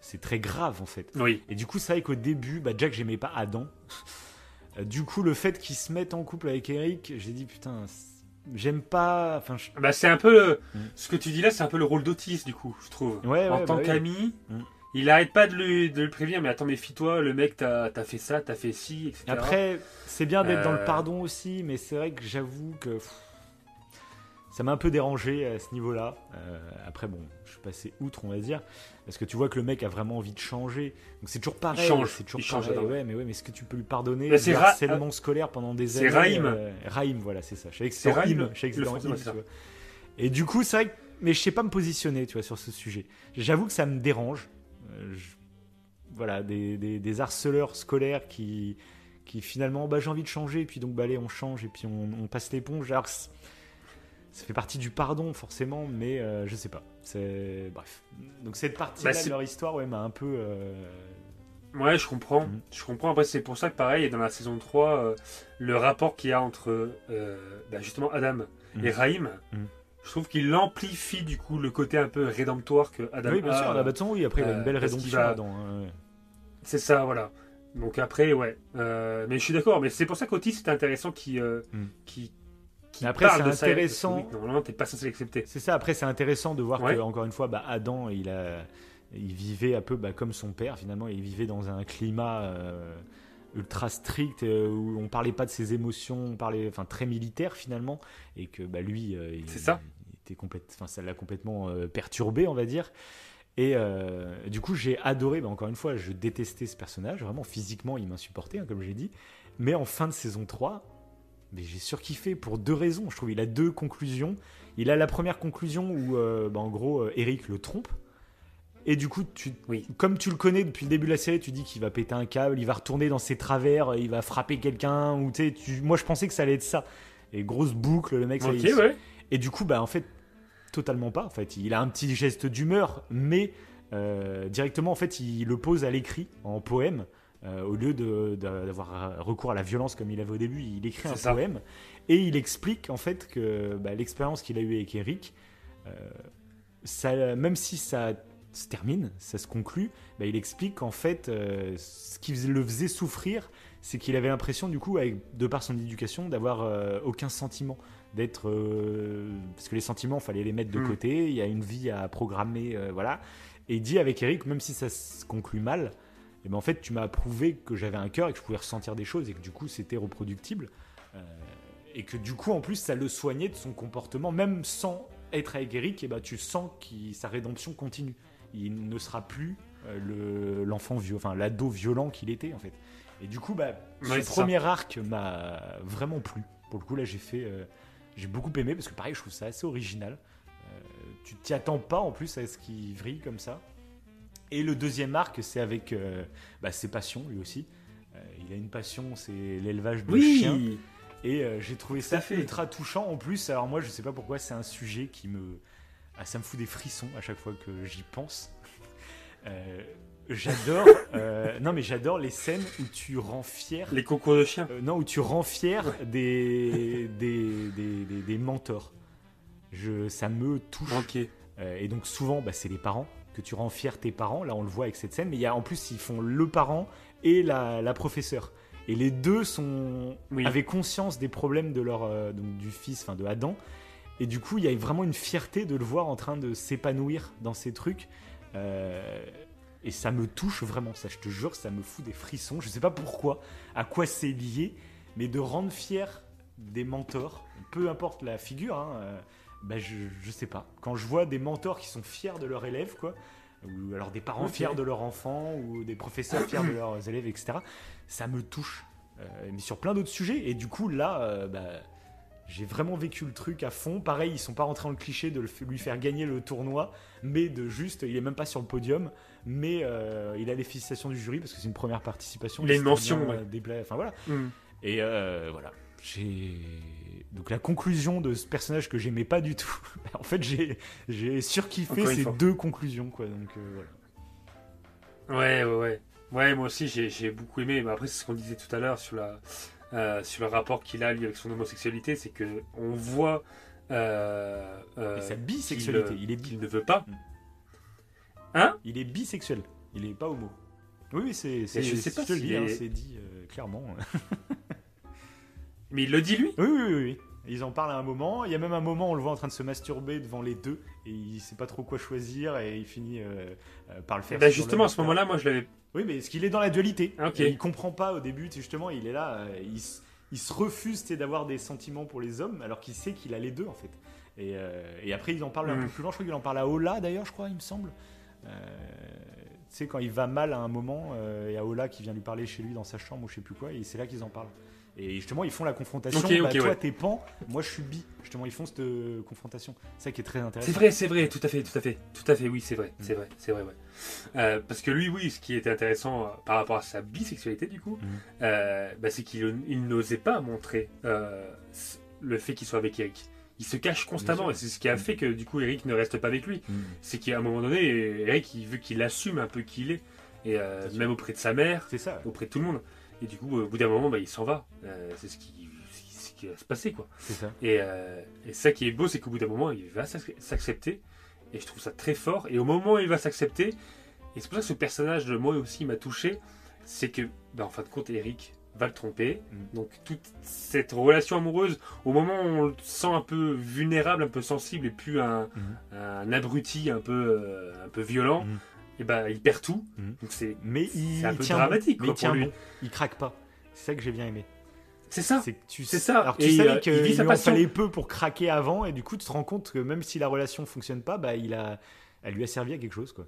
C'est très grave en fait. Oui. Et du coup, c'est vrai qu'au début, bah, Jack, j'aimais pas Adam. Euh, du coup, le fait qu'il se mette en couple avec Eric, j'ai dit putain, c'est- j'aime pas. Enfin, je- Bah, c'est un peu le- Mm. ce que tu dis là, c'est un peu le rôle d'Otis du coup, je trouve. Ouais, en ouais, tant bah oui. qu'ami, Mm. il arrête pas de le prévenir, mais attends, méfie-toi, le mec t'as as fait ça, t'as fait ci, etc. Après, c'est bien d'être dans le Euh. pardon aussi, mais c'est vrai que j'avoue que pff, ça m'a un peu dérangé à ce niveau-là. Euh, après, bon, je suis passé outre, on va dire, parce que tu vois que le mec a vraiment envie de changer. Donc c'est toujours pareil. change, c'est toujours il pareil. Ouais, mais ouais, mais est-ce que tu peux lui pardonner c'est harcèlement scolaire pendant des c'est années Raïm. euh, Raïm, voilà, c'est ça. Je savais que C'est Raïm, je savais que c'est tu vois. Et du coup, c'est vrai que, mais je sais pas me positionner, tu vois, sur ce sujet. J'avoue que ça me dérange. Euh, je- Voilà, des, des, des harceleurs scolaires qui, qui finalement, bah, j'ai envie de changer, et puis donc, bah, allez, on change, et puis on, on passe l'éponge. Alors, ça fait partie du pardon, forcément, mais euh, je sais pas. C'est bref. Donc cette partie-là Bah, de leur histoire, ouais, m'a un peu. euh, Ouais, je comprends. Mhm. Je comprends. Après, c'est pour ça que pareil, dans la saison 3, euh, le rapport qu'il y a entre bah, justement Adam Mhm. et Raïm, Mhm. je trouve qu'il amplifie du coup le côté un peu rédemptoire que Adam oui, bien a. sûr. Toute façon, oui. Après, il a une belle rédemption va- hein, ouais. C'est ça, voilà. Donc après, ouais. Mais je suis d'accord. Mais c'est pour ça qu'Otis, c'est intéressant qui, Mm. qui, qui Mais après, parle de intéressant. oui, normalement, t'es pas censé l'accepter. C'est ça, après c'est intéressant de voir Ouais. que, encore une fois, bah, Adam, il, a, il vivait un peu bah, comme son père finalement, il vivait dans un climat euh, ultra strict euh, où on parlait pas de ses émotions, on parlait, enfin très militaire finalement, et que bah, lui, euh, il, ça. il était complète, enfin ça l'a complètement euh, perturbé, on va dire. Et du coup, j'ai adoré, bah, encore une fois, je détestais ce personnage, vraiment physiquement, il m'insupportait, hein, comme j'ai dit. Mais en fin de saison 3, mais j'ai surkiffé pour deux raisons. Je trouve il a deux conclusions. Il a la première conclusion où, euh, bah, en gros, euh, Eric le trompe. Et du coup, tu, Oui. comme tu le connais depuis le début de la série, tu dis qu'il va péter un câble, il va retourner dans ses travers, il va frapper quelqu'un. Ou tu moi, je pensais que ça allait être ça. Et grosse boucle, le mec. ça y Ok, est, ouais. et du coup, bah en fait, totalement pas. En fait, il a un petit geste d'humeur, mais euh, directement, en fait, il le pose à l'écrit en poème. Euh, au lieu d'avoir recours à la violence comme il avait au début, il écrit un ça. poème et il explique en fait que bah, l'expérience qu'il a eue avec Eric, euh, ça, même si ça se termine, ça se conclut, bah, il explique qu'en fait, euh, ce qui le faisait souffrir, c'est qu'il avait l'impression, du coup, avec, de par son éducation, d'avoir euh, aucun sentiment, d'être, euh, parce que les sentiments, fallait les mettre de Mm. côté. Il y a une vie à programmer, euh, voilà. Et il dit avec Eric, même si ça se conclut mal, eh ben en fait, tu m'as prouvé que j'avais un cœur et que je pouvais ressentir des choses et que du coup, c'était reproductible. Euh, et que du coup, en plus, ça le soignait de son comportement, même sans être avec Eric, et ben, tu sens que sa rédemption continue. Il ne sera plus euh, le- l'enfant vieux, enfin l'ado violent qu'il était en fait. Et du coup, bah, Ouais, ce ça. premier arc m'a vraiment plu. Pour le coup, là, j'ai fait, euh, j'ai beaucoup aimé parce que pareil, je trouve ça assez original. Euh, tu t'y attends pas en plus à ce qu'il vrille comme ça. Et le deuxième arc, c'est avec euh, bah, ses passions lui aussi. Euh, il a une passion, c'est l'élevage de chiens. Et euh, j'ai trouvé ça fait. ultra touchant. En plus, alors moi, je sais pas pourquoi, c'est un sujet qui me. Ah, ça me fout des frissons à chaque fois que j'y pense. [LAUGHS] J'adore. non, mais j'adore les scènes où tu rends fier. Les concours de chiens. non, où tu rends fier des, des, des, des- des mentors. Je, ça me touche. Ok. Euh, et donc souvent, bah, c'est les parents que tu rends fiers tes parents. Là, on le voit avec cette scène. Mais il y a en plus, ils font le parent et la, la professeure. Et les deux sont Oui. avaient conscience des problèmes de leur euh, donc, du fils, enfin de Adam. Et du coup, il y a vraiment une fierté de le voir en train de s'épanouir dans ces trucs. Euh, et ça me touche vraiment. Ça, je te jure, ça me fout des frissons. Je sais pas pourquoi, à quoi c'est lié, mais de rendre fier des mentors, peu importe la figure. Hein, euh, bah, je, je sais pas. Quand je vois des mentors qui sont fiers de leurs élèves, quoi, ou alors des parents fiers de leurs enfants, ou des professeurs fiers de [COUGHS] leurs élèves, etc., ça me touche. Euh, mais sur plein d'autres sujets. Et du coup, là, euh, bah, j'ai vraiment vécu le truc à fond. Pareil, ils sont pas rentrés dans le cliché de le lui faire gagner le tournoi, mais de juste, il est même pas sur le podium, mais euh, il a les félicitations du jury parce que c'est une première participation. Il a une mention, ouais. Enfin voilà. Hmm. Et voilà. J'ai donc la conclusion de ce personnage que j'aimais pas du tout. [LAUGHS] en fait, j'ai j'ai surkiffé ces fois. deux conclusions quoi. Donc euh, voilà. Ouais, ouais, ouais. Ouais, moi aussi, j'ai j'ai beaucoup aimé. Mais après, c'est ce qu'on disait tout à l'heure sur, la, euh, sur le rapport qu'il a, lui, avec son homosexualité. C'est que on voit. Euh, euh, Et sa bisexualité, il est bi. qu'il ne veut pas. Mm. Hein? Il est bisexuel. Il est pas homo. Oui, oui, c'est. c'est hein, est- c'est dit euh, clairement. [LAUGHS] Mais il le dit, lui Oui, oui, oui, oui. Ils en parlent à un moment. Il y a même un moment, on le voit en train de se masturber devant les deux et il sait pas trop quoi choisir et il finit euh, euh, par le faire. Bah, Justement, à ce moment-là, moi, je l'avais. Oui, mais est-ce qu'il est dans la dualité Ah, ok. Et Il comprend pas au début. Justement, il est là. euh, il, s- il se refuse d'avoir des sentiments pour les hommes alors qu'il sait qu'il a les deux en fait. Et, euh, et après, il en parle un Mm. peu plus loin. Je crois qu'il en parle à Ola d'ailleurs, je crois, il me semble. Euh, tu sais, quand il va mal à un moment, euh, il y a Ola qui vient lui parler chez lui dans sa chambre ou je sais plus quoi, et c'est là qu'ils en parlent. Et justement, ils font la confrontation. Ok, bah, toi, ouais. t'es pan, moi, je suis bi. Justement, ils font cette euh, confrontation. C'est ça qui est très intéressant. C'est vrai, c'est vrai, tout à fait, tout à fait, tout à fait, oui, c'est vrai, c'est vrai, c'est vrai, ouais. Euh, parce que lui, oui, ce qui était intéressant euh, par rapport à sa bisexualité, du coup, Mm. euh, bah, c'est qu'il il n'osait pas montrer le fait qu'il soit avec Eric. Il se cache constamment, et c'est ce qui a fait que, du coup, Eric ne reste pas avec lui. Mm. C'est qu'à un moment donné, Eric, il veut qu'il assume un peu qui il est, et même auprès de sa mère, ça. auprès de tout le monde. Et du coup, au bout d'un moment, bah, il s'en va. Euh, c'est ce qui, ce va se passer, quoi. C'est ça. Et, euh, et ça qui est beau, c'est qu'au bout d'un moment, il va s'ac- s'accepter. Et je trouve ça très fort. Et au moment où il va s'accepter, et c'est pour ça que ce personnage, de moi aussi, m'a touché, c'est que, bah, en fin de compte, Eric va le tromper. Mm. Donc toute cette relation amoureuse, au moment où on le sent un peu vulnérable, un peu sensible, et plus un, Mhm. un abruti un peu, euh, un peu violent, Mhm. Et ben il perd tout. Mhm. Donc c'est Mais il, un peu tient dramatique, bon. quoi, mais il tient pour lui. bon. Il craque pas. C'est ça que j'ai bien aimé. c'est ça. C'est tu ça. Alors tu Et, savais euh, qu'il lui en fallait peu pour craquer avant et du coup tu te rends compte que même si la relation fonctionne pas, bah il a, elle lui a servi à quelque chose quoi.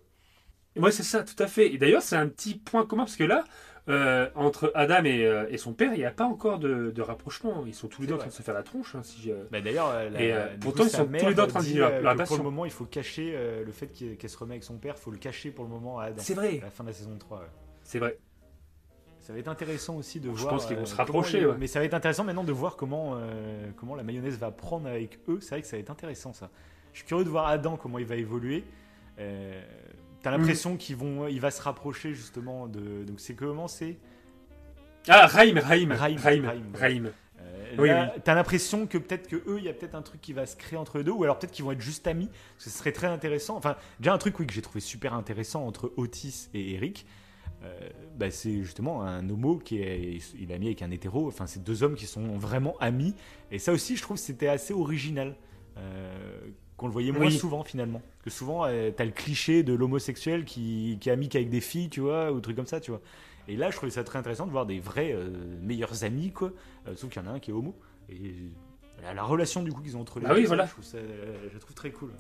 Ouais, c'est ça, tout à fait. Et d'ailleurs, c'est un petit point commun parce que là, euh, entre Adam et, euh, et son père, il n'y a pas encore de, de rapprochement. Ils sont tous les deux en train de se faire la tronche. hein, si je- Bah d'ailleurs, euh, la- euh, pourtant, coup, ils sont tous les deux en train de vivre euh, que Pour le moment, il faut cacher euh, le fait qu'elle se remet avec son père, il faut le cacher pour le moment à Adam. C'est vrai, À la fin de la saison 3. ouais. c'est vrai. Ça va être intéressant aussi de Je voir. pense qu'ils vont euh, se comment rapprocher, ouais. Mais ça va être intéressant maintenant de voir comment, euh, comment la mayonnaise va prendre avec eux. C'est vrai que ça va être intéressant ça. Je suis curieux de voir Adam comment il va évoluer. Euh, T'as l'impression qu'il vont, il va se rapprocher justement de. Donc c'est comment c'est? Ah, Raïm, Raïm, Raïm, Raïm, Raïm, Raïm. Euh, Oui, là, T'as l'impression que peut-être que eux, il y a peut-être un truc qui va se créer entre les deux, ou alors peut-être qu'ils vont être juste amis. parce que Ce serait très intéressant. Enfin, déjà un truc oui que j'ai trouvé super intéressant entre Otis et Eric. euh, bah, c'est justement un homo qui est il est ami avec un hétéro. Enfin, c'est deux hommes qui sont vraiment amis. Et ça aussi, je trouve, que c'était assez original. Euh, qu'on le voyait moins Oui. souvent finalement. Que souvent, euh, t'as le cliché de l'homosexuel qui, qui est ami qu'avec des filles, tu vois, ou trucs comme ça, tu vois. Et là, je trouvais ça très intéressant de voir des vrais euh, meilleurs amis, quoi. Euh, sauf qu'il y en a un qui est homo. Et la, la relation du coup qu'ils ont entre les Ah oui, deux, voilà. je, trouve ça, euh, je trouve très cool.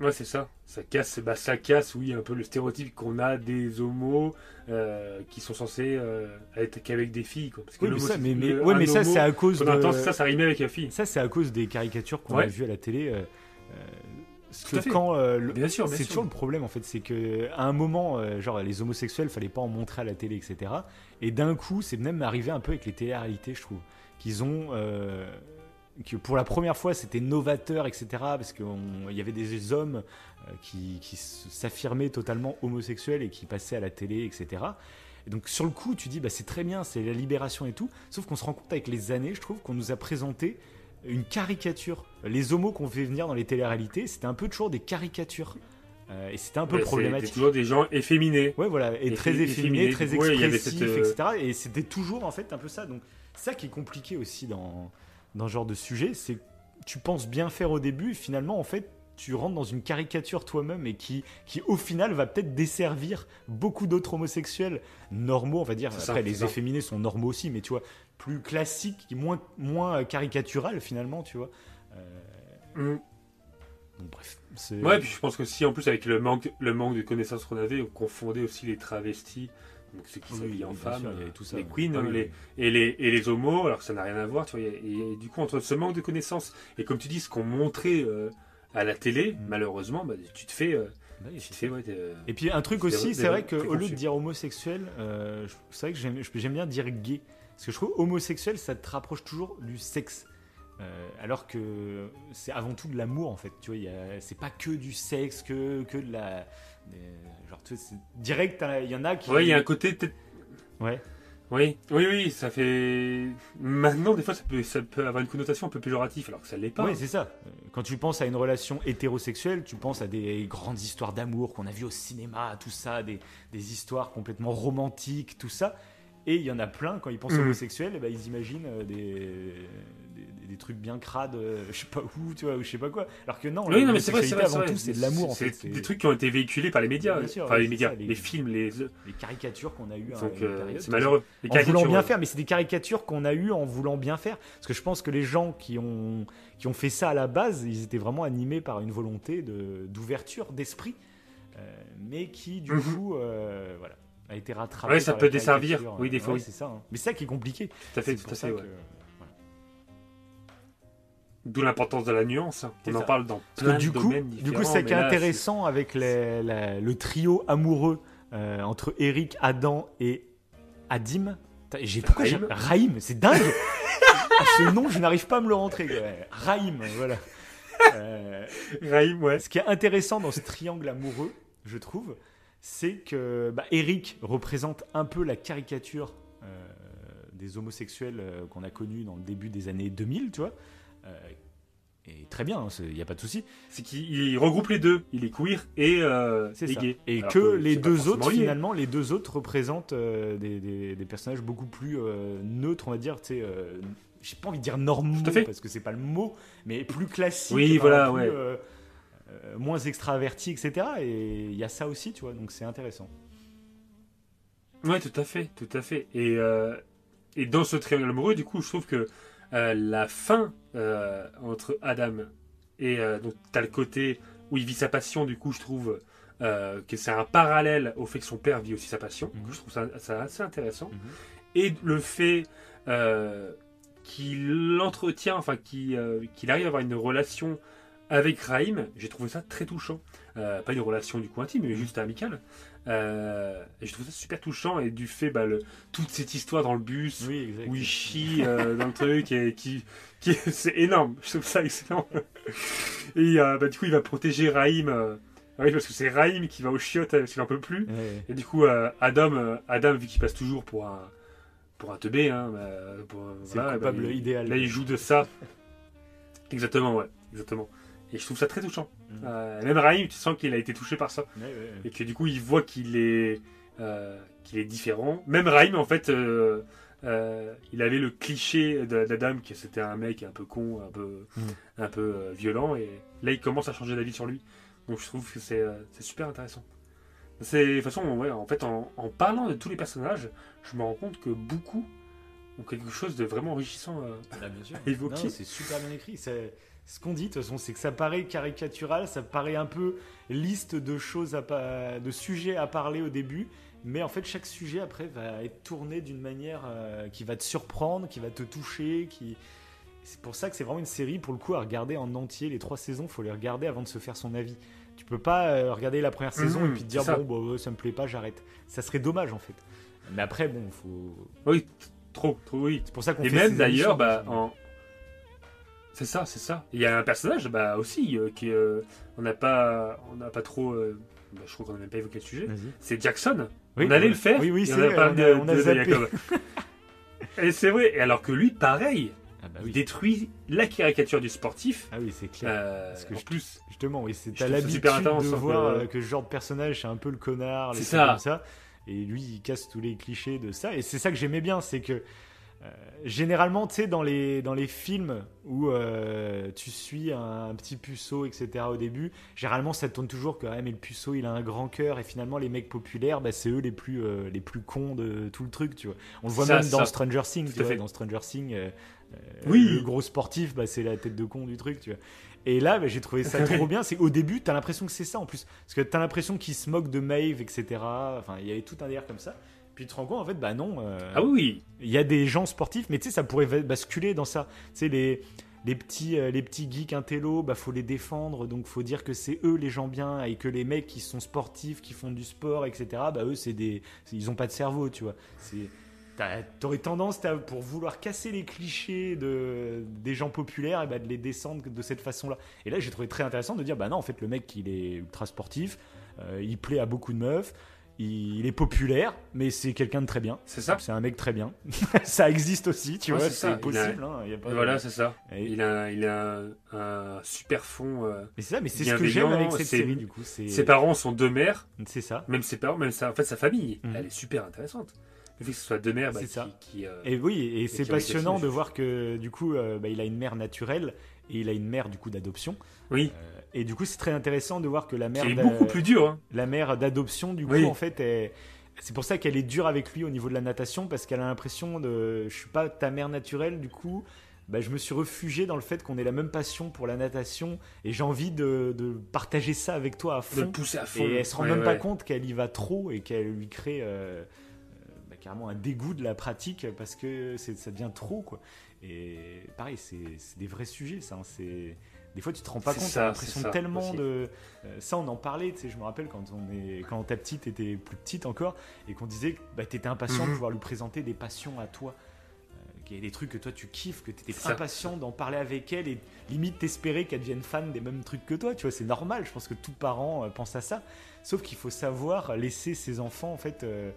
Ouais, c'est ça. Ça casse, bah, ça casse, oui, un peu le stéréotype qu'on a des homos euh, qui sont censés euh, être qu'avec des filles. Quoi. Parce que Oui, mais ça, mais, mais, ouais, mais ça c'est à cause ça, ça rimait avec la fille. Ça, c'est à cause des caricatures qu'on Ouais. a vues à la télé. euh, parce que quand le- Bien sûr, bien c'est toujours le problème en fait, c'est que à un moment, genre les homosexuels, fallait pas en montrer à la télé, etc. Et d'un coup, c'est même arrivé un peu avec les télé-réalités, je trouve, qu'ils ont, que pour la première fois, c'était novateur, etc. Parce qu'il y avait des hommes euh, qui, s'affirmaient totalement homosexuels et qui passaient à la télé, etc. Et donc sur le coup, tu dis, bah, c'est très bien, c'est la libération et tout. Sauf qu'on se rend compte avec les années, je trouve, qu'on nous a présenté une caricature. Les homos qu'on fait venir dans les téléréalités, c'était un peu toujours des caricatures. Euh, et c'était un peu Ouais, problématique. c'est toujours des gens efféminés. Ouais, voilà, et très fait- efféminé, efféminé, très du coup, ouais, il y avait expressif, cette, euh, etc. Et c'était toujours en fait un peu ça. Donc, ça qui est compliqué aussi dans, dans ce genre de sujet, c'est que tu penses bien faire au début, et finalement, en fait, tu rentres dans une caricature toi-même et qui, qui, au final, va peut-être desservir beaucoup d'autres homosexuels normaux, on va dire. Ça, Après, les efféminés sont normaux aussi, mais tu vois, plus classiques, moins, moins caricatural finalement, tu vois. Euh, Mm. donc, bref. Ouais, puis je pense que si en plus avec le manque, le manque de connaissances qu'on avait, on confondait aussi les travestis, donc ceux qui Oui, en bien femmes, sûr, il y avait tout ça, les queens, Ah oui, les, oui. et, les, et les homos, alors que ça n'a rien à voir, tu vois. Et, et du coup, entre ce manque de connaissances et comme tu dis, ce qu'on montrait euh, à la télé, Mm. malheureusement, bah, tu te fais, euh, Bah oui, tu c'est te fais, ouais, euh, Et puis un truc aussi, c'est vrai qu'au lieu de dire homosexuel, euh, c'est vrai que j'aime j'aime bien dire gay. Parce que je trouve homosexuel, ça te rapproche toujours du sexe. Euh, alors que c'est avant tout de l'amour en fait. Tu vois, c'est pas que du sexe, que, que de la. Des- genre, tu vois, c'est direct, il y en a qui. Ouais, il y a un côté. Ouais. Oui, oui, oui, ça fait. Maintenant, des fois, ça peut, ça peut avoir une connotation un peu péjorative, alors que ça l'est pas. Ouais, c'est ça. Quand tu penses à une relation hétérosexuelle, tu penses à des grandes histoires d'amour qu'on a vues au cinéma, tout ça, des, des histoires complètement romantiques, tout ça. Et il y en a plein, quand ils pensent Mhm. homosexuels, eh ben, ils imaginent euh, des, des, des trucs bien crades, euh, je sais pas où, tu vois, ou je sais pas quoi. Alors que non, Oui, non, mais c'est vrai, c'est avant vrai. tout, c'est de l'amour, en fait. C'est des trucs qui ont été véhiculés par les médias. Bien sûr, enfin, ouais, les médias, ça, les- les films, les. les caricatures qu'on a eues Donc, euh, c'est malheureux. Les en voulant bien ouais. faire, mais c'est des caricatures qu'on a eues en voulant bien faire. Parce que je pense que les gens qui ont, qui ont fait ça à la base, ils étaient vraiment animés par une volonté de- d'ouverture d'esprit, euh, mais qui du Mhm. coup euh, voilà, a été rattrapé. Ouais, ça peut desservir. Oui, des fois, Ouais, oui. c'est ça. hein. Mais c'est ça qui est compliqué. Tout à fait, tout à fait. que- ouais. voilà. D'où l'importance de la nuance. On en ça. parle dans plein du de coup, domaines du différents. coup, c'est mais qui est là, intéressant avec les- la- le trio amoureux euh, entre Eric, Adam et Adim. J'ai pourquoi j'ai- Raïm. Raïm, c'est dingue. [LAUGHS] Ah, ce nom, je n'arrive pas à me le rentrer. Raïm, voilà. Euh, Raïm, ouais. ce qui est intéressant dans ce triangle amoureux, je trouve, c'est que bah, Eric représente un peu la caricature euh, des homosexuels euh, qu'on a connus dans le début des années 2000, tu vois. Euh, et très bien, il n'y a pas de souci. C'est qu'il il regroupe les deux. Il est queer et, gay. Et que les deux autres, lié. finalement, les deux autres représentent des, des- des personnages beaucoup plus neutres, on va dire, tu sais, j'ai pas envie de dire normaux, parce que c'est pas le mot, mais plus classiques, Oui, voilà, plus, ouais. euh, euh, moins extravertis, etc. Et il y a ça aussi, tu vois, donc c'est intéressant. Ouais, tout à fait, tout à fait. Et, euh, et dans ce triangle amoureux, du coup, je trouve que euh, la fin entre Adam et donc t'as le côté où il vit sa passion, du coup, je trouve que c'est un parallèle au fait que son père vit aussi sa passion. Mhm. Je trouve ça, ça assez intéressant. Mhm. Et le fait qu'il entretient, enfin qu'il qu'il arrive à avoir une relation avec Raïm, j'ai trouvé ça très touchant. Euh, pas une relation du coup intime, mais juste amicale. Euh, j'ai trouvé ça super touchant et du fait, bah, le, toute cette histoire dans le bus Oui, où il chie euh, dans le truc et qui, qui [LAUGHS] c'est énorme. Je trouve ça excellent. et euh, bah, du coup, il va protéger Raïm. ah oui, parce que c'est Raïm qui va au chiottes euh, s'il en peut plus. Ouais. Et du coup, Adam, Adam, vu qu'il passe toujours pour un, pour un teubé, hein, bah, C'est voilà, le coupable bah, il- idéal. Là, il joue de ça. Exactement, ouais. Exactement. Et je trouve ça très touchant. Mhm. Euh, même Raïm, tu sens qu'il a été touché par ça. Ouais, ouais, ouais. Et que du coup, il voit qu'il est, euh, qu'il est différent. Même Raïm, en fait, euh, il avait le cliché de- d'Adam, que c'était un mec un peu con, un peu, Mhm. un peu violent. Et là, il commence à changer d'avis sur lui. Donc, je trouve que c'est c'est super intéressant. C'est, de toute façon, ouais, en fait, en, en parlant de tous les personnages, je me rends compte que beaucoup ont quelque chose de vraiment enrichissant. euh, Ah, bien sûr. évoqué. Non, C'est super bien écrit. C'est- Ce qu'on dit, de toute façon, c'est que ça paraît caricatural, ça paraît un peu liste de choses, à de sujets à parler au début, mais en fait, chaque sujet après va être tourné d'une manière euh, qui va te surprendre, qui va te toucher, qui. C'est pour ça que c'est vraiment une série, pour le coup, à regarder en entier. Les trois saisons, faut les regarder avant de se faire son avis. Tu peux pas euh, regarder la première saison Mhm, et puis te dire ça. bon, bah, ça me plaît pas, j'arrête. Ça serait dommage en fait. Mais après, bon, faut. Oui, trop, trop, oui. C'est pour ça qu'on Et fait même d'ailleurs, bah, en... c'est ça, c'est ça. Il y a un personnage, bah aussi, euh, qui euh, on n'a pas, on n'a pas trop, euh, bah, je crois qu'on n'a même pas évoqué le sujet. Vas-y. C'est Jackson. Oui, on allait le faire. Oui, oui, et c'est a vrai, parlé on a- de, on a de zappé. Jacob. [LAUGHS] et c'est vrai. Et alors que lui, pareil, Ah bah il oui. détruit la caricature du sportif. Ah oui, c'est clair. Euh, Parce que en je- plus, Justement, oui, c'est je t'as trouve ça l'habitude super intense, de hein, voir que- euh, que ce genre de personnage, c'est un peu le connard, les C'est trucs ça. comme ça. Et lui, il casse tous les clichés de ça. Et c'est ça que j'aimais bien, c'est que généralement, tu sais, dans les, dans les films où euh, tu suis un, un petit puceau, etc. au début, généralement, ça tourne toujours que ah, mais le puceau, il a un grand cœur. Et finalement, les mecs populaires, bah, c'est eux les plus, euh, les plus cons de tout le truc, tu vois. On le voit Ça, même dans. Stranger Things, tu vois. Dans Stranger Things, euh, euh, Oui. le gros sportif, bah, c'est la tête de con du truc, tu vois. Et là, bah, j'ai trouvé ça [LAUGHS] trop bien. C'est au début, t'as l'impression que c'est ça en plus, parce que t'as l'impression qu'il se moque de Maeve, etc. Enfin, il y avait tout un délire comme ça. Puis tu te rends compte, en fait, bah non. euh, ah oui, il y a des gens sportifs, mais tu sais, ça pourrait basculer dans ça. Tu sais, les, les, petits, euh, les petits geeks intello, bah faut les défendre, donc faut dire que c'est eux les gens bien, et que les mecs qui sont sportifs, qui font du sport, etc., bah eux, c'est des, ils ont pas de cerveau, tu vois. C'est. T'aurais tendance, t'as- pour vouloir casser les clichés de, des gens populaires, et bah, de les descendre de cette façon-là. Et là, j'ai trouvé très intéressant de dire, bah non, en fait, le mec, il est ultra sportif, euh, il plaît à beaucoup de meufs, il, est populaire, mais c'est quelqu'un de très bien. c'est ça. C'est un mec très bien. [LAUGHS] ça existe aussi, tu Ouais, vois, c'est ça. possible. hein, y a pas- Voilà, c'est ça. Et- Il a, il a un, super fond. euh, mais c'est ça, mais c'est ce que j'aime avec cette série, du coup. Ses parents sont deux mères. c'est ça. Même ses parents, même sa, en fait, sa famille, Mhm. elle est super intéressante. Le fait que ce soit deux mères, bah, qui, ça. qui, euh, Et oui, et c'est passionnant de voir que, du coup, euh, bah, il a une mère naturelle et il a une mère, du coup, d'adoption. oui, Euh, et du coup, c'est très intéressant de voir que la mère, est beaucoup plus dur. Hein. la mère d'adoption, du coup, Oui. en fait, est- c'est pour ça qu'elle est dure avec lui au niveau de la natation, parce qu'elle a l'impression de. Je suis pas ta mère naturelle, du coup. Bah, je me suis réfugié dans le fait qu'on ait la même passion pour la natation et j'ai envie de, de partager ça avec toi à De fond. pousser à fond. Et elle se rend Ouais, même pas compte qu'elle y va trop et qu'elle lui crée euh, carrément un dégoût de la pratique parce que ça devient trop quoi. Et pareil, c'est des vrais sujets ça. hein. C'est des fois tu te rends pas compte, t'as l'impression tellement aussi. de euh, ça on en parlait. Tu sais, je me rappelle quand on est quand ta petite était plus petite encore et qu'on disait que bah, t'étais impatient de Mhm. pouvoir lui présenter des passions à toi. Euh, Qu'il y ait des trucs que toi tu kiffes, que tu étais C'est ça. impatient d'en parler avec elle et limite t'espérer qu'elle devienne fan des mêmes trucs que toi. Tu vois, c'est normal. Je pense que tout parent euh, pense à ça. Sauf qu'il faut savoir laisser ses enfants en fait euh,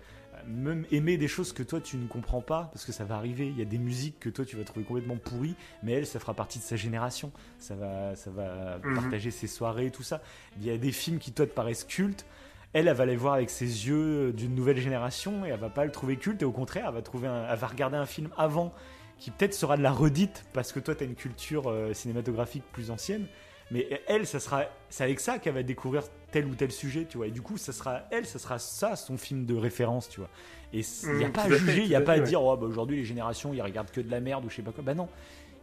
même aimer des choses que toi tu ne comprends pas parce que ça va arriver. Il y a des musiques que toi tu vas trouver complètement pourries, mais elle ça fera partie de sa génération. Ça va, ça va Mhm. partager ses soirées, tout ça. Il y a des films qui toi te paraissent cultes. Elle, elle va les voir avec ses yeux d'une nouvelle génération et elle va pas le trouver culte et au contraire, elle va trouver, un- elle va regarder un film avant qui peut-être sera de la redite parce que toi tu as une culture euh, cinématographique plus ancienne. Mais elle, ça sera, c'est avec ça qu'elle va découvrir tel ou tel sujet, tu vois. Et du coup, ça sera elle, ça sera ça son film de référence, tu vois. Et il n'y a Mm, pas à juger, il n'y a pas à dire, oh, bah, aujourd'hui les générations, ils regardent que de la merde ou je sais pas quoi. Bah non.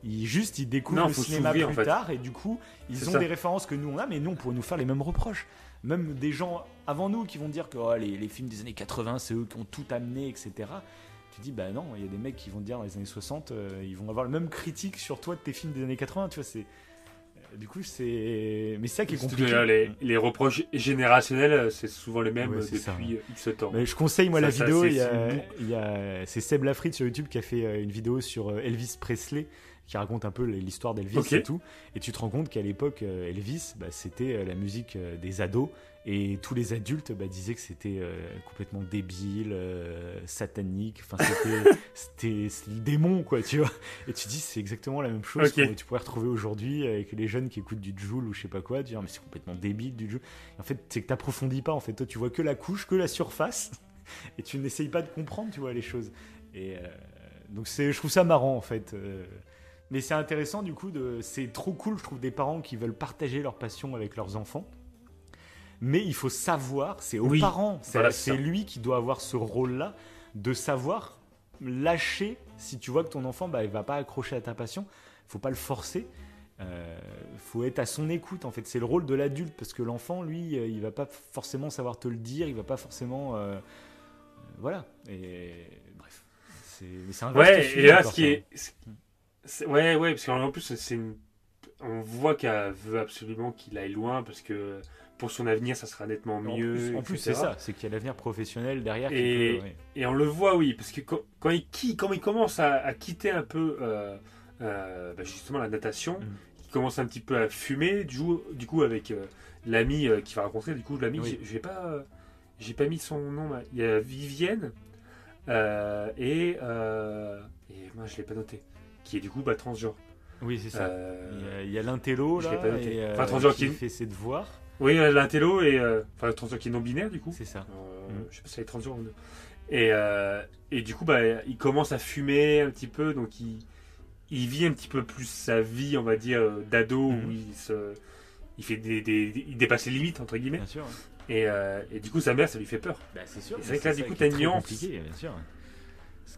Ils, juste, ils découvrent Non, le cinéma plus en fait. tard et du coup, ils ont ça. des références que nous on a, mais nous on pourrait nous faire les mêmes reproches. Même des gens avant nous qui vont dire que oh, les, les films des années 80, c'est eux qui ont tout amené, etc. Tu dis, bah non, il y a des mecs qui vont te dire dans les années 60, euh, ils vont avoir le même critique sur toi de tes films des années 80, tu vois, c'est. Du coup, c'est. Mais c'est ça qui est compliqué. les, les reproches générationnels, c'est souvent les mêmes Ouais, c'est ça. depuis euh, X temps. Mais je conseille moi Ça, la ça, vidéo. c'est- Seb Lafrite sur YouTube qui a fait euh, une vidéo sur euh, Elvis Presley qui raconte un peu l'histoire d'Elvis et tout. Et tu te rends compte qu'à l'époque, euh, Elvis, bah, c'était la musique des ados. Et tous les adultes bah, disaient que c'était euh, complètement débile, euh, satanique. Enfin, c'était, [LAUGHS] le démon, quoi, tu vois. Et tu dis, c'est exactement la même chose que tu pourrais retrouver aujourd'hui avec les jeunes qui écoutent du Joule ou je sais pas quoi. Tu dis, mais c'est complètement débile du Joule. En fait, c'est que t'approfondis pas. En fait, toi, tu vois que la couche, que la surface, [LAUGHS] et tu n'essayes pas de comprendre, tu vois, les choses. Et euh, donc, je trouve ça marrant, en fait. euh. mais c'est intéressant, du coup, c'est trop cool, je trouve, des parents qui veulent partager leur passion avec leurs enfants. Mais il faut savoir, c'est aux Oui, parents, c'est, voilà, lui qui doit avoir ce rôle-là de savoir lâcher si tu vois que ton enfant bah, il va pas accrocher à ta passion faut pas le forcer euh, faut être à son écoute en fait c'est le rôle de l'adulte parce que l'enfant lui euh, il va pas forcément savoir te le dire il va pas forcément euh, euh, voilà et bref c'est un Ouais, sujet et là, ce qui est. Ouais, ouais, parce qu'en plus, c'est une. On voit qu'elle veut absolument qu'il aille loin parce que pour son avenir, ça sera nettement En mieux. en plus, c'est ça c'est qu'il y a l'avenir professionnel derrière Et- peut-. Et on le voit, oui, parce que quand, quand il, qui- quand il commence à, à quitter un peu euh, euh, bah, justement la natation, Mm. il commence un petit peu à fumer, du coup, du coup avec euh, l'ami qu'il va rencontrer, du coup l'ami, Oui. j'ai- pas, j'ai pas mis son nom, là. il y a Vivienne et, et moi je l'ai pas noté, qui est du coup bah, transgenre. oui c'est ça il y a- l'intello là l'ai pas noté. et, Enfin, transgenre qui qui- fait ses devoirs Oui, euh, l'intello et euh, enfin le transgenre qui est non binaire du coup. c'est ça Euh, Mm. Je sais pas si elle est transgenre ou non. Et, euh, et du coup, bah, il commence à fumer un petit peu, donc il, il vit un petit peu plus sa vie, on va dire, euh, d'ado, Mhm. où il, se, il, fait des, des- il dépasse les limites, entre guillemets. bien sûr Et, euh, et du coup, sa mère, ça lui fait peur. Bah, c'est sûr c'est vrai que là, du coup, t'as une nuance. compliqué, bien sûr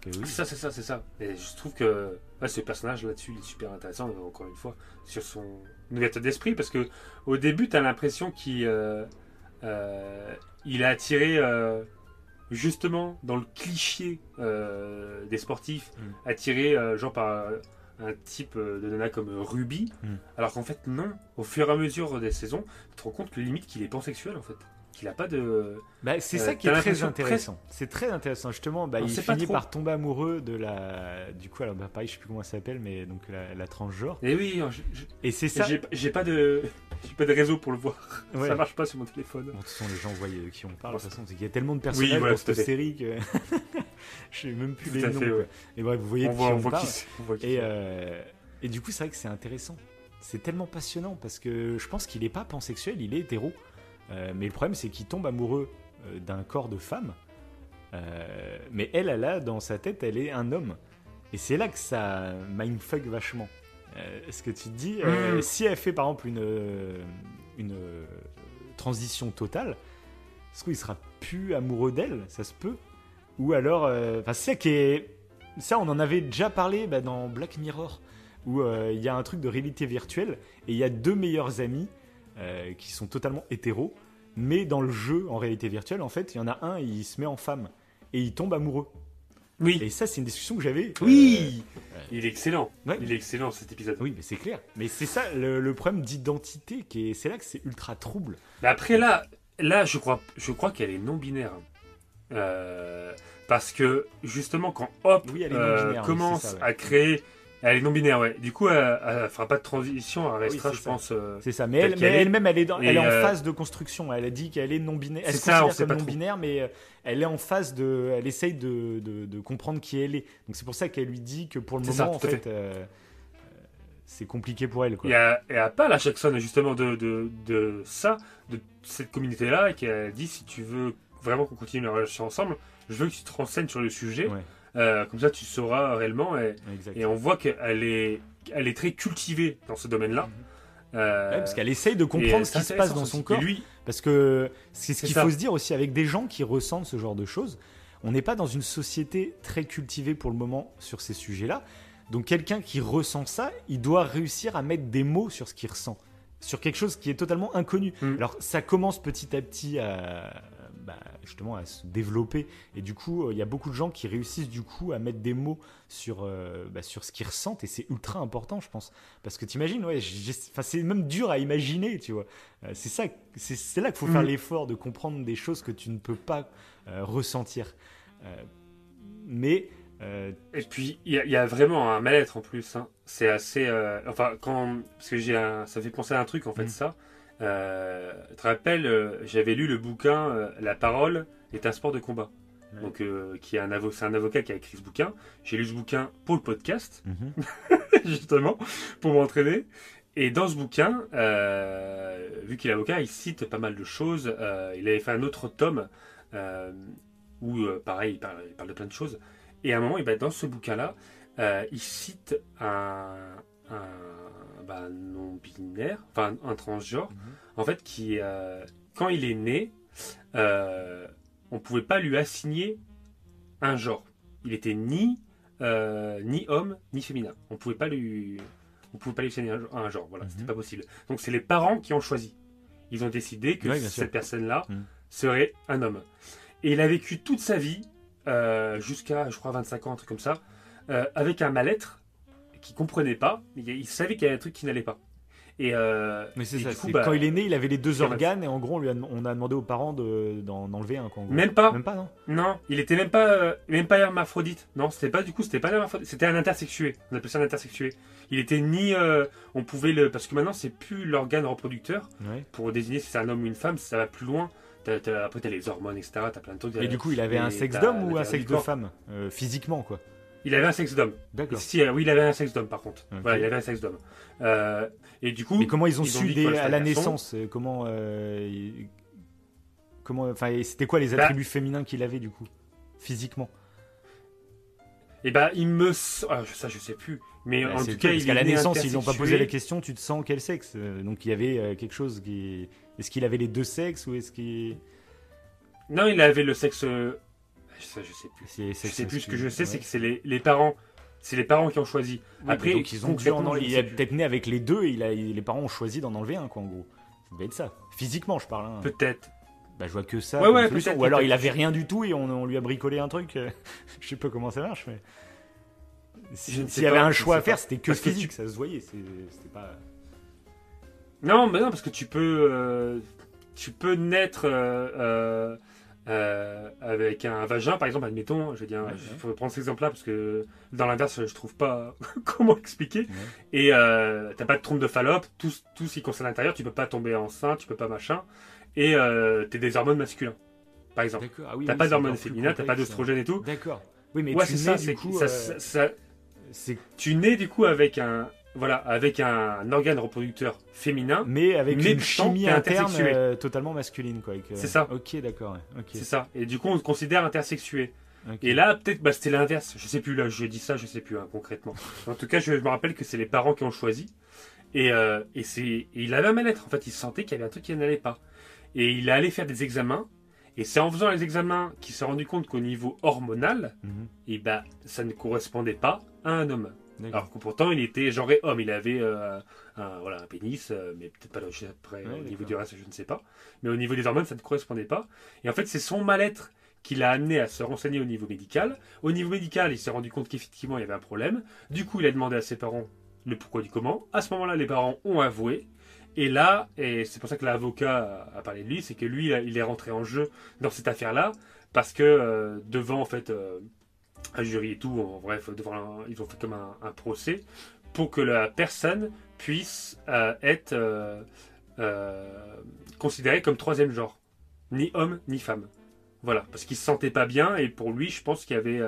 que oui C'est ça, c'est ça, c'est ça. Et je trouve que ouais, ce personnage là-dessus, il est super intéressant, encore une fois, sur son ouverture d'esprit, parce que au début, tu as l'impression qu'il euh, euh, il est attiré euh, justement dans le cliché euh, des sportifs, Mm. attiré genre par un type de nana comme Ruby, Mm. alors qu'en fait, non. Au fur et à mesure des saisons, tu te rends compte que limite qu'il est pansexuel en fait. Qu'il a pas de. Bah, c'est Euh, ça qui est très intéressant. C'est très intéressant justement. Bah, il finit trop. par tomber amoureux de la. Du coup, alors bah, pareil, je sais plus comment elle s'appelle, mais donc la, la transgenre. Et oui, je- je- Et c'est ça. j'ai pas de. [LAUGHS] J'ai pas de réseau pour le voir. Ouais. Ça marche pas sur mon téléphone. Bon, de toute façon, les gens voient de qui on parle. De toute façon, c'est qu'il y a tellement de personnages Oui, voilà, dans cette série que [LAUGHS] je sais même plus Tout les noms. fait, ouais. Et bref, vous voyez on de voit, qui on on, voit parle. qui c'est. on voit qui Et, c'est. euh, et du coup, c'est vrai que c'est intéressant. C'est tellement passionnant parce que je pense qu'il est pas pansexuel, il est hétéro. Euh, mais le problème, c'est qu'il tombe amoureux euh, d'un corps de femme. Euh, mais elle, elle a dans sa tête, elle est un homme. Et c'est là que ça mindfuck vachement. Ce que tu te dis, euh, Mm. si elle fait par exemple une, une transition totale, est-ce qu'il sera plus amoureux d'elle? Ça se peut? Ou alors, enfin, c'est ça qui est. Ça, on en avait déjà parlé bah, dans Black Mirror, où euh, il y a un truc de réalité virtuelle et il y a deux meilleurs amis euh, qui sont totalement hétéros, mais dans le jeu en réalité virtuelle, en fait, il y en a un, il se met en femme et il tombe amoureux. Oui, Et ça, c'est une discussion que j'avais. oui euh, Il est excellent. ouais. Il est excellent cet épisode. Oui, mais c'est clair. Mais c'est ça le, le problème d'identité, qui est, c'est là que c'est ultra trouble. Mais après, là, là je crois, je crois qu'elle est non-binaire. Euh, parce que justement, quand Hop Oui, euh, oui, commence c'est ça, ouais. à créer. Elle est non-binaire, ouais. Du coup, elle, elle fera pas de transition, elle restera, je ça. pense. euh, C'est ça. Mais elle, elle-même, elle est, dans, elle est en euh, phase de construction. Elle a dit qu'elle est non binaire. Elle C'est se ça, on considère comme pas non trop. binaire, mais euh, elle est en phase de. Elle essaye de, de, de comprendre qui elle est. Donc c'est pour ça qu'elle lui dit que pour le moment, ça, en à fait, euh, c'est compliqué pour elle. Quoi. Et elle, et à Jackson justement de, de, de ça, de cette communauté-là, et qu'elle dit si tu veux vraiment qu'on continue la relation ensemble, je veux que tu te renseignes sur le sujet. Ouais. Euh, comme ça, tu sauras réellement. Et, on voit qu'elle est, elle est très cultivée dans ce domaine-là. Euh, Ouais, parce qu'elle essaye de comprendre ce qui se passe dans son corps. lui, Parce que c'est ce qu'il faut se dire aussi avec des gens qui ressentent ce genre de choses. On n'est pas dans une société très cultivée pour le moment sur ces sujets-là. Donc quelqu'un qui ressent ça, il doit réussir à mettre des mots sur ce qu'il ressent, sur quelque chose qui est totalement inconnu. Mm. Alors ça commence petit à petit à, bah, justement à se développer. Et du coup, il y a beaucoup de gens qui réussissent du coup à mettre des mots sur, bah, sur ce qu'ils ressentent et c'est ultra important, je pense. Parce que t'imagines, ouais, c'est même dur à imaginer, tu vois. c'est ça, c'est là qu'il faut faire mm. l'effort de comprendre des choses que tu ne peux pas ressentir. mais et puis il y, a vraiment un mal-être en plus. Hein. C'est assez, enfin quand parce que j'ai, ça fait penser à un truc en fait mm. ça. Euh, tu te rappelles, euh, j'avais lu le bouquin euh, La parole est un sport de combat. Donc, qui est un avocat, c'est un avocat qui a écrit ce bouquin. J'ai lu ce bouquin pour le podcast, mhm. [LAUGHS] justement, pour m'entraîner. Et dans ce bouquin, vu qu'il est avocat, il cite pas mal de choses. il avait fait un autre tome où, pareil, il parle, de plein de choses. Et à un moment, et ben, dans ce bouquin-là, il cite un, un bah, non binaire, enfin un transgenre, mhm. en fait, qui, euh, quand il est né, euh, on pouvait pas lui assigner un genre. Il était ni euh, ni homme ni féminin. On pouvait pas lui, on pouvait pas lui assigner un, genre. Voilà, c'était mhm. pas possible. Donc c'est les parents qui ont choisi. Ils ont décidé que cette personne-là mhm. serait un homme. Et il a vécu toute sa vie jusqu'à, je crois, 25 ans, un truc comme ça, avec un mal-être qui comprenait pas, mais il savait qu'il y avait un truc qui n'allait pas. Et euh, mais c'est ça, bah, quand il est né, il avait les deux organes et en gros, on, lui a, on a demandé aux parents d'en enlever un. même pas. Même pas, non Non, il était même pas, euh, même pas hermaphrodite. Non, c'était pas du coup, c'était pas hermaphrodite, c'était un intersexué. On appelle ça un intersexué. Il était ni, euh, on pouvait le, parce que maintenant c'est plus l'organe reproducteur pour désigner si c'est un homme ou une femme, ça va plus loin. après, t'as les hormones, etc. T'as plein de trucs. Et du coup, il avait un sexe d'homme ou un sexe de femme Physiquement, quoi il avait un sexe d'homme. D'accord. Si, euh, oui, il avait un sexe d'homme par contre. Voilà, il avait un sexe d'homme. Euh, et du coup. Mais comment ils ont su à la naissance euh, Comment. comment Enfin, c'était quoi les bah attributs féminins qu'il avait du coup Physiquement? Et eh bah, il me. Ah, ça, je sais plus. Mais bah, en tout cas, parce qu'à la naissance, ils n'ont pas posé la question tu te sens quel sexe? Donc il y avait quelque chose qui. Est-ce qu'il avait les deux sexes ou est-ce qu'il. Non, il avait le sexe ça, je sais plus. je sais plus. Ce que je sais, c'est que c'est les, les, parents. C'est les parents qui ont choisi. Après, donc ils ont dû en il est peut-être né avec les deux et il a, les parents ont choisi d'en enlever un, quoi, en gros. Ça devait être ça. Physiquement, je parle. Hein. Peut-être. Bah, je vois que ça. Ouais, ouais, Ou alors il avait rien du tout et on, lui a bricolé un truc. [LAUGHS] je sais pas comment ça marche, mais. S'il y avait un choix à faire, c'était que physique, ça se voyait. C'était pas. Non, mais non, parce que tu peux. Euh, tu peux naître. Euh, euh, euh, avec un vagin, par exemple, admettons, je vais dire, faut prendre cet exemple-là parce que dans l'inverse, je trouve pas [LAUGHS] comment expliquer. Et euh, t'as pas de trompe de Fallope, tout, tout ce qui concerne l'intérieur, tu peux pas tomber enceinte, tu peux pas machin. Et euh, t'es des hormones masculins, par exemple. Ah t'as pas d'hormones féminines, t'as pas d'oestrogène et tout. D'accord. Oui, mais ouais, c'est ça, c'est ça, ça, ça, tu nais du coup avec un, voilà, avec un organe reproducteur féminin, mais avec une chimie interne euh, totalement masculine, quoi. Euh, c'est ça. Ok, d'accord. C'est ça. Et du coup, on se considère intersexué. Et là, peut-être, bah, c'était l'inverse. Je sais plus. Là, je dis ça, je sais plus hein, concrètement. En tout cas, je, me rappelle que c'est les parents qui ont choisi. Et, euh, et c'est, il avait un mal-être. En fait, il sentait qu'il y avait un truc qui n'allait pas. Et il est allé faire des examens. Et c'est en faisant les examens qu'il s'est rendu compte qu'au niveau hormonal, mhm. et eh bah, ça ne correspondait pas à un homme. Alors que pourtant, il était genre homme. Il avait euh, un, voilà, un pénis, euh, mais peut-être pas après, au niveau du race, je ne sais pas. Mais au niveau des hormones, ça ne correspondait pas. Et en fait, c'est son mal-être qui l'a amené à se renseigner au niveau médical. Au niveau médical, il s'est rendu compte qu'effectivement, il y avait un problème. Du coup, il a demandé à ses parents le pourquoi du comment. À ce moment-là, les parents ont avoué. Et là, et c'est pour ça que l'avocat a parlé de lui, c'est que lui, il est rentré en jeu dans cette affaire-là, parce que euh, devant, en fait, un jury et tout, en bref, devant ils ont fait comme un, procès pour que la personne puisse euh, être euh, euh, considérée comme troisième genre, ni homme ni femme. Voilà, parce qu'il se sentait pas bien et pour lui, je pense qu'il y avait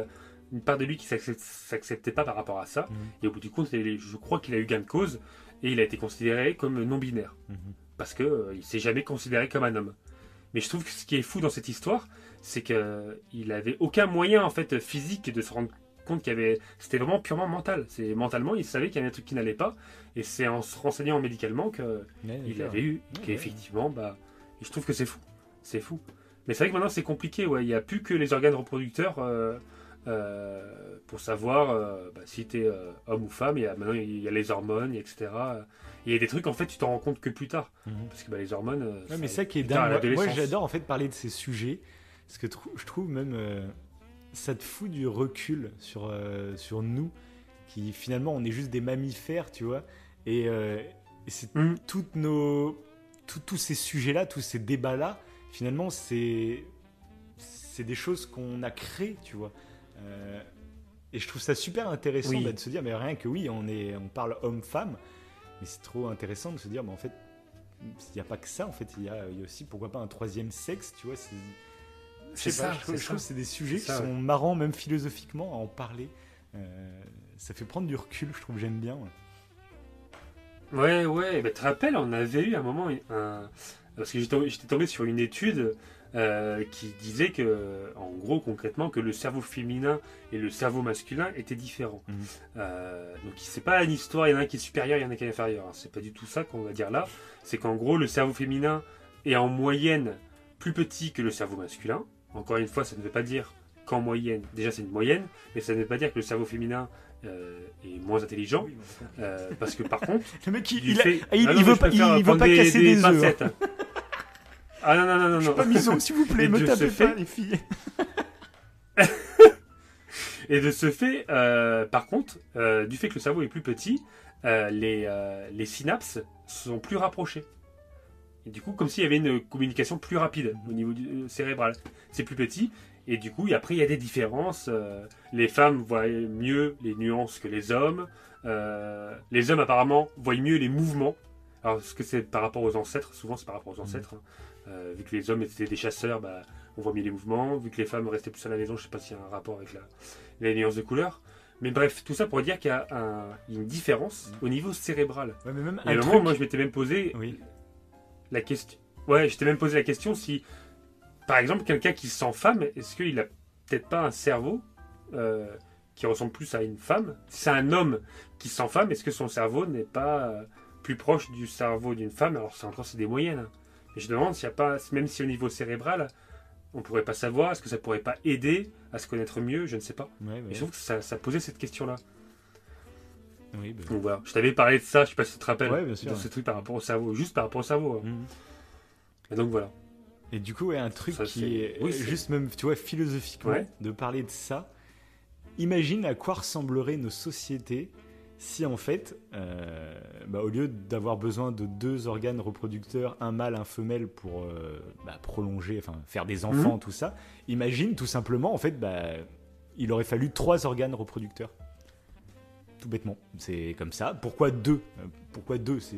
une part de lui qui s'acceptait pas par rapport à ça. Mhm. Et au bout du compte, je crois qu'il a eu gain de cause et il a été considéré comme non binaire mhm. parce que il s'est jamais considéré comme un homme. Mais je trouve que ce qui est fou dans cette histoire, c'est qu'il avait aucun moyen en fait physique de se rendre compte qu'il y avait. C'était vraiment purement mental. C'est mentalement, il savait qu'il y avait un truc qui n'allait pas, et c'est en se renseignant médicalement qu'il avait eu, qu'effectivement, bah, je trouve que c'est fou, c'est fou. Mais c'est vrai que maintenant c'est compliqué. Ouais, il n'y a plus que les organes reproducteurs. Euh, euh, pour savoir euh, bah, si tu es homme ou femme. Il y a, maintenant, il y a les hormones, etc. Il y a des trucs, en fait, tu t'en rends compte que plus tard. Mhm. Parce que bah, les hormones. Ouais, mais ça- qui est dingue. Moi, moi, j'adore en fait parler de ces sujets. Parce que je trouve même. euh, ça te fout du recul sur, euh, sur nous. Qui finalement, on est juste des mammifères, tu vois. Et, euh, et c'est Mhm. toutes nos. tout- tous ces sujets-là, tous ces débats-là, finalement, c'est. C'est des choses qu'on a créées, tu vois. Et je trouve ça super intéressant Oui. bah, de se dire, mais rien que oui, on, est, on parle homme-femme, mais c'est trop intéressant de se dire, mais en fait, il n'y a pas que ça, en fait, il y a, il y a aussi, pourquoi pas, un troisième sexe, tu vois. c'est- C'est pas, ça, je trouve, je que c'est des sujets qui ça, sont marrants, même philosophiquement, à en parler. Euh, ça fait prendre du recul, je trouve, j'aime bien. ouais. Ouais, ouais, bah, tu te rappelles, on avait eu un moment, un... parce que j'étais tombé, sur une étude euh, qui disait que, en gros, concrètement, que le cerveau féminin et le cerveau masculin étaient différents. Mhm. Euh, donc, c'est pas une histoire, il y en a un qui est supérieur, il y en a un qui est inférieur. hein. C'est pas du tout ça qu'on va dire là. C'est qu'en gros, le cerveau féminin est en moyenne plus petit que le cerveau masculin. Encore une fois, ça ne veut pas dire qu'en moyenne, déjà c'est une moyenne, mais ça ne veut pas dire que le cerveau féminin euh, est moins intelligent. Euh, parce que par [LAUGHS] contre, Le mec, il, a- fait- Ah non, il veut pas, il, veut pas casser des, œufs. hein. Ah non, non, non, non, Je suis non. pas miso, s'il vous plaît, me tapez ce pas, fait- les filles. [LAUGHS] Et de ce fait, euh, par contre, du fait que le cerveau est plus petit, les, les synapses sont plus rapprochées. Et du coup, comme s'il y avait une communication plus rapide au niveau du, euh, cérébral. C'est plus petit. Et du coup, et après, il y a des différences. euh, les femmes voient mieux les nuances que les hommes. Euh, les hommes, apparemment, voient mieux les mouvements. Alors, est-ce que c'est par rapport aux ancêtres Souvent, c'est par rapport aux ancêtres. hein. Euh, vu que les hommes étaient des chasseurs, bah, on voit mieux les mouvements. Vu que les femmes restaient plus à la maison, je sais pas s'il y a un rapport avec la, les nuances de couleur. Mais bref, tout ça pour dire qu'il y a un- une différence au niveau cérébral. Ouais, mais même Et à un un moment, truc... moi, je m'étais même posé Oui. La question. Ouais, je t'ai même posé la question si, par exemple, quelqu'un qui se sent femme, est-ce qu'il a peut-être pas un cerveau euh, qui ressemble plus à une femme? Si c'est un homme qui se sent femme, est-ce que son cerveau n'est pas euh, plus proche du cerveau d'une femme? Alors, c'est encore c'est des moyennes. hein. Mais je demande s'il n'y a pas, même si au niveau cérébral, on pourrait pas savoir, est-ce que ça pourrait pas aider à se connaître mieux? Je ne sais pas. Ouais, ouais. Et je trouve que ça, ça posait cette question-là. Oui, bah, Donc voilà, je t'avais parlé de ça, je sais pas si tu te rappelles, Ouais, bien sûr, de ouais. ce truc par rapport au cerveau, juste par rapport au cerveau. hein. mhm. Et donc voilà. Et du coup, ouais, un truc Ça, qui est oui, c'est- juste même, tu vois, philosophiquement, de parler de ça. Imagine à quoi ressembleraient nos sociétés si en fait, euh, bah, au lieu d'avoir besoin de deux organes reproducteurs, un mâle, un femelle, pour euh, bah, prolonger, enfin faire des enfants, tout ça, imagine tout simplement, en fait, bah, il aurait fallu trois organes reproducteurs. Tout bêtement, c'est comme ça. Pourquoi deux Euh, Pourquoi deux C'est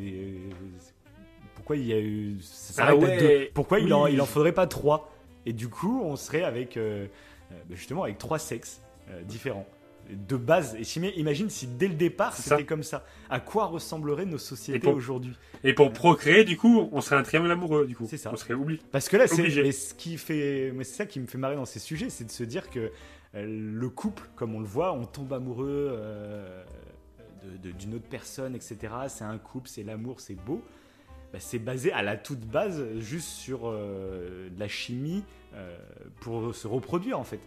pourquoi il y a eu ça s'arrête Ah à ouais, deux Pourquoi il, en, il en faudrait pas trois Et du coup, on serait avec euh, euh, justement avec trois sexes euh, différents de base. Et si- imagine si dès le départ c'était comme ça. À quoi ressembleraient nos sociétés aujourd'hui? Et pour procréer, du coup, on serait un triangle amoureux, du coup. C'est ça. On serait oublié. Parce que là, c'est ce qui fait, mais c'est ça qui me fait marrer dans ces sujets, c'est de se dire que le couple, comme on le voit, on tombe amoureux euh, d'une autre personne, etc. C'est un couple, c'est l'amour, c'est beau. Bah, c'est basé à la toute base juste sur euh, de la chimie euh, pour se reproduire en fait.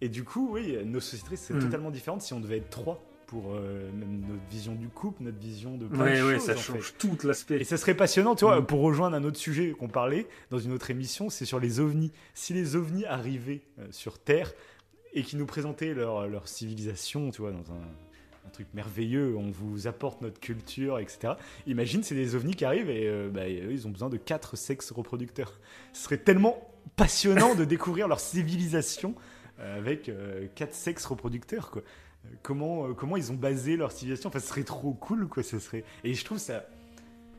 Et du coup, oui, nos sociétés seraient Hmm. totalement différentes si on devait être trois pour euh, même notre vision du couple, notre vision de plein Ouais, de ouais, choses. ça fait. change tout l'aspect. Et ça serait passionnant, tu vois, Mm. pour rejoindre un autre sujet qu'on parlait dans une autre émission, c'est sur les ovnis. Si les ovnis arrivaient euh, sur Terre et qui nous présentaient leur, leur civilisation, tu vois, dans un, un truc merveilleux, on vous apporte notre culture, etc. Imagine, c'est des ovnis qui arrivent et euh, bah, eux, ils ont besoin de quatre sexes reproducteurs. Ce serait tellement passionnant de découvrir leur civilisation euh, avec euh, quatre sexes reproducteurs, quoi. Comment, euh, comment ils ont basé leur civilisation? Enfin, ce serait trop cool, quoi. Ce serait... Et je trouve ça...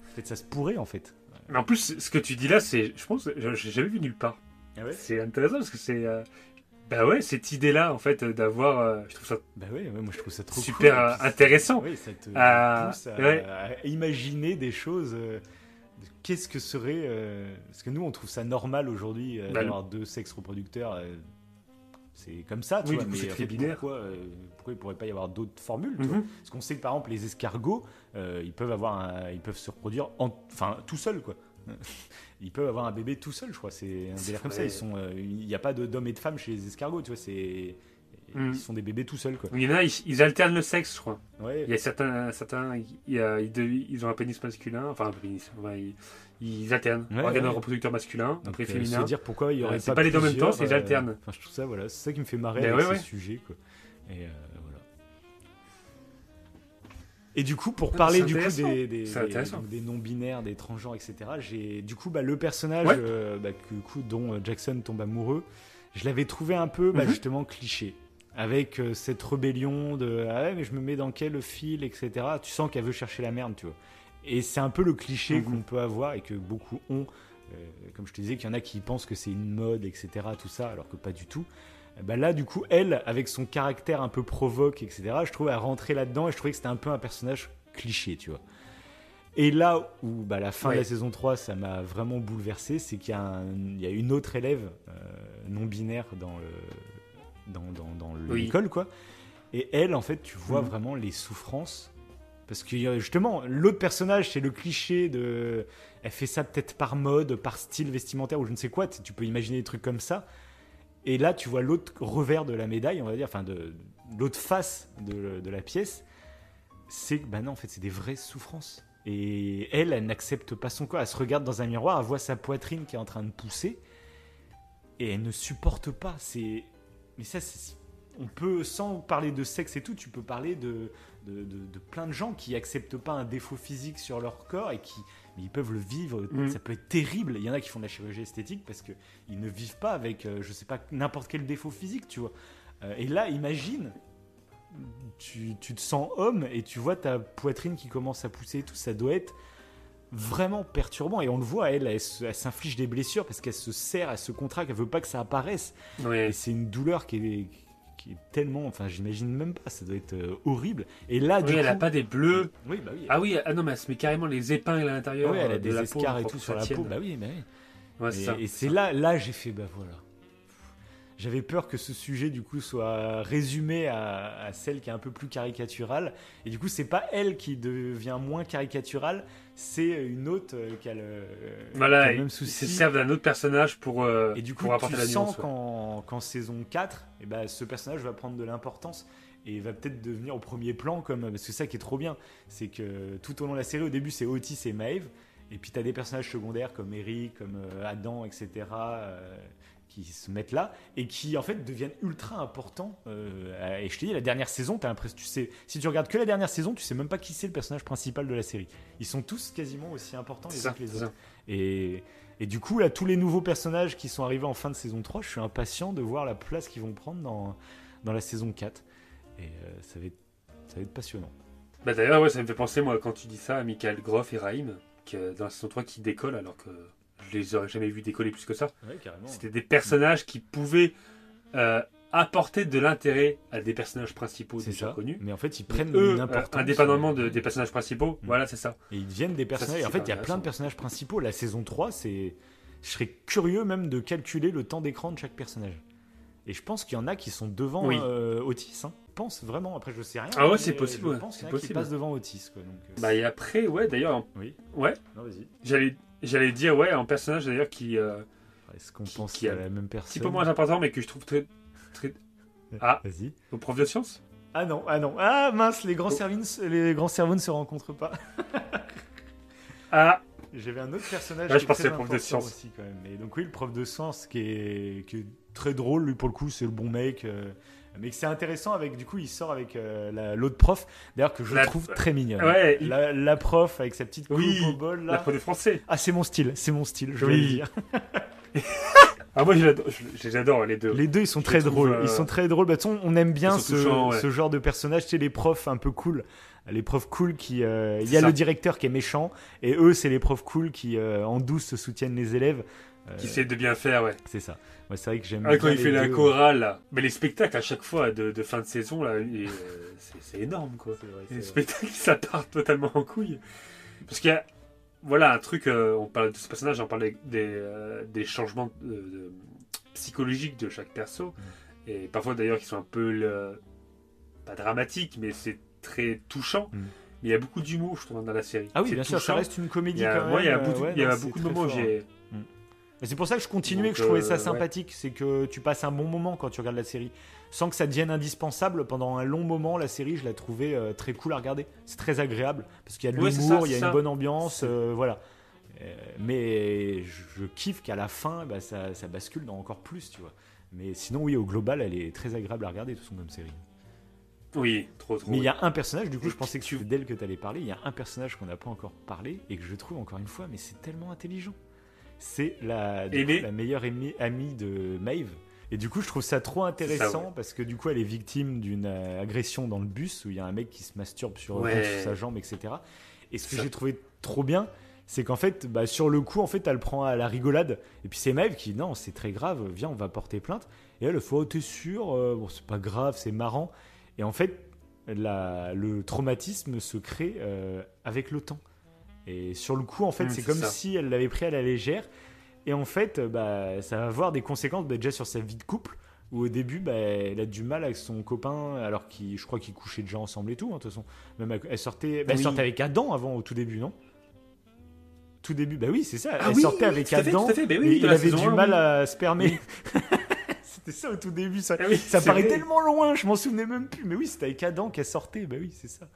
En fait, ça se pourrait, en fait. Mais en plus, ce que tu dis là, c'est, je pense, je- j'ai jamais vu nulle part. Ah ouais? C'est intéressant parce que c'est, euh, bah ouais, cette idée-là, en fait, euh, d'avoir, euh, je trouve ça Bah ouais, ouais, moi je trouve ça trop super cool. euh, puis, intéressant. Oui, ça te Ah, pousse à, ouais. à imaginer des choses. euh, Qu'est-ce que serait. Parce que nous, on trouve ça normal aujourd'hui Bah, d'avoir deux sexes reproducteurs. C'est comme ça, tu Oui, vois. du coup, mais très binaire. Pourquoi, pourquoi il pourrait pas y avoir d'autres formules tu vois? Mhm. Parce qu'on sait que par exemple, les escargots, ils, peuvent avoir un- ils peuvent se reproduire en... enfin, tout seuls, quoi. [LAUGHS] Ils peuvent avoir un bébé tout seul, je crois. C'est un C'est délire comme ça. Ils sont, euh, il n'y a pas d'hommes et de femmes chez les escargots, tu vois. C'est Mm. ils sont des bébés tout seuls quoi. Il y en a, ils, ils alternent le sexe, je crois. Ouais. Il y a certains, certains il y a- ils, ont un pénis masculin, enfin un pénis, enfin, ils, ils alternent. Ouais, Organe ouais. reproducteur masculin, Donc, après euh, féminin. Dire pourquoi il y Euh, aurait c'est pas, pas les deux en même temps, c'est ils alternent. Enfin, je trouve ça, voilà, c'est ça qui me fait marrer Mais avec ces sujets, quoi. Et euh. Et du coup, pour Ouais, parler du coup des, des, des- non-binaires, des transgenres, etc. J'ai du coup bah, le personnage Ouais. euh, bah, que, du coup, dont euh, Jackson tombe amoureux. Je l'avais trouvé un peu bah, Mhm. justement cliché. Avec euh, cette rébellion de ah ouais mais je me mets dans quel fil etc. Tu sens qu'elle veut chercher la merde tu vois. Et c'est un peu le cliché Mhm. qu'on peut avoir et que beaucoup ont. Euh, comme je te disais, qu'il y en a qui pensent que c'est une mode, etc. Tout ça, alors que pas du tout. Ben là, du coup, elle, avec son caractère un peu provoque, etc., je trouve, elle rentrait là-dedans et je trouvais que c'était un peu un personnage cliché, tu vois. Et là où bah, la fin de la saison 3, ça m'a vraiment bouleversé, c'est qu'il y, a y une autre élève euh, non binaire dans le dans, dans, dans Oui. l'école, quoi. Et elle, en fait, tu vois Mhm. vraiment les souffrances. Parce que euh, justement, l'autre personnage, c'est le cliché de. Elle fait ça peut-être par mode, par style vestimentaire ou je ne sais quoi. Tu peux imaginer des trucs comme ça. Et là, tu vois l'autre revers de la médaille, on va dire, enfin, de, l'autre face de, la pièce. C'est que, bah non, en fait, c'est des vraies souffrances. Et elle, elle n'accepte pas son corps. Elle se regarde dans un miroir, elle voit sa poitrine qui est en train de pousser. Et elle ne supporte pas. C'est. Mais ça, on peut, sans parler de sexe et tout, tu peux parler de, de, de- de plein de gens qui acceptent pas un défaut physique sur leur corps et qui mais ils peuvent le vivre. Mhm. Ça peut être terrible. Il y en a qui font de la chirurgie esthétique parce que ils ne vivent pas avec, euh, je sais pas, n'importe quel défaut physique, tu vois. Euh, et là, imagine, tu, tu te sens homme et tu vois ta poitrine qui commence à pousser et tout, ça doit être vraiment perturbant. Et on le voit, elle, elle, s'inflige des blessures parce qu'elle se serre, elle se contracte, elle veut pas que ça apparaisse. Et c'est une douleur qui est, qui est tellement, enfin, j'imagine même pas, ça doit être euh, horrible. Et là, du Oui, elle coup, a pas des bleus. oui, bah oui. Ah oui, ah non, mais elle se met carrément les épingles à l'intérieur. Ouais, elle euh, a de des la peau et tout sur la peau. Bah oui, bah oui. Ouais, Et, c'est là, là j'ai fait, bah voilà. J'avais peur que ce sujet du coup soit résumé à, à celle qui est un peu plus caricaturale. Et du coup, c'est pas elle qui devient moins caricaturale, c'est une autre euh, qui a le, qui a Voilà, le même ils se souci. servent d'un autre personnage pour, euh, Et du coup, pour apporter tu la sens nuance. ouais. qu'en saison 4, eh ben, ce personnage va prendre de l'importance et va peut-être devenir au premier plan, comme, parce que c'est ça qui est trop bien, c'est que tout au long de la série, au début, c'est Otis et Maeve, et puis tu as des personnages secondaires comme Eric, comme euh, Adam, etc., euh, qui se mettent là, et qui en fait deviennent ultra importants. euh, et je te dis, la dernière saison, as l'impression, tu sais, si tu regardes que la dernière saison, tu sais même pas qui c'est le personnage principal de la série. Ils sont tous quasiment aussi importants les uns que les autres. Et, et du coup, là, tous les nouveaux personnages qui sont arrivés en fin de saison 3, je suis impatient de voir la place qu'ils vont prendre dans, dans la saison 4. Et euh, ça, va être, ça va être passionnant. Bah d'ailleurs, ouais, ça me fait penser, moi, quand tu dis ça, à Michael Groff et Raïm, qui, dans la saison 3 qui décollent, alors que je les aurais jamais vus décoller plus que ça. Ouais. C'était des personnages qui pouvaient euh, apporter de l'intérêt à des personnages principaux C'est déjà ça. connus. Mais en fait, ils prennent eux, une euh, importance. indépendamment de- euh, des personnages principaux, Mm. voilà, c'est ça. Et ils deviennent des personnages. en fait, il y a plein de personnages principaux. La saison 3, c'est. Je serais curieux même de calculer le temps d'écran de chaque personnage. Et je pense qu'il y en a qui sont devant Oui. euh, Otis. Hein. Je pense vraiment. Après, je sais rien. Ah ouais, c'est possible, Je ouais, pense qu'il y en c'est a qui possible. passent devant Otis. Quoi, donc, Bah et après, ouais, d'ailleurs, Oui. ouais, Non, vas-y. j'allais, j'allais dire, ouais, un personnage d'ailleurs qui, euh, Est-ce qu'on pense qui a à la même personne petit peu moins important, mais que je trouve très, très, [LAUGHS] Ah. Vas-y. au prof de sciences? Ah non, ah non. Ah mince, les grands, Oh. cerveaux, les grands cerveaux ne se rencontrent pas. [LAUGHS] Ah, J'avais un autre personnage Ouais, je qui pensais au prof de important science. aussi quand même. Et donc oui, le prof de science qui est, qui est très drôle, lui pour le coup, c'est le bon mec. euh, mais que c'est intéressant avec, du coup, il sort avec euh, la- l'autre prof, d'ailleurs que je La- trouve très mignonne. Ouais, il- La, la prof avec sa petite coupe Oui, au bol la là. prof de français. Ah c'est mon style, c'est mon style, je vais le dire. [LAUGHS] Ah, moi, je les deux. Les deux, ils sont Je très drôles. euh, Ils sont très drôles. Bah, de toute façon, on aime bien ce, touchants, ouais. ce genre de personnages. Sais, les profs un peu cool. Les profs cool qui. euh, Il y C'est a ça. le directeur qui est méchant. Et eux, c'est les profs cool qui, euh, en douce, soutiennent les élèves. Euh, Qui essaient de bien faire, ouais. c'est ça. Moi, c'est vrai que j'aime Ah, quand bien il les fait la deux. chorale, là. Mais les spectacles à chaque fois de, de fin de saison, là, euh, c'est énorme, quoi. C'est vrai, Les vrai. spectacles, ça part totalement en couille. Parce qu'il y a, voilà, un truc, euh, on parle de ce personnage, on parlait des, euh, des changements euh, de- psychologiques de chaque perso. Mm. Et parfois, d'ailleurs, qui sont un peu, le- pas dramatiques, mais c'est très touchant. Mm. Mais il y a beaucoup d'humour, je trouve, dans la série. Ah oui, bien sûr, ça reste une comédie Il y a, quand moi, il y a, beaucoup, ouais, il y a beaucoup de moments où j'ai. C'est pour ça que je continuais, Donc, que je trouvais euh, ça ouais. sympathique. C'est que tu passes un bon moment quand tu regardes la série. Sans que ça devienne indispensable, pendant un long moment, la série, je la trouvais euh, très cool à regarder. C'est très agréable. Parce qu'il y a de Ouais, l'humour, il y a une bonne ambiance. Euh, voilà. Euh, mais je, je kiffe qu'à la fin, bah, ça, ça bascule dans encore plus, tu vois. Mais sinon, oui, au global, elle est très agréable à regarder, de toute façon, comme série. Oui, trop, trop. Mais il y a un personnage, du coup, Et je pensais que tu- d'elle que tu allais parler. Il y a un personnage qu'on n'a pas encore parlé et que je trouve encore une fois, mais c'est tellement intelligent. C'est la, coup, meilleure amie, amie de Maeve. Et du coup, je trouve ça trop intéressant ouais. parce que du coup, elle est victime d'une euh, agression dans le bus où il y a un mec qui se masturbe sur, Ouais. sur sa jambe, etc. Et ce que j'ai trouvé trop bien, c'est qu'en fait, bah, sur le coup, en fait, elle prend à la rigolade. Et puis c'est Maeve qui, non, c'est très grave, viens, on va porter plainte. Et elle, fait, oh, t'es sûr Euh, Bon, c'est pas grave, c'est marrant. Et en fait, la- le traumatisme se crée euh, avec le temps. Et sur le coup, en fait, Mm, c'est comme ça. si elle l'avait pris à la légère. Et en fait, euh, bah, ça va avoir des conséquences bah, déjà sur sa vie de couple, où au début, bah, elle a du mal avec son copain, alors qu'il, je crois qu'ils couchaient déjà ensemble et tout, hein, de toute façon. Même elle sortait, bah, elle sortait avec Adam avant, au tout début, non? Tout début, bah oui, c'est ça. Ah elle oui, sortait oui, avec fait, Adam, fait, bah et il avait du mal à spermer. [LAUGHS] c'était ça au tout début, ça. Ah oui, Ça paraît vrai. tellement loin, je m'en souvenais même plus. Mais oui, c'était avec Adam qu'elle sortait, bah oui, c'est ça.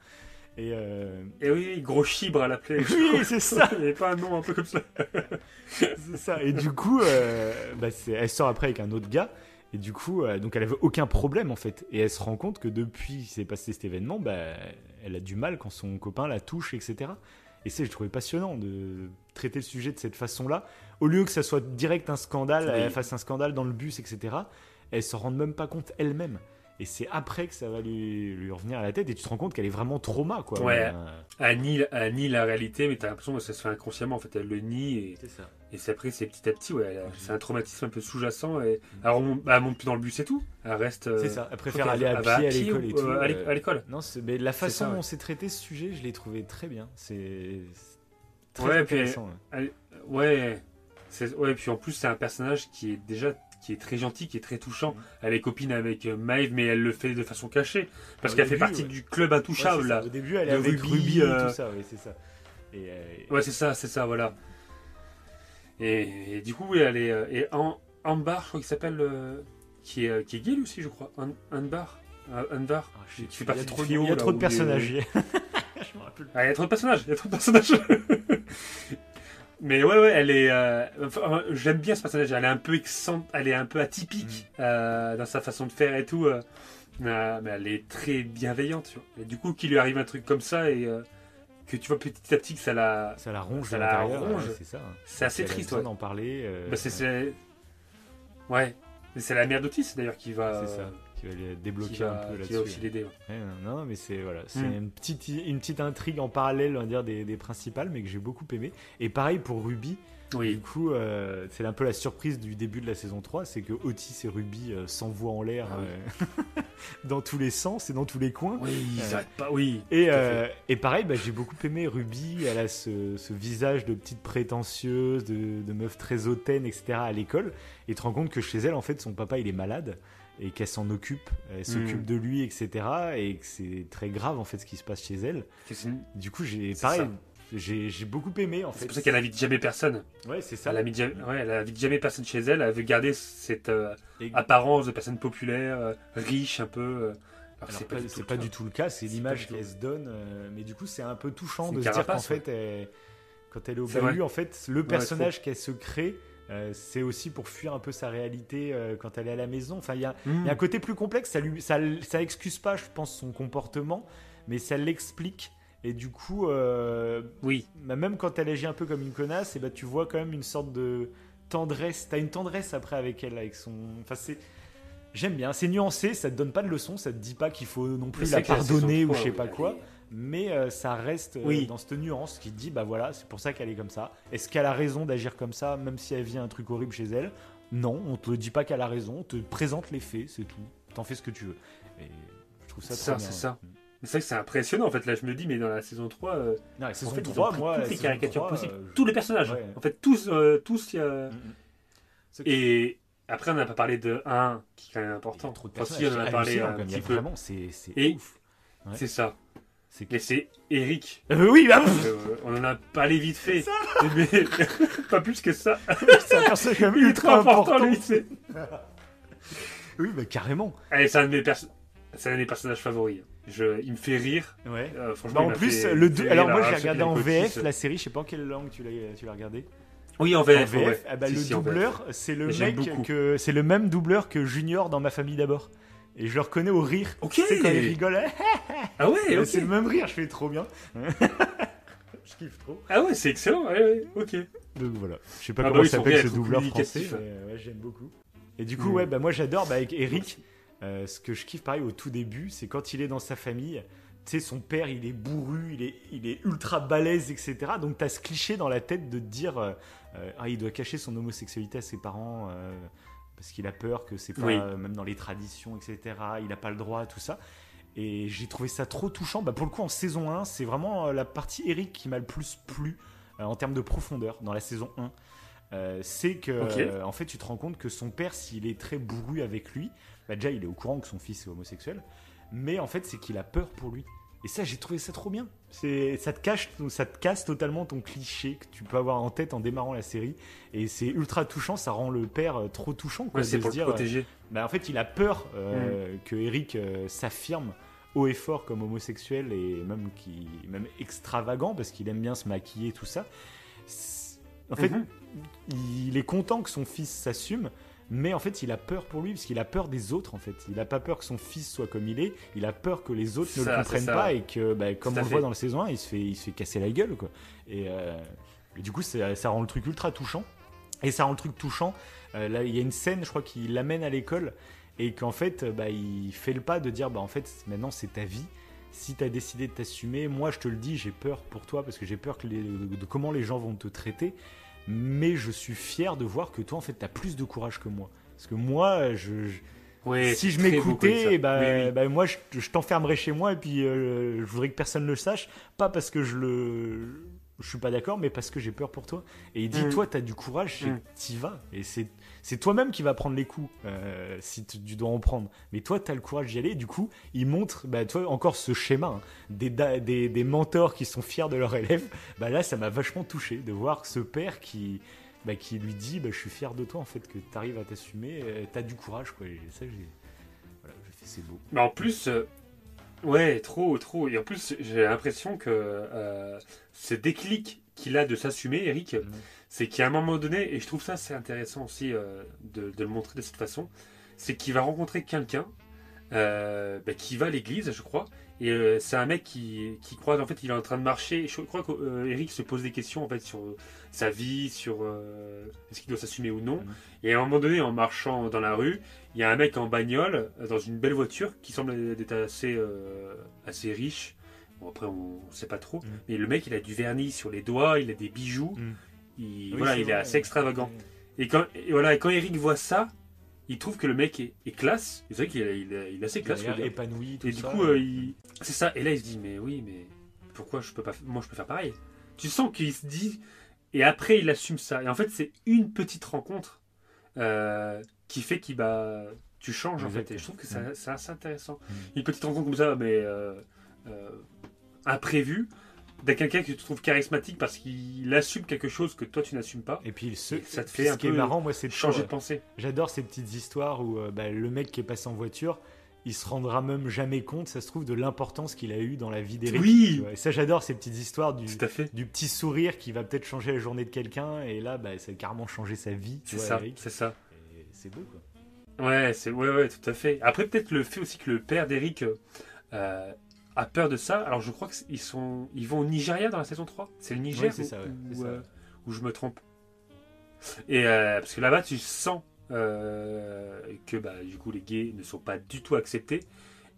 Et euh, Et oui, gros chibre à l'appeler. Oui, c'est ça. [LAUGHS] Il n'y avait pas un nom un peu comme ça. [LAUGHS] c'est ça. Et du coup, euh, bah, c'est- elle sort après avec un autre gars. Et du coup, euh, donc elle avait aucun problème en fait. Et elle se rend compte que depuis qu'il s'est passé cet événement, bah, elle a du mal quand son copain la touche, etc. Et c'est, je trouvais passionnant de traiter le sujet de cette façon-là. Au lieu que ça soit direct un scandale, Oui. elle fasse un scandale dans le bus, etc. Elle se rend même pas compte elle-même. Et c'est après que ça va lui, lui revenir à la tête et tu te rends compte qu'elle est vraiment trauma, quoi. Ouais. Euh, Elle nie, elle nie la réalité, mais t'as l'impression que ça se fait inconsciemment. En fait, elle le nie et, c'est ça. et c'est après, c'est petit à petit. Ouais, c'est un traumatisme un peu sous-jacent. Et elle remonte, bah, elle monte plus dans le bus et tout. Elle reste. euh, C'est ça. Elle préfère aller à pied à l'école ou- et tout. euh, à l'é- euh, à l'école. Non, c'est- mais la façon ça, ouais. dont c'est traité ce sujet, je l'ai trouvé très bien. C'est c'est très Ouais, puis- intéressant. ouais. Ouais. C'est- Ouais, puis en plus, c'est un personnage qui est déjà qui est très gentil, qui est très touchant. Elle est copine avec euh, Maeve, mais elle le fait de façon cachée. Parce qu'elle fait partie ouais. du club Ouais, intouchable, ça. là. Au début, elle est avec Ruby, Ruby, et tout ça, oui, c'est ça. Et, euh, Ouais, c'est ça, c'est ça, voilà. Et, et du coup, oui, elle est. euh, Et Ambar, je crois qu'il s'appelle. euh, qui, est, qui est gay lui aussi, je crois. An- Anbar Anvar ah, qui fait partie trop, trio, il y a là, trop de personnages. les- [LAUGHS] je me rappelle. Ah, il y a trop de personnages, il y a trop de personnages. [LAUGHS] Mais ouais, ouais, elle est. euh, enfin, J'aime bien ce personnage. Elle est un peu excent... elle est un peu atypique euh, dans sa façon de faire et tout. euh, euh, mais elle est très bienveillante. tu vois. Et du coup, qu'il lui arrive un truc comme ça et euh, que tu vois petit à petit que ça la. Ça la ronge Ça la ronge. ouais, c'est ça. C'est assez triste, ouais. d'en parler. euh, Bah, c'est, c'est- Ouais. C'est la mère d'Otis d'ailleurs qui va. C'est ça. Qui va les Qui débloquer va, un peu qui là-dessus. va aussi l'aider. ouais. Non, non, mais c'est voilà, c'est Mm. une petite une petite intrigue en parallèle, on va dire des, des principales, mais que j'ai beaucoup aimé. Et pareil pour Ruby. Du coup, euh, c'est un peu la surprise du début de la saison 3, c'est que Otis et Ruby euh, s'envoient en l'air Ah oui. euh, [LAUGHS] dans tous les sens et dans tous les coins. Oui, pas. Oui. Et, et pareil, bah, j'ai beaucoup aimé Ruby. Elle a ce, ce visage de petite prétentieuse, de, de meuf très hautaine, etc. à l'école. Et tu te rends compte que chez elle, en fait, son papa, il est malade et qu'elle s'en occupe. Elle s'occupe Mm. de lui, etc. Et que c'est très grave, en fait, ce qui se passe chez elle. Du coup, j'ai pareil, j'ai beaucoup aimé, en fait. c'est pour ça qu'elle invite jamais personne. Ouais, c'est ça. Elle invite jamais, ouais, elle invite jamais personne chez elle. Elle veut garder cette euh, Et- apparence de personne populaire, euh, riche un peu. euh, c'est pas, pas- du tout. pas le du cas. tout le cas, c'est l'image qu'elle se donne, euh, mais du coup c'est un peu touchant de se dire qu'en fait, elle- quand elle est au bahut, en fait, le personnage qu'elle se crée, euh, c'est aussi pour fuir un peu sa réalité euh, quand elle est à la maison. Enfin, il y a, il y a un Mmh. côté plus complexe, ça, lui, ça, ça excuse pas, je pense, son comportement, mais ça l'explique. Et du coup, euh, Oui, bah, même quand elle agit un peu comme une connasse, et bah, tu vois quand même une sorte de tendresse. T'as une tendresse après avec elle, avec son. Enfin, c'est. J'aime bien, c'est nuancé, ça te donne pas de leçon, ça te dit pas qu'il faut non plus la pardonner ou 3, je sais pas quoi, mais euh, ça reste euh, Oui. dans cette nuance qui dit bah voilà, c'est pour ça qu'elle est comme ça. Est-ce qu'elle a raison d'agir comme ça, même si elle vit un truc horrible chez elle? Non, on te dit pas qu'elle a raison, on te présente les faits, c'est tout. T'en fais ce que tu veux. Et je trouve ça ça, bien. c'est ça. Mais c'est vrai que c'est impressionnant en fait. Là, je me dis, mais dans la saison 3, euh, Non, la en fait, ils ont 3, pris moi, toutes les caricatures 3, possibles. euh, Tous les personnages. ouais. En fait, tous, tous, il. Mm, mm. Et après, on n'a pas parlé de 1 qui est quand même Il y a important. trop de Enfin, si, on en a parlé un il petit peu. Vraiment, c'est ouf. Ouais. C'est ça. C'est que- Mais c'est Eric. Euh, oui, bah, Euh, on en a parlé vite fait. Mais [LAUGHS] pas plus que ça. [LAUGHS] c'est un personnage quand même ultra important, lui. c'est- [LAUGHS] Oui, bah carrément. Allez, c'est un, de mes perso- c'est un de mes personnages favoris. Je... Il me fait rire. Ouais. Euh, franchement, Bah, il en m'a plus, fait- le fait dou- rire, alors moi là, j'ai ceux qui regardé en l'écoutent, VF la série, je sais pas en quelle langue tu l'as tu l'as regardé. Oui, en En VF. VF, ouais. ah bah, Si, le si, en VF. doubleur, c'est le Mais j'aime mec beaucoup. que c'est le même doubleur que Junior dans ma famille d'abord. Et je le reconnais au rire. Ok. Sais quand il rigole, Ah ouais, [LAUGHS] ok. c'est le même rire, je fais trop bien. [LAUGHS] je kiffe trop. Ah ouais, c'est excellent. Ouais, ouais, ok. Donc voilà. Je sais pas Ah bah comment oui, son s'appelle ce doubleur français, mais ouais, j'aime beaucoup. Et du coup, Mm. ouais, bah moi j'adore bah, avec Eric. euh, ce que je kiffe pareil au tout début, c'est quand il est dans sa famille. Tu sais, son père, il est bourru, il est, il est ultra balèze, etc. Donc t'as ce cliché dans la tête de te dire, euh, euh, ah, il doit cacher son homosexualité à ses parents euh, parce qu'il a peur que c'est pas, Oui. euh, même dans les traditions, etc. Il n'a pas le droit, tout ça. Et j'ai trouvé ça trop touchant. Bah, pour le coup, en saison 1, c'est vraiment euh, la partie Eric qui m'a le plus plu euh, en termes de profondeur dans la saison 1. Euh, c'est que en fait tu te rends compte que son père s'il est très bourru avec lui bah déjà il est au courant que son fils est homosexuel mais en fait c'est qu'il a peur pour lui et ça j'ai trouvé ça trop bien c'est ça te cache ça te casse totalement ton cliché que tu peux avoir en tête en démarrant la série et c'est ultra touchant ça rend le père euh, trop touchant quoi, Ouais, c'est pour se le dire protéger. bah, en fait, il a peur euh, que Eric euh, s'affirme haut et fort comme homosexuel et même, qui, même extravagant parce qu'il aime bien se maquiller, tout ça. En fait, Mhm. il est content que son fils s'assume, mais en fait, il a peur pour lui parce qu'il a peur des autres. En fait, il a pas peur que son fils soit comme il est. Il a peur que les autres ne Ça, le comprennent pas et que, bah, comme on le voit dans la saison 1, il se fait, il se fait casser la gueule, quoi. Et, euh, et du coup, ça, ça rend le truc ultra touchant. Et ça rend le truc touchant. Euh, là, il y a une scène, je crois, qu'il l'amène à l'école et qu'en fait, euh, bah, il fait le pas de dire, bah, en fait, maintenant c'est ta vie. Si tu as décidé de t'assumer, moi je te le dis, j'ai peur pour toi parce que j'ai peur que les- de comment les gens vont te traiter. Mais je suis fier de voir que toi, en fait, tu as plus de courage que moi. Parce que moi, je, si je m'écoutais, bah, Oui, oui. bah, moi, je, je t'enfermerais chez moi et puis euh, je voudrais que personne ne le sache. Pas parce que je le. Je suis pas d'accord, mais parce que j'ai peur pour toi. Et il dit, Mm. toi, t'as du courage, Mm. t'y vas. Et c'est, c'est toi-même qui va prendre les coups, euh, si tu, tu dois en prendre. Mais toi, t'as le courage d'y aller. Et du coup, il montre, bah, toi, encore ce schéma, hein, des, da- des, des mentors qui sont fiers de leurs élèves. Bah, là, ça m'a vachement touché de voir ce père qui, bah, qui lui dit, bah, je suis fier de toi, en fait, que t'arrives à t'assumer, euh, t'as du courage, quoi. Et ça, j'ai, voilà, fait, c'est beau. Mais en plus, euh, ouais, trop, trop. Et en plus, j'ai l'impression que euh, ce déclic qu'il a de s'assumer, Eric, c'est qu'à un moment donné, et je trouve ça c'est intéressant aussi euh, de, de le montrer de cette façon, c'est qu'il va rencontrer quelqu'un euh, bah, qui va à l'église, je crois, et euh, c'est un mec qui, qui croit, en fait, il est en train de marcher, je crois qu'Eric se pose des questions en fait sur sa vie, sur est-ce qu'il doit s'assumer ou non, Mhm. et à un moment donné, en marchant dans la rue, il y a un mec en bagnole, dans une belle voiture, qui semble être assez, assez riche. Bon, après, on ne sait pas trop. Mhm. Mais le mec, il a du vernis sur les doigts, il a des bijoux. Mhm. Il, Oui, voilà, c'est il est vrai. assez extravagant. Et quand, et voilà, et quand Eric voit ça, il trouve que le mec est, est classe. C'est vrai qu'il est, il est- il est assez Il classe. l'air gars. épanoui, tout Et du coup, euh, il- c'est ça. Et là, il se dit, mais oui, mais pourquoi je peux pas, moi, je peux faire pareil? Tu sens qu'il se dit, et après, il assume ça. Et en fait, c'est une petite rencontre euh, qui fait qu'il bah, tu changes en fait. Et je trouve que c'est assez intéressant. Mm. Une petite rencontre comme ça, mais euh, imprévue, d'un quelqu'un que tu trouves charismatique parce qu'il assume quelque chose que toi tu n'assumes pas. Et puis ce, ça te fait ce un qui est peu marrant, moi, c'est de Changer de toujours- pensée. J'adore ces petites histoires où euh, bah, le mec qui est passé en voiture, il se rendra même jamais compte, ça se trouve, de l'importance qu'il a eu dans la vie d'Eric. Oui. Et ça, j'adore ces petites histoires du, du petit sourire qui va peut-être changer la journée de quelqu'un. Et là, bah, ça a carrément changé sa vie. C'est ça. C'est ça. C'est beau, quoi. Ouais, c'est ouais, ouais, tout à fait. Après, peut-être le fait aussi que le père d'Eric euh, a peur de ça. Alors, je crois qu'ils sont, ils vont au Nigeria dans la saison 3. C'est le Niger Oui, ça, ouais, euh, je me trompe. Et euh, parce que là-bas, tu sens euh, que bah, du coup, les gays ne sont pas du tout acceptés.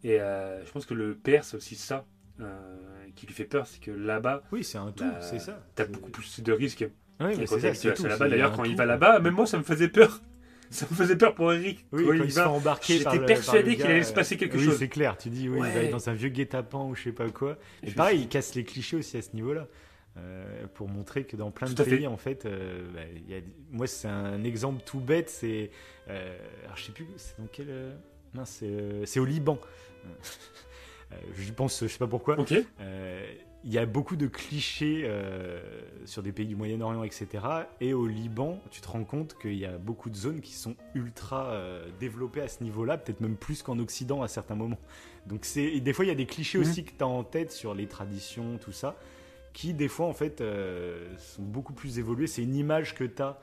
Et je pense que le père, c'est aussi ça qui lui fait peur, c'est que là-bas, Oui, c'est un tout, Bah, c'est ça. t'as beaucoup plus de risques. Oui, c'est ça, là-bas, d'ailleurs, quand il va là-bas, même moi, ça me faisait peur. Ça me faisait peur pour Eric. Oui, quand il il se fait embarquer J'étais persuadé qu'il allait se passer quelque oui, chose. c'est clair. Tu dis, oui, il va être dans un vieux guet-apens ou je sais pas quoi. Et Je- pareil, il casse les clichés aussi à ce niveau-là. euh, pour montrer que dans plein Tout de fait. pays, en fait, euh, bah, il y a, moi, c'est un exemple tout bête. C'est. euh, alors, je sais plus, c'est dans quel. euh, mince, c'est, euh, au Liban. [LAUGHS] Euh, J'y pense, je sais pas pourquoi. Ok. Il y a beaucoup de clichés euh, sur des pays du Moyen-Orient, etc. Et au Liban, tu te rends compte qu'il y a beaucoup de zones qui sont ultra euh, développées à ce niveau-là, peut-être même plus qu'en Occident à certains moments. Donc c'est des fois il y a des clichés aussi que tu as en tête sur les traditions, tout ça, qui des fois en fait euh, sont beaucoup plus évolués. C'est une image que tu as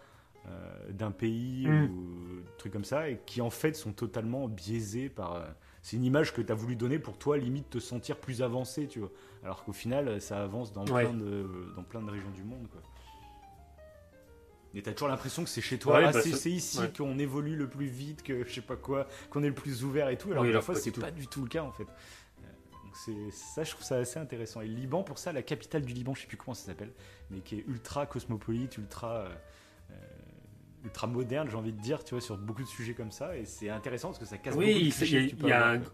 d'un pays Mhm. ou trucs comme ça et qui en fait sont totalement biaisés par c'est une image que tu as voulu donner pour toi limite te sentir plus avancé tu vois. Alors qu'au final ça avance dans Ouais. plein de dans plein de régions du monde quoi. Et t'as toujours l'impression que c'est chez toi. Ouais, ah, bah, c'est ici ouais. qu'on évolue le plus vite que je sais pas quoi qu'on est le plus ouvert et tout alors Oui, que fois c'est pas du tout le cas en fait. Euh, donc c'est ça je trouve ça assez intéressant. Et le Liban pour ça la capitale du Liban je sais plus comment ça s'appelle mais qui est ultra cosmopolite ultra euh, ultra moderne j'ai envie de dire tu vois sur beaucoup de sujets comme ça et c'est intéressant parce que ça casse beaucoup Oui, de il clichés peux il y a un- quoi.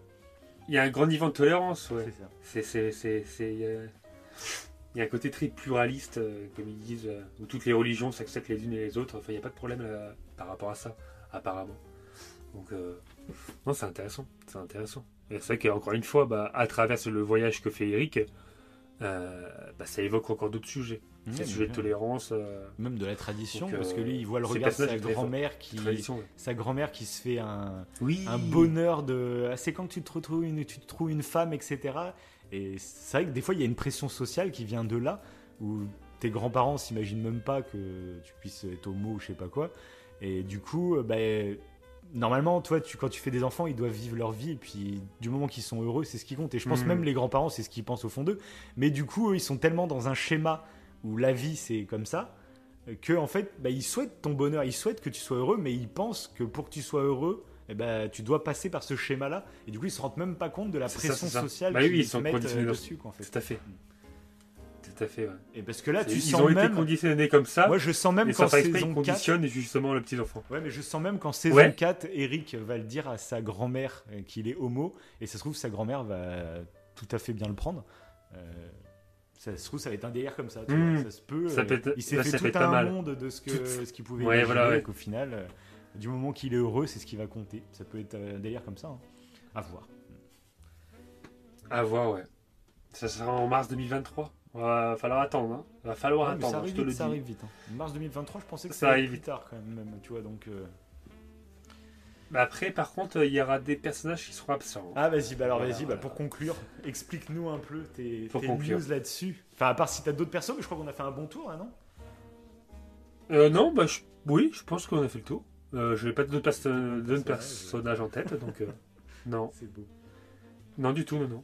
Il y a un grand niveau de tolérance, ouais. C'est euh, il y a un côté très pluraliste, euh, comme ils disent, euh, où toutes les religions s'acceptent les unes et les autres. Enfin, il n'y a pas de problème euh, par rapport à ça, apparemment. Donc, euh, non, c'est intéressant. C'est intéressant. C'est vrai qu'encore une fois, bah, à travers le voyage que fait Eric, euh, bah, ça évoque encore d'autres sujets. Mais sujets de tolérance, euh, même de la tradition Donc, parce que euh, lui il voit le ces regard de sa grand-mère qui tradition. ouais. sa grand-mère qui se fait un, Oui. un bonheur de. ah, C'est quand tu te retrouves une, tu te trouves une femme, etc. Et c'est vrai que des fois, il y a une pression sociale qui vient de là, où tes grands-parents s'imaginent même pas que tu puisses être homo ou je sais pas quoi. Et du coup, euh, bah, normalement, toi, tu, quand tu fais des enfants, ils doivent vivre leur vie, et puis du moment qu'ils sont heureux, c'est ce qui compte. Et je pense Mhm. même les grands-parents, c'est ce qu'ils pensent au fond d'eux. Mais du coup, eux, ils sont tellement dans un schéma où la vie, c'est comme ça. Que en fait, bah, ils souhaitent ton bonheur, ils souhaitent que tu sois heureux, mais ils pensent que pour que tu sois heureux, eh ben, tu dois passer par ce schéma-là. Et du coup, ils se rendent même pas compte de la pression ça. sociale Bah oui, qu'ils ils sont mettent euh, dessus, quoi, en fait. Tout à fait. Tout à fait, ouais. Et parce que là, tu ils sens ont été même. conditionnés comme ça. Moi, je sens même exprès, saison ils 4. conditionnent justement le petit enfant. Ouais, mais je sens même qu'en saison Ouais. 4, Eric va le dire à sa grand-mère euh, qu'il est homo. Et ça se trouve, sa grand-mère va tout à fait bien le prendre. Euh, ça se trouve, ça va être un délire comme ça. tu Mmh. vois, Ça se peut. Ça euh, peut il s'est fait ça tout un mal. monde de ce que Tout- ce qu'il pouvait Ouais, imaginer. voilà, ouais. qu'au final, euh, du moment qu'il est heureux, c'est ce qui va compter. Ça peut être un délire comme ça. hein. À voir. À voir, ouais. Ça sera en mars 2023. Va falloir attendre. Hein. Va falloir Ouais, mais ça attendre, arrive je te le vite, ça dis. arrive vite. hein. Mars 2023, je pensais que Ça arrive plus vite. tard quand même, même, tu vois. Donc, euh, Mais après, par contre, il y aura des personnages qui seront absents. Ah vas-y, bah alors Voilà, vas-y, bah, voilà. pour conclure, explique-nous un peu tes, tes news là-dessus. Enfin, à part si t'as d'autres persos, mais je crois qu'on a fait un bon tour là, non? Euh, non, bah, je- oui, je pense qu'on a fait le tour. Euh, je n'ai pas d'autres perso- d'autres Personnage, personnages en tête, donc euh, [LAUGHS] non. C'est beau. Non, du tout, non, non.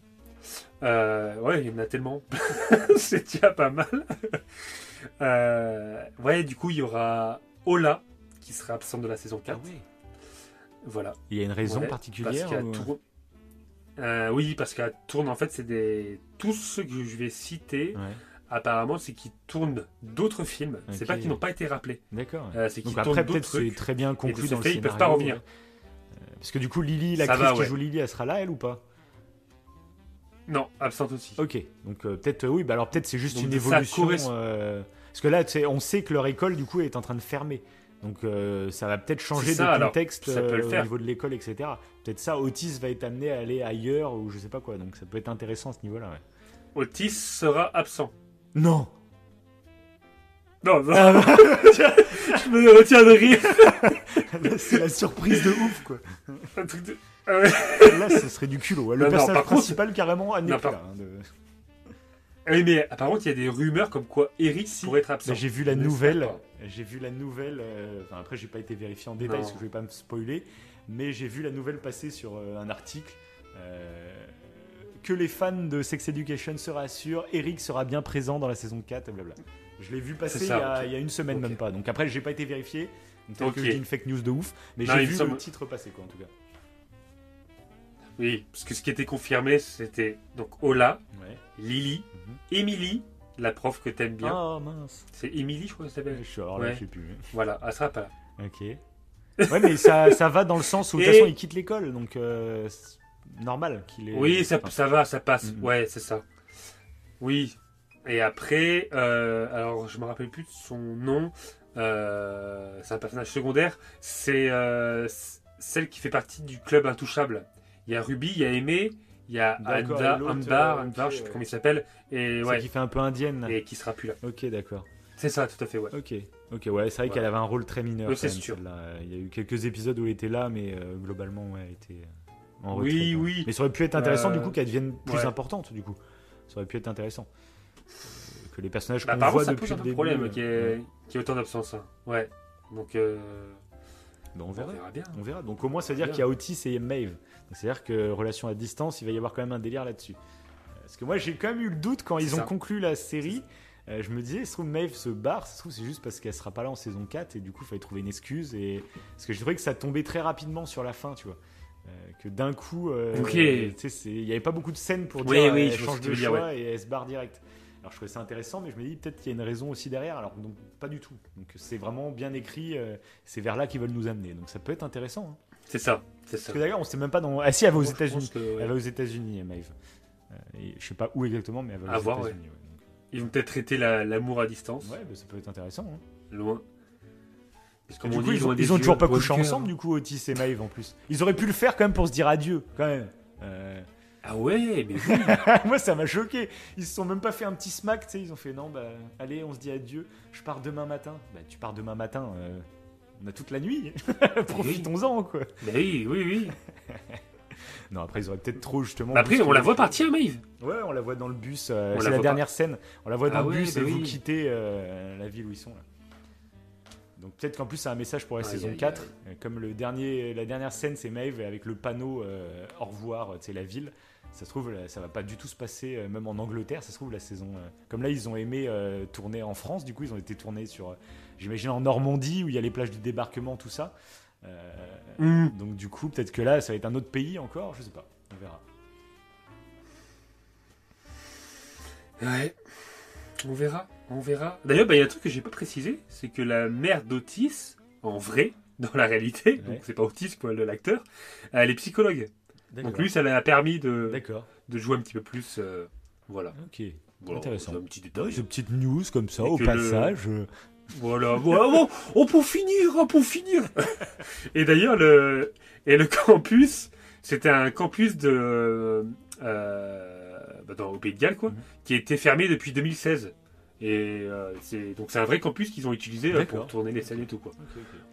Euh, ouais, il y en a tellement. [LAUGHS] C'est déjà pas mal. Euh, ouais, du coup, il y aura Ola qui sera absent de la saison 4. Ah. Voilà. Il y a une raison Ouais, particulière Parce qu'à ou- Tourne- Euh, oui, parce qu'à Tourne, en fait, c'est des. Tous ceux que je vais citer, Ouais, apparemment, c'est qu'ils tournent d'autres films. C'est Ok. pas qu'ils n'ont pas été rappelés. d'accord. Euh, c'est qu'ils Donc tournent après, d'autres peut-être c'est trucs. très bien conclu dans le fait, ils scénario. peuvent pas revenir. Euh, Parce que du coup, Lily, va, qui ouais. joue Lily, elle sera là, elle ou pas? Non, absente aussi. Ok, donc euh, peut-être, euh, oui, bah alors peut-être c'est juste Donc, une ça évolution. correspond- euh, Parce que là, tu sais, on sait que leur école, du coup, est en train de fermer. Donc euh, ça va peut-être changer C'est ça, de alors, contexte ça peut euh, le au faire. niveau de l'école, etc. Peut-être ça, Otis va être amené à aller ailleurs ou je sais pas quoi. Donc ça peut être intéressant à ce niveau-là. Ouais. Otis sera absent. Non Non, non, Ah bah, [LAUGHS] je me retiens de rire. [LAUGHS] C'est la surprise de ouf, quoi. Un truc de-. Là, ce serait du culot. Le Non, non, personnage contre- principal, carrément, plus par- hein, de- Ah oui, mais par contre, il y a des rumeurs comme quoi Eric Si. pourrait être absent. J'ai vu la nouvelle. J'ai vu la nouvelle. Enfin, après, j'ai pas été vérifié en détail parce que je vais pas me spoiler. Mais j'ai vu la nouvelle passer sur euh, un article. euh, que les fans de Sex Education se rassurent, Eric sera bien présent dans la saison 4, blabla. Je l'ai vu passer il, y a, ok. il y a une semaine, même pas. Donc après, j'ai pas été vérifié. Donc peut-être que je dis une fake news de ouf. Mais j'ai vu le titre passer, quoi, en tout cas. Oui, parce que ce qui était confirmé, c'était donc Ola, Ouais. Lily, Mhm. Emily, la prof que t'aimes bien. Ah mince. C'est Emily, je crois que ça s'appelle. Je suis alors là, Ouais. je sais plus. Voilà, elle sera pas là. Ok. Ouais, mais ça, ça va dans le sens où de toute façon il quitte l'école, donc euh, c'est normal qu'il ait. Oui, ça, ça va, ça passe. Mhm. Ouais, c'est ça. Oui. Et après, euh, alors je me rappelle plus de son nom. Euh, c'est un personnage secondaire. C'est euh, celle qui fait partie du club intouchable. Il y a Ruby, il y a Aimé, Il y a Anda, Ambar, euh, ok, je sais plus comment il s'appelle, et ouais, qui fait un peu indienne. et qui sera plus là. Ok, d'accord. C'est ça, tout à fait, ouais. Ok, ok, ouais, c'est vrai qu'elle avait un rôle très mineur. Oui, c'est sûr. Il y a eu quelques épisodes où elle était là, mais euh, globalement, ouais, elle était euh, en retrait. Oui, oui. Mais ça aurait pu être intéressant Euh, du coup qu'elle devienne plus ouais. importante du coup. Ça aurait pu être intéressant. Que les personnages Bah, qu'on voit ça depuis pose un le début. problème euh, qu'il y, ait- ouais. qu'il y ait autant d'absence. hein. Ouais. Donc, Bah, on on verra. bien. On verra. Donc au moins, ça veut dire qu'il y a Otis et Maeve. C'est-à-dire que relation à distance, il va y avoir quand même un délire là-dessus. Euh, Parce que moi, j'ai quand même eu le doute quand ils ont conclu la série. Euh, je me disais, se trouve, Maeve se barre. Se trouve, c'est juste parce qu'elle sera pas là en saison 4 et du coup, il fallait trouver une excuse. Et... Parce que je trouvais que ça tombait très rapidement sur la fin, tu vois. Euh, que d'un coup, euh, il n'y avait pas beaucoup de scènes pour Oui, dire oui, elle vois change de dire, choix et elle se barre direct. Alors je trouvais ça intéressant, mais je me dis peut-être qu'il y a une raison aussi derrière. Alors donc pas du tout. Donc c'est vraiment bien écrit. euh, c'est vers là qu'ils veulent nous amener. Donc ça peut être intéressant. hein. C'est ça. C'est ça. Parce que d'ailleurs, on sait même pas dans. Ah si, elle va aux États-Unis. ouais. Elle va aux États-Unis, Maeve. Euh, je sais pas où exactement, mais elle va aux États-Unis. ouais. Donc, Ils vont peut-être traiter la- l'amour à distance, Ouais, bah, ça peut être intéressant. hein. loin. Parce que du on coup, dit, ils ont, ils ont toujours pas couché ensemble, du coup, Otis et Maeve en plus. Ils auraient pu le faire quand même pour se dire adieu, quand même. Euh, Ah ouais, mais oui. [LAUGHS] Moi, ça m'a choqué. Ils se sont même pas fait un petit smack, tu sais. Ils ont fait non, bah, allez, on se dit adieu. Je pars demain matin. Bah, tu pars demain matin. euh, on a toute la nuit. [LAUGHS] Profitons-en, quoi. mais oui, oui, oui. [LAUGHS] Non, après, ils auraient peut-être trop, justement. Mais après, on la voit partir, Maeve. Ouais, on la voit dans le bus. euh, c'est la dernière scène. On la voit dans Ah le ouais, bus bah et vous quittez euh, la ville où ils sont, là. Donc peut-être qu'en plus, c'est un message pour la saison aïe, 4. Euh, Comme le dernier, la dernière scène, c'est Maeve avec le panneau euh, au revoir, tu sais, la ville. Ça se trouve, ça va pas du tout se passer, euh, même en Angleterre. Ça se trouve, la saison. euh, comme là, ils ont aimé euh, tourner en France, du coup, ils ont été tournés sur, j'imagine, en Normandie, où il y a les plages du débarquement, tout ça. Euh, Hmm. Donc, du coup, peut-être que là, ça va être un autre pays encore, je sais pas. On verra. Ouais. On verra, on verra. D'ailleurs, bah, il y a un truc que j'ai pas précisé, c'est que la mère d'Otis, en vrai, [LAUGHS] dans la réalité, Ouais. donc c'est pas Otis quoi, le- l'acteur, elle est psychologue. Donc lui, ça lui a permis de, de jouer un petit peu plus. euh, voilà. Ok. Voilà, Intéressant. un petit détail. Ces petites news comme ça, Et au le- passage. euh, Voilà, voilà, [LAUGHS] bon, oh, pour finir, pour finir. [LAUGHS] et d'ailleurs, le, et le campus, c'était un campus de, euh, dans, au Pays de Galles, quoi, Mhm. qui était fermé depuis 2016. Et euh, c'est donc c'est un vrai campus qu'ils ont utilisé pour tourner les scènes et tout quoi.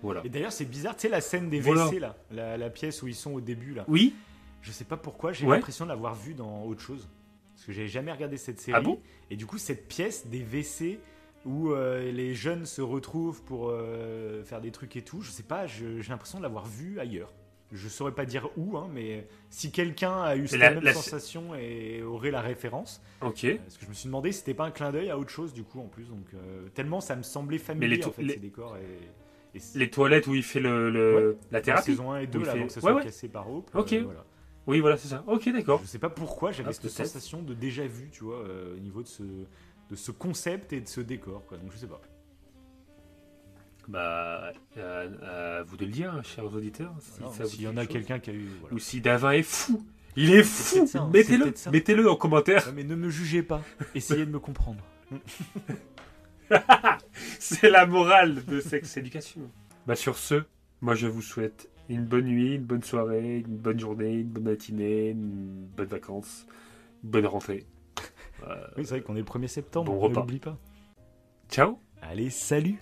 Voilà. Et d'ailleurs, c'est bizarre, tu sais, la scène des Voilà. WC, là, la, la pièce où ils sont au début, là. Oui. Je sais pas pourquoi, j'ai Ouais. l'impression de l'avoir vue dans autre chose. Parce que j'avais jamais regardé cette série. Ah bon? Et du coup, cette pièce des WC où euh, les jeunes se retrouvent pour euh, faire des trucs et tout, je sais pas, j'ai l'impression de l'avoir vue ailleurs. Je saurais pas dire où, hein, mais si quelqu'un a eu cette la- même la- sensation et aurait la référence, Ok. euh, parce que je me suis demandé si c'était pas un clin d'œil à autre chose du coup en plus, donc tellement ça me semblait familier les en fait les- ces décors et, et c'est- Les toilettes où il fait le, le- la la thérapie. saison 1 et 2 Où il là, avant que ça Ouais, soit ouais. cassé par Hope. Ok. euh, voilà. Oui, voilà, c'est ça. Ok, d'accord. Je sais pas pourquoi j'avais Ah, cette sensation de déjà vu, tu vois, euh, au niveau de ce, de ce concept et de ce décor, quoi. Donc je sais pas. Bah, à, à vous de le dire, hein, chers auditeurs. S'il y en a quelqu'un qui a eu. voilà. Ou si Davin est fou. Il est fou. hein, Mettez-le. Mettez-le en commentaire. Ouais, mais ne me jugez pas. Essayez de me comprendre. [LAUGHS] C'est la morale de Sex Education. Bah sur ce, moi je vous souhaite une bonne nuit, une bonne soirée, une bonne journée, une bonne matinée, une bonne vacances, une bonne rentrée. Euh, Oui, c'est vrai qu'on est le 1er septembre. Bon ne repas. l'oublie pas. ciao Allez, salut